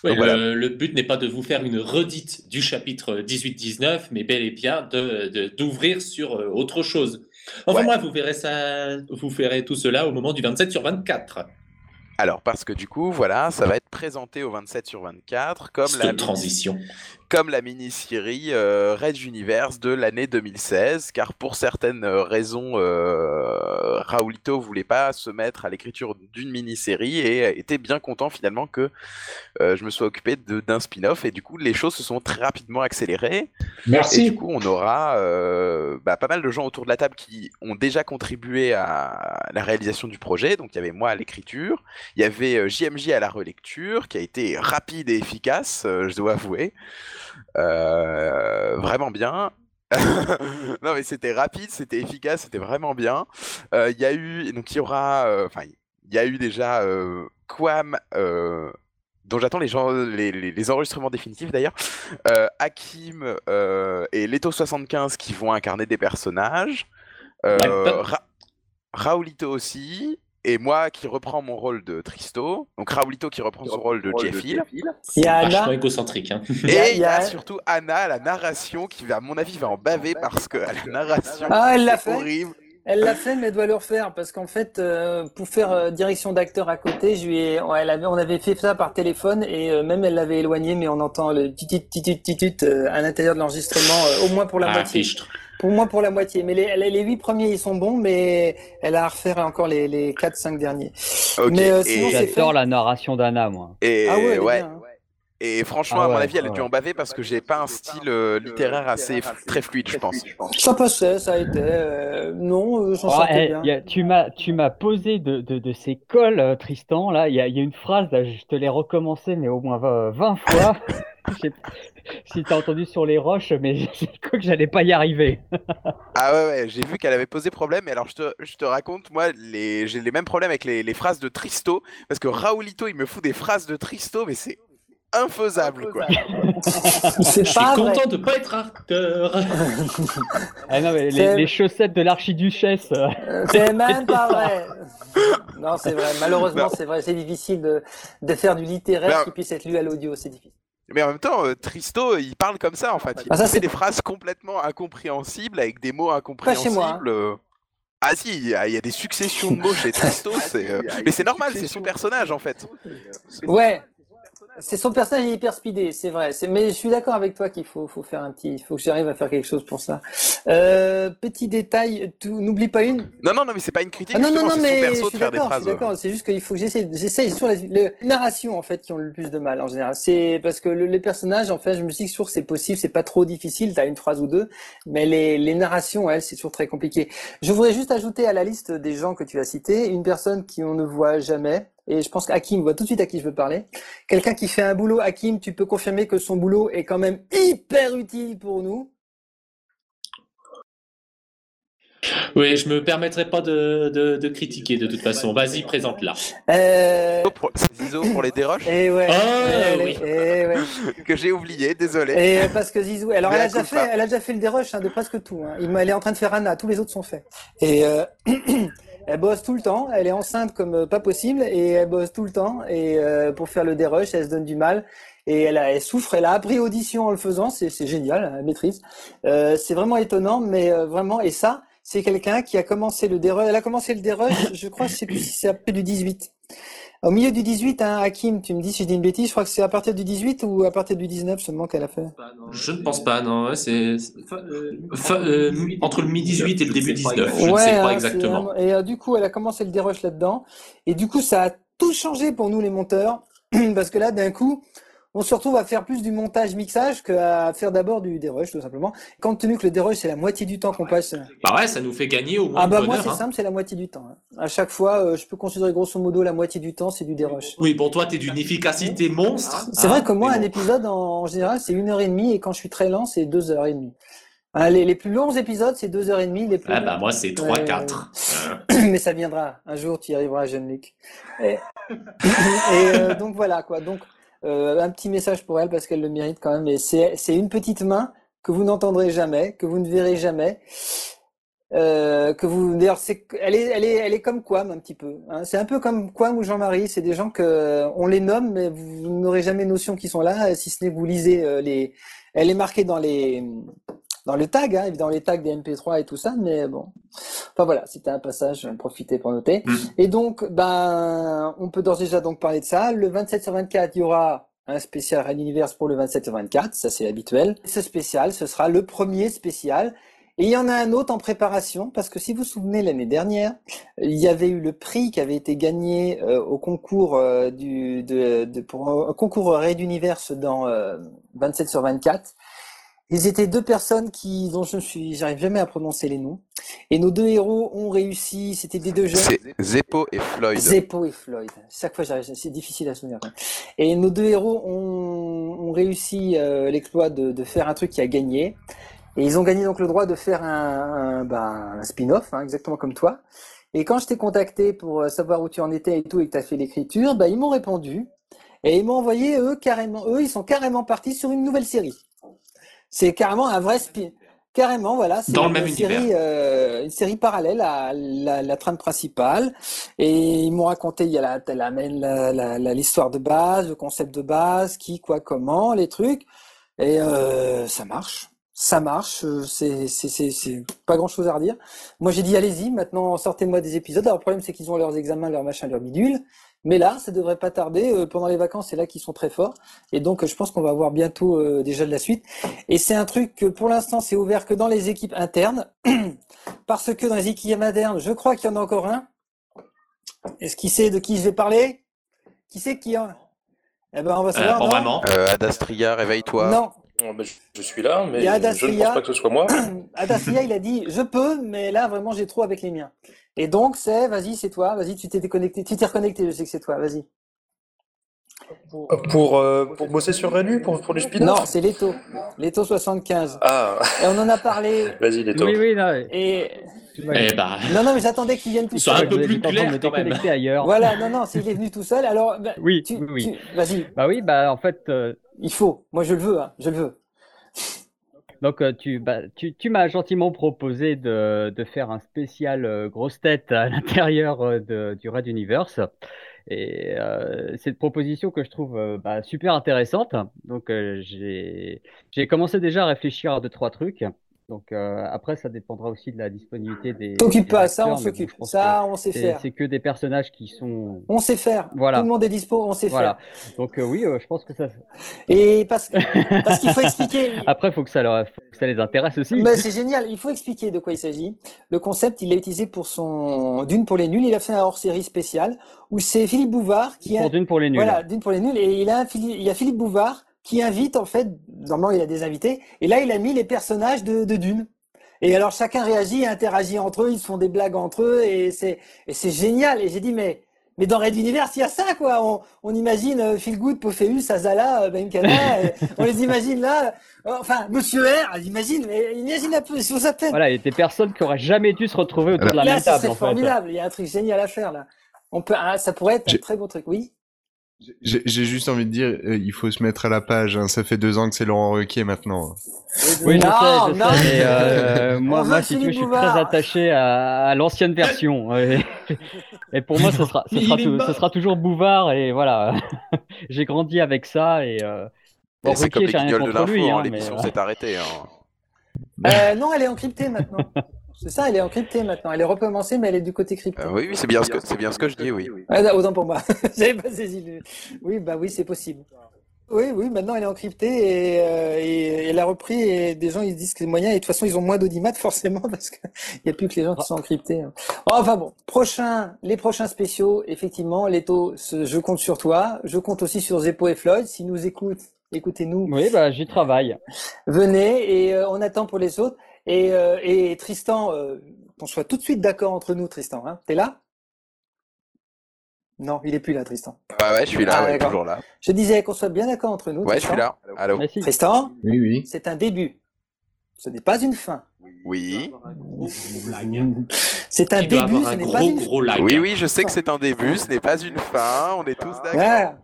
Ouais, donc voilà. le, le but n'est pas de vous faire une redite du chapitre 18-19, mais bel et bien de- de- d'ouvrir sur autre chose. Enfin Ouais. bref, vous verrez ça, vous verrez tout cela au moment du 27 sur 24. Alors parce que du coup, voilà, ça va être présenté au 27 sur 24 comme la, transition. Comme la mini-série euh, Red Universe de l'année 2016, car pour certaines euh, raisons, euh, Raoulito voulait pas se mettre à l'écriture d'une mini-série et était bien content finalement que euh, je me sois occupé d'un spin-off, et du coup les choses se sont très rapidement accélérées, et Merci. du coup on aura bah, pas mal de gens autour de la table qui ont déjà contribué à la réalisation du projet, donc il y avait moi à l'écriture, il y avait JMJ à la relecture, qui a été rapide et efficace, je dois avouer. Euh, vraiment bien. non mais c'était rapide, c'était efficace, c'était vraiment bien. Euh, Il y a eu, donc il y aura, euh, enfin il y a eu déjà Quam, dont j'attends les, les, les- les enregistrements définitifs d'ailleurs, euh, Hakim euh, et Leto 75 qui vont incarner des personnages, euh. Ra- Raoulito aussi, et moi qui reprends mon rôle de Tristo, donc Raoulito qui reprend son rôle de Jeffil. Il y a Vachement Anna. égocentrique. hein. Et il y a il y a- surtout Anna la narration qui, à mon avis, va en baver parce que la narration, Ah, elle l'a c'est fait. horrible. Elle l'a fait, mais elle doit le refaire parce qu'en fait, euh, pour faire euh, direction d'acteur à côté, je lui ai, ouais, elle avait, on avait fait ça par téléphone et euh, même elle l'avait éloigné, mais on entend le titut titut titut euh, à l'intérieur de l'enregistrement, euh, au moins pour la Ah, moitié. fichtre. Pour moi, pour la moitié. Mais les, les, les huit premiers, ils sont bons, mais elle a à refaire encore les, les quatre, cinq derniers. Ok, Mais, euh, sinon, J'adore la narration d'Anna, moi. et Ah ouais, ouais. bien, hein. Et franchement, Ah à mon avis, elle a dû en baver parce que j'ai pas un style euh, littéraire assez f- très fluide, je pense. Ça passait, ça a été. euh, non, euh, j'en Oh, sortais eh, bien. y a- tu m'as tu m'as posé de, de, de ces cols, euh, Tristan. Là, il y a, il y a une phrase, là, je te l'ai recommencé, mais au moins 20 20 fois. si t'as entendu sur les roches, mais j'ai cru que j'allais pas y arriver. ah ouais, ouais j'ai vu qu'elle avait posé problème. Et alors, je te, je te raconte, moi, les... j'ai les mêmes problèmes avec les, les, phrases de Tristo. Parce que Raoulito, il me fout des phrases de Tristo, mais c'est infaisable, quoi. Je suis content de pas être acteur. ah non, mais les, chaussettes de l'archiduchesse. Euh, c'est même pas vrai. Non, c'est vrai. Malheureusement, c'est vrai. C'est difficile de, de, faire du littéraire qui puisse être lu à l'audio. C'est difficile. Mais en même temps, euh, Tristo, il parle comme ça, en fait. Il ah, fait des phrases complètement incompréhensibles avec des mots incompréhensibles. Pas chez moi, hein. Ah si, il y, a des successions de mots chez Tristo, mais c'est normal, c'est son personnage en fait. Ouais, c'est son personnage hyper speedé, c'est vrai. Mais je suis d'accord avec toi qu'il faut, faut faire un petit, il faut que j'arrive à faire quelque chose pour ça. Euh, petit détail, n'oublie pas une? Non, non, non, mais c'est pas une critique. Ah, non, non, non, mais je suis d'accord. C'est juste qu'il faut que j'essaie, j'essaie sur les, les, narrations en fait qui ont le plus de mal en général. C'est parce que les personnages, en fait, je me dis que sur c'est possible, c'est pas trop difficile. T'as une phrase ou deux, mais les, les narrations, elles, c'est toujours très compliqué. Je voudrais juste ajouter à la liste des gens que tu as cités une personne qui on ne voit jamais et je pense qu'Hakim voit tout de suite à qui je veux parler. Quelqu'un qui fait un boulot, Hakim, tu peux confirmer que son boulot est quand même hyper utile pour nous. Oui, je me permettrai pas de, de, critiquer de toute façon. Vas-y, présente-la. Euh... Zizou pour les déroches. Et eh ouais. Oh, oui. Et eh ouais. que j'ai oublié, désolé. Et parce que Zizou, alors elle a, déjà fait, elle a déjà fait le déroche hein, de presque tout. Hein. Elle est en train de faire Anna, tous les autres sont faits. Et euh... Elle bosse tout le temps, elle est enceinte comme euh, pas possible et elle bosse tout le temps et euh, pour faire le dérush, elle se donne du mal et elle, a, elle souffre. Elle a appris audition en le faisant, c'est génial, elle maîtrise. Euh, c'est vraiment étonnant, mais euh, vraiment et ça, c'est quelqu'un qui a commencé le dérush. Elle a commencé le dérush, je crois, je sais plus si c'est après du 18. Au milieu du 18, hein, Hakim, tu me dis si je dis une bêtise, je crois que c'est à partir du 18 ou à partir du 19 seulement qu'elle a fait Je ne pense pas, non. c'est euh, entre le mi-18 et le début 19, je ne sais pas hein, exactement. Et euh, du coup, elle a commencé le dérush là-dedans. Et du coup, ça a tout changé pour nous les monteurs. parce que là, d'un coup, on se retrouve à faire plus du montage mixage qu'à faire d'abord du dérush tout simplement. Compte tenu que le dérush c'est la moitié du temps qu'on passe. Bah ouais, ça nous fait gagner au moins. Ah bah moi c'est hein. simple, c'est la moitié du temps. Hein. À chaque fois, euh, je peux considérer grosso modo la moitié du temps c'est du dérush. Oui, pour toi t'es d'une efficacité monstre. C'est vrai hein, que moi un épisode en, général c'est une heure et demie et quand je suis très lent c'est deux heures et demie. Les, les, plus longs épisodes, c'est deux heures et demie. Les plus ah bah moi c'est trois, quatre. Mais ça viendra. Un jour, tu y arriveras, jeune Luc. Et, et euh, donc voilà quoi. Donc euh, un petit message pour elle parce qu'elle le mérite quand même. Et c'est une petite main que vous n'entendrez jamais, que vous ne verrez jamais. Euh, que vous d'ailleurs c'est elle est elle est elle est comme Quam un petit peu hein. c'est un peu comme Quam ou Jean-Marie c'est des gens que on les nomme mais vous n'aurez jamais notion qu'ils sont là si ce n'est que vous lisez euh, les elle est marquée dans les dans le tag, hein, dans les tags des MP3 et tout ça, mais bon. Enfin voilà, c'était un passage, profitez pour noter. Mm. Et donc, ben, on peut d'ores déjà donc parler de ça. Le 27 sur 24, il y aura un spécial Red Universe pour le 27 sur 24, ça c'est habituel. Ce spécial, ce sera le premier spécial. Et il y en a un autre en préparation, parce que si vous vous souvenez, l'année dernière, il y avait eu le prix qui avait été gagné euh, au concours euh, du, de, de, pour un concours Raid Universe dans 27 euh, sur 24. Ils étaient deux personnes qui, dont je suis, j'arrive jamais à prononcer les noms. Et nos deux héros ont réussi. C'était des deux jeunes. C'est Zeppo et Floyd. Zeppo et Floyd. Chaque fois, c'est difficile à souvenir. Et nos deux héros ont, ont réussi euh, l'exploit de, de, faire un truc qui a gagné. Et ils ont gagné donc le droit de faire un, un, ben, un spin-off, hein, exactement comme toi. Et quand je t'ai contacté pour euh, savoir où tu en étais et tout, et que tu as fait l'écriture, ben, ils m'ont répondu. Et ils m'ont envoyé, eux, carrément, eux, ils sont carrément partis sur une nouvelle série. C'est carrément un vrai spin. Carrément, voilà. Dans le même une série, euh, une série parallèle à la, la, trame principale. Et ils m'ont raconté, il y a la, l'histoire de base, le concept de base, qui, quoi, comment, les trucs. Et euh, ça marche. Ça marche. C'est, c'est, c'est, pas grand chose à redire. Moi, j'ai dit, allez-y, maintenant, sortez-moi des épisodes. Alors, le problème, c'est qu'ils ont leurs examens, leurs machins, leurs bidules. Mais là, ça devrait pas tarder. Euh, pendant les vacances, c'est là qu'ils sont très forts. Et donc, je pense qu'on va avoir bientôt euh, déjà de la suite. Et c'est un truc que pour l'instant, c'est ouvert que dans les équipes internes. Parce que dans les équipes internes, je crois qu'il y en a encore un. Est-ce qu'il sait de qui je vais parler? Qui sait qui a Eh ben, on va euh, savoir. Euh, vraiment. Adastria, réveille-toi. Non. Oh, ben, je suis là, mais je ne pense pas que ce soit moi. Adastria, il a dit je peux, mais là vraiment j'ai trop avec les miens. Et donc, c'est, vas-y, c'est toi, vas-y, tu t'es déconnecté, tu t'es reconnecté, je sais que c'est toi, vas-y. Pour, euh, pour bosser sur Redu, pour, pour du spin Non, c'est Leto. Leto 75. Ah, Et on en a parlé. vas-y, Leto. Oui, oui, non. Et Eh bah, non, non, mais j'attendais qu'il vienne tout seul. un peu plus clair, quand même. ailleurs. Voilà, non, non, s'il est venu tout seul, alors bah, Oui, tu- oui, oui. tu- vas-y, Bah oui, bah en fait, euh, il faut. Moi, je le veux, hein, je le veux. Donc euh, tu, bah, tu, tu m'as gentiment proposé de, de faire un spécial euh, grosse tête à l'intérieur euh, du Red Universe. Et euh, cette proposition que je trouve bah, super intéressante. Donc j'ai commencé déjà à réfléchir à deux trois trucs. Donc euh, après, ça dépendra aussi de la disponibilité des. T'occupe des pas, ça, on bon, s'occupe. pense Ça, on sait faire. c'est que des personnages qui sont. On sait faire. Voilà. Tout le monde est dispo, on sait Voilà. faire. Donc euh, oui, euh, je pense que ça. Et parce, que- parce qu'il faut expliquer. Après, faut que ça leur, faut que ça les intéresse aussi. Mais c'est génial, il faut expliquer de quoi il s'agit. Le concept, il l'a utilisé pour son d'une pour les nuls, il a fait un hors-série spécial où c'est Philippe Bouvard qui a Pour d'une pour les nuls. voilà, d'une pour les nuls et il a il y a Philippe Bouvard qui invite en fait, normalement il a des invités et là il a mis les personnages de, de Dune. Et alors chacun réagit, interagit entre eux, ils se font des blagues entre eux et c'est et c'est génial et j'ai dit mais mais dans Red Universe, il y a ça, quoi. On, on imagine euh, Phil Good, Pophéus, Azala, euh, Ben Kala, et on les imagine là. Euh, Enfin, Monsieur R, imagine, mais imagine un peu, si vous appelez. Voilà, et des personnes qui auraient jamais dû se retrouver autour de la Là, même ça table, serait en fait. formidable. Il y a un truc génial à faire, là. On peut, ah, ça pourrait être un très beau truc, oui. J'ai juste envie de dire, euh, il faut se mettre à la page. hein. Ça fait deux ans que c'est Laurent Ruquier maintenant. Oui, je Non, sais, je non. sais, mais euh, moi, moi, si tu veux, je suis très attaché à, à l'ancienne version. Et, et pour moi, ce sera, ce sera, ce toujours Bouvard. Et voilà, j'ai grandi avec ça. Et euh, bon, c'est comme les guignols de l'info, hein, l'émission s'est arrêtée. Hein. Euh, non, elle est encryptée maintenant. C'est ça, elle est encryptée maintenant. Elle est recommencée, mais elle est du côté crypté. Euh, oui, oui, c'est bien, ce que- c'est bien ce que je dis, oui. Ah, autant pour moi. J'avais pas saisi le... Oui, bah oui, c'est possible. Oui, oui, maintenant elle est encryptée et, euh, et elle a repris et des gens ils se disent que c'est moyen et de toute façon ils ont moins d'audimat forcément parce qu'il n'y a plus que les gens qui sont encryptés. hein. Enfin bon, prochain, les prochains spéciaux, effectivement, Leto, je compte sur toi. Je compte aussi sur Zeppo et Floyd. S'ils nous écoutent, écoutez-nous, Oui, bah, j'y travaille. venez et euh, on attend pour les autres. Et, euh, et Tristan, euh, qu'on soit tout de suite d'accord entre nous, Tristan, hein. T'es là? Non, il est plus là, Tristan. Ah ouais, je suis là, Ah, ouais, toujours là. Je disais qu'on soit bien d'accord entre nous. Ouais, je Tristan. suis là. Allô. Tristan, Oui, oui. c'est un début. Ce n'est pas une fin. Oui. C'est un début, ce un n'est pas gros une fin. Oui, oui, je sais que c'est un début, ce n'est pas une fin, on est tous d'accord. Voilà.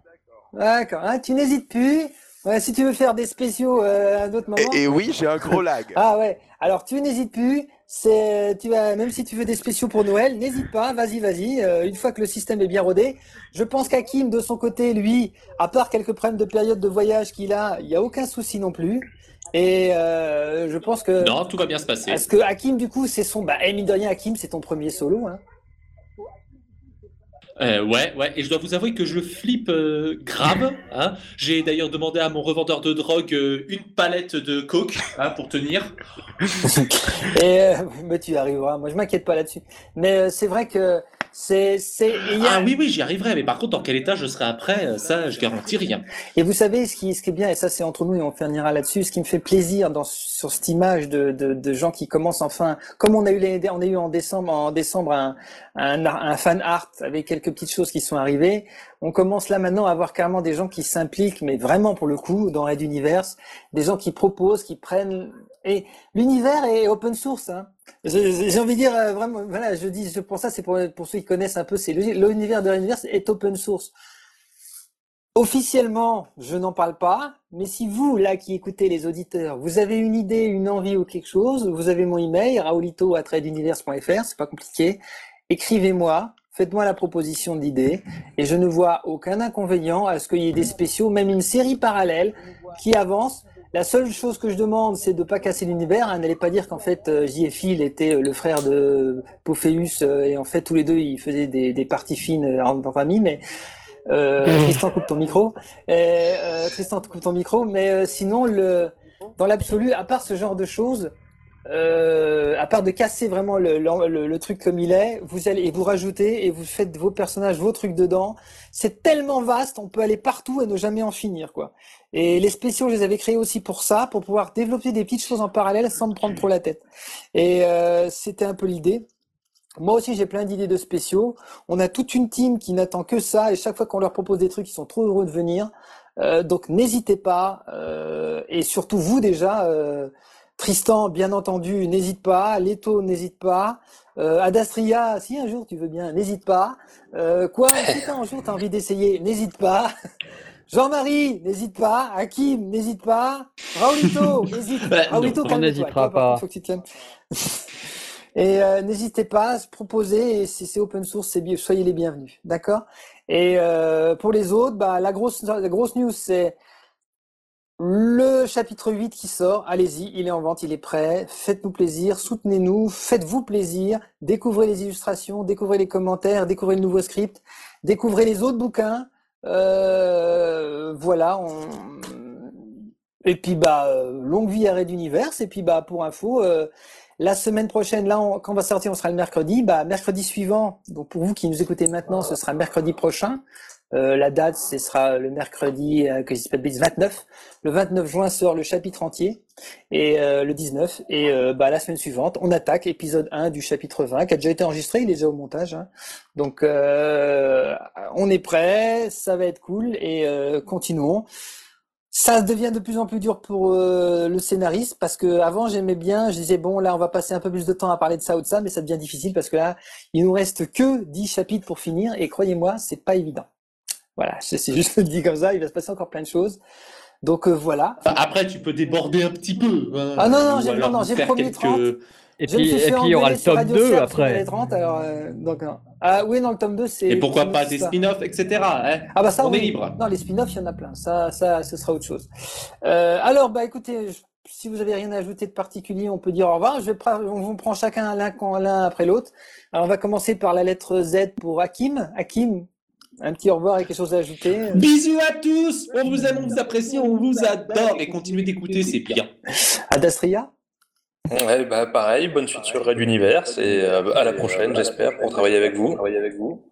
D'accord. hein, tu n'hésites plus. Ouais, si tu veux faire des spéciaux euh, à un autre moment. Et, et oui, j'ai un gros lag. Ah ouais. Alors tu n'hésites plus. C'est, tu vas, même si tu veux des spéciaux pour Noël, n'hésite pas. Vas-y, vas-y. Euh, une fois que le système est bien rodé, je pense qu'Hakim de son côté, lui, à part quelques problèmes de période de voyage qu'il a, il y a aucun souci non plus. Et euh, je pense que. Non, tout va bien se passer. Est-ce que Hakim, du coup, c'est son. Bah, eh, mine de rien, Hakim, c'est ton premier solo. Hein. Euh, ouais, ouais, et je dois vous avouer que je flippe euh, grave. Hein. J'ai d'ailleurs demandé à mon revendeur de drogue euh, une palette de coke hein, pour tenir. Et euh, mais tu y arriveras. Moi, je m'inquiète pas là-dessus. Mais euh, c'est vrai que c'est, c'est. il y a- Ah oui, oui, j'y arriverai, mais par contre, dans quel état je serai après, ça, je garantis rien. Et vous savez, ce qui, ce qui est bien, et ça c'est entre nous et on finira là-dessus, ce qui me fait plaisir dans, sur cette image de, de, de gens qui commencent enfin, comme on a eu, on a eu en décembre, en décembre un, un, un fan art avec quelques petites choses qui sont arrivées, on commence là maintenant à avoir carrément des gens qui s'impliquent, mais vraiment pour le coup, dans Red Universe, des gens qui proposent, qui prennent, et l'univers est open source, hein. J'ai envie de dire euh, vraiment, voilà, je dis, je- pour ça, c'est pour, ceux qui connaissent un peu, c'est l'univers de Red Universe est open source. Officiellement, je n'en parle pas, mais si vous, là, qui écoutez les auditeurs, vous avez une idée, une envie ou quelque chose, vous avez mon email, raoulito.tradeunivers.fr, c'est pas compliqué. Écrivez-moi, faites-moi la proposition d'idée, et je ne vois aucun inconvénient à ce qu'il y ait des spéciaux, même une série parallèle qui avance. La seule chose que je demande, c'est de pas casser l'univers. Hein, N'allez pas dire qu'en fait, euh, J.F. Hill était euh, le frère de Pophéus, euh, et en fait, tous les deux, ils faisaient des, des parties fines en en famille, mais euh, Tristan coupe ton micro. Et, euh, Tristan coupe ton micro, mais euh, sinon le dans l'absolu, à part ce genre de choses, euh, à part de casser vraiment le, le, le- truc comme il est, vous allez et vous rajoutez et vous faites vos personnages, vos trucs dedans. C'est tellement vaste, on peut aller partout et ne jamais en finir quoi. Et les spéciaux, je les avais créés aussi pour ça, pour pouvoir développer des petites choses en parallèle sans me prendre trop la tête. Et euh, c'était un peu l'idée. Moi aussi, j'ai plein d'idées de spéciaux. On a toute une team qui n'attend que ça et chaque fois qu'on leur propose des trucs, ils sont trop heureux de venir. Euh, donc n'hésitez pas euh, et surtout vous déjà, euh, Tristan, bien entendu, n'hésite pas. Leto, n'hésite pas. Adastria, si un jour tu veux bien, n'hésite pas. quoi, si un jour tu as envie d'essayer, n'hésite pas. Jean-Marie, n'hésite pas. Hakim, n'hésite pas. Raoulito, n'hésite pas. Raoulito, on n'hésitera pas. Faut que tu et euh, n'hésitez pas à se proposer, et si c'est open source, c'est soyez les bienvenus. D'accord? Et euh, pour les autres, bah, la, grosse, la grosse news, c'est le chapitre 8 qui sort. Allez-y, il est en vente, il est prêt. Faites-nous plaisir, soutenez-nous, faites-vous plaisir. Découvrez les illustrations, découvrez les commentaires, découvrez le nouveau script, découvrez les autres bouquins. Euh, voilà. On... Et puis, bah, longue vie à Red Universe. Et puis, bah, pour info, la semaine prochaine, là, quand on va sortir, on sera le mercredi. Bah, mercredi suivant, donc pour vous qui nous écoutez maintenant, ce sera mercredi prochain. Euh, la date, ce sera le mercredi, euh, que je 29. Le 29 juin sort le chapitre entier et euh, le 19. Et euh, bah, la semaine suivante, on attaque épisode 1 du chapitre 20 qui a déjà été enregistré, il est déjà au montage. Hein. Donc on est prêt, ça va être cool et continuons ça devient de plus en plus dur pour euh, le scénariste parce que avant j'aimais bien, je disais bon là on va passer un peu plus de temps à parler de ça ou de ça, mais ça devient difficile parce que là il nous reste que 10 chapitres pour finir et croyez-moi c'est pas évident. Voilà, c'est juste le dit comme ça, il va se passer encore plein de choses. Donc euh, voilà. après tu peux déborder un petit peu. Hein, ah non non, j'ai non, non, promis 30. Et puis, et puis il y aura le tome 2 après. 30, alors, euh, donc, ah oui, non, le tome 2, c'est. Et pourquoi pas des spin-offs, etc. Hein ah bah ça, on est libre. Non, les spin-offs, il y en a plein. Ça, ça, ce sera autre chose. Euh, alors, bah écoutez, si vous avez rien à ajouter de particulier, on peut dire au revoir. Je vais on vous prend chacun l'un après l'autre. Alors, on va commencer par la lettre Z pour Hakim. Hakim, un petit au revoir et quelque chose à ajouter. Bisous à tous. On vous aime, on vous apprécie, on vous adore et continuez d'écouter, c'est bien. Adastria? Ouais, bah pareil, bonne suite sur Red Universe et euh, à la prochaine, j'espère, pour travailler avec vous.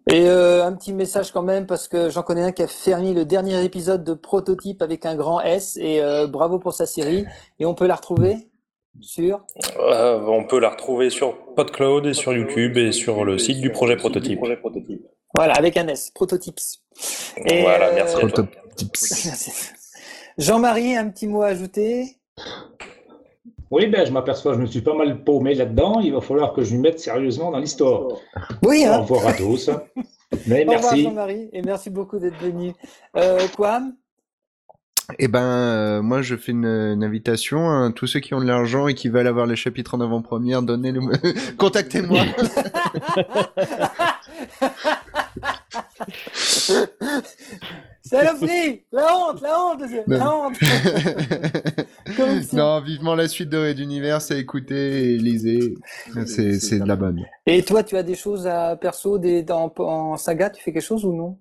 Et euh, un petit message quand même, parce que j'en connais un qui a fermé le dernier épisode de Prototype avec un grand S, et euh, bravo pour sa série. Et on peut la retrouver sur? On peut la retrouver sur PodCloud et sur YouTube et sur le site du projet Prototype. Voilà, avec un S, Prototypes. Et, voilà, merci à toi. Jean-Marie, un petit mot à ajouter? Oui, ben, je m'aperçois, je me suis pas mal paumé là-dedans. Il va falloir que je me mette sérieusement dans l'histoire. Oui, hein. Au revoir à tous. Mais Au merci. revoir, Jean-Marie, et merci beaucoup d'être venu. Euh, Quam eh ben, euh, moi, je fais une, invitation à tous ceux qui ont de l'argent et qui veulent avoir les chapitres en avant-première, donnez-le, contactez-moi. Saloperie La honte, la honte, la honte Non, vivement la suite de Red Universe à écouter et lisez. C'est de la bonne. Et toi, tu as des choses à perso des, dans, en saga Tu fais quelque chose ou non?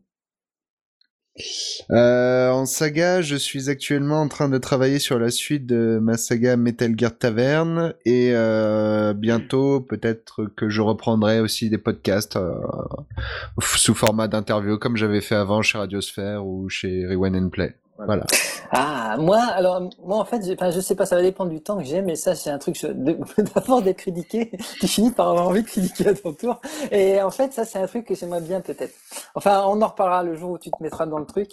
Euh, en saga, je suis actuellement en train de travailler sur la suite de ma saga Metal Gear Tavern et euh, bientôt peut-être que je reprendrai aussi des podcasts euh, sous format d'interview comme j'avais fait avant chez Radiosphère ou chez Rewind and Play. Voilà. Ah, moi, alors, moi, en fait, enfin, je sais pas, ça va dépendre du temps que j'ai, mais ça, c'est un truc, d'abord d'être critiqué, tu finis par avoir envie de critiquer à ton tour. Et en fait, ça, c'est un truc que j'aimerais bien, peut-être. Enfin, on en reparlera le jour où tu te mettras dans le truc.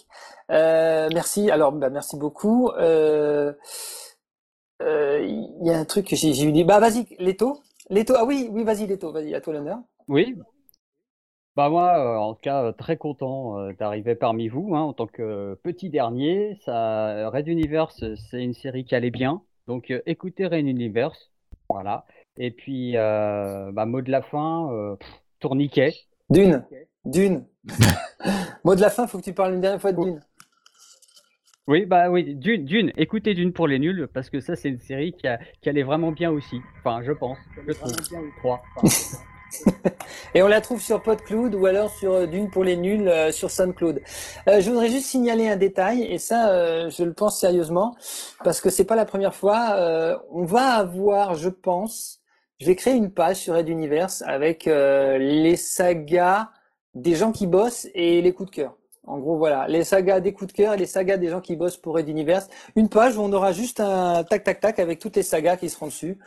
Euh, merci. Alors, bah, merci beaucoup. Euh, euh, il y a un truc que j'ai eu dit. Bah, vas-y, Leto. Leto, ah oui, oui, vas-y, Leto, vas-y, à toi l'honneur. Oui, bah moi, euh, en tout cas, très content euh, d'arriver parmi vous hein, en tant que petit dernier. Ça, Red Universe, c'est une série qui allait bien, donc euh, écoutez Red Universe, voilà. Et puis, bah, mot de la fin, tourniquet. Dune, Dune. mot de la fin, faut que tu parles une dernière fois de Dune. Oui, bah oui, Dune, Dune. Écoutez Dune pour les nuls, parce que ça, c'est une série qui, a, qui allait vraiment bien aussi. Enfin, je pense. Je trouve. Trois. Et on la trouve sur PodCloud ou alors sur euh, Dune pour les nuls euh, sur SoundCloud. Euh, je voudrais juste signaler un détail et ça, je le pense sérieusement parce que c'est pas la première fois. on va avoir, je pense, je vais créer une page sur Red Universe avec les sagas des gens qui bossent et les coups de cœur. En gros, voilà, les sagas des coups de cœur et les sagas des gens qui bossent pour Red Universe. Une page où on aura juste un tac tac tac avec toutes les sagas qui seront dessus,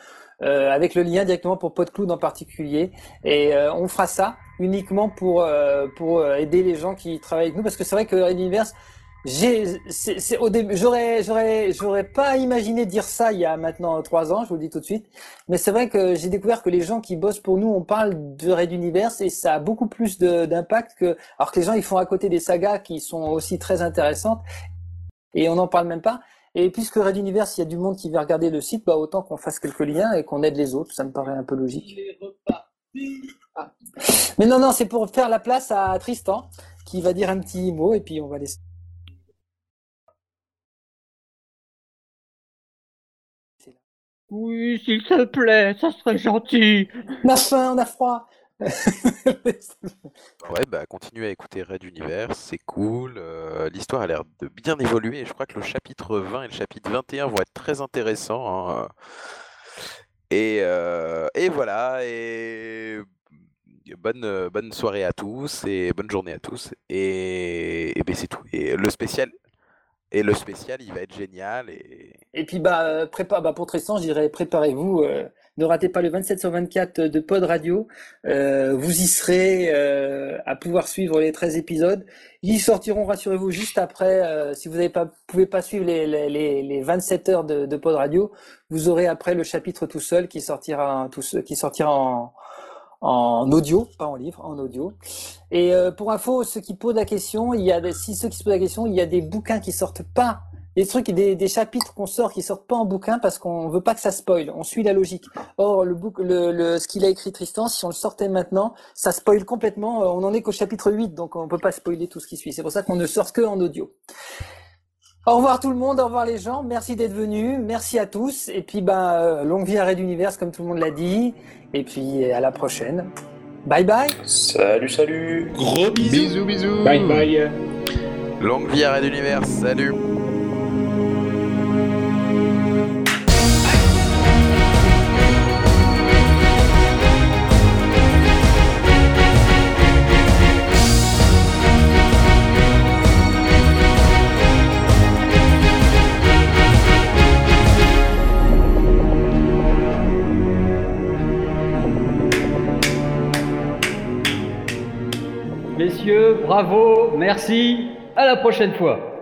euh, avec le lien directement pour PodCloud en particulier. Et euh, on fera ça uniquement pour euh, pour aider les gens qui travaillent avec nous, parce que c'est vrai que Red Universe j'aurais, j'aurais, j'aurais pas imaginé dire ça il y a maintenant trois ans, je vous le dis tout de suite. Mais c'est vrai que j'ai découvert que les gens qui bossent pour nous, on parle de Red Universe et ça a beaucoup plus d'impact que, alors que les gens ils font à côté des sagas qui sont aussi très intéressantes et on n'en parle même pas. Et puisque Red Universe, il y a du monde qui veut regarder le site, bah autant qu'on fasse quelques liens et qu'on aide les autres. Ça me paraît un peu logique. Ah. Mais non, non, c'est pour faire la place à Tristan qui va dire un petit mot et puis on va laisser. Oui, s'il te plaît, ça serait gentil. On a faim, on a froid. ouais, bah continuez à écouter Red Universe, c'est cool. Euh, l'histoire a l'air de bien évoluer. Je crois que le chapitre 20 et le chapitre 21 vont être très intéressants. Hein. Et, euh, et voilà. Bonne, soirée à tous et bonne journée à tous. Et, et ben c'est tout. Et le spécial, et il va être génial. Et, et puis, bah, euh, prépa bah, pour Tristan, je dirais préparez-vous. Euh, ne ratez pas le 27 sur 24 de Pod Radio. Euh, vous y serez euh, à pouvoir suivre les 13 épisodes. Ils sortiront, rassurez-vous, juste après. Euh, si vous ne pouvez pas suivre les, les, les 27 heures de, Pod Radio, vous aurez après le chapitre tout seul qui sortira, tout, qui sortira en, en audio, pas en livre, en audio. Et euh, pour info, ceux qui posent la question, il y a si ceux qui se posent la question, il y a des bouquins qui sortent pas, des trucs, des, des chapitres qu'on sort qui sortent pas en bouquin parce qu'on veut pas que ça spoil. On suit la logique. Or, le, book, le, le ce qu'il a écrit Tristan, si on le sortait maintenant, ça spoil complètement. Euh, on en est qu'au chapitre 8, donc on peut pas spoiler tout ce qui suit. C'est pour ça qu'on ne sort que en audio. Au revoir tout le monde, au revoir les gens, merci d'être venus, merci à tous, et puis ben, longue vie à Red Universe comme tout le monde l'a dit, et puis à la prochaine. Bye bye Salut, salut Gros bisous Bisous, bisous Bye bye Longue vie à Red Universe, salut Bravo, merci, à la prochaine fois.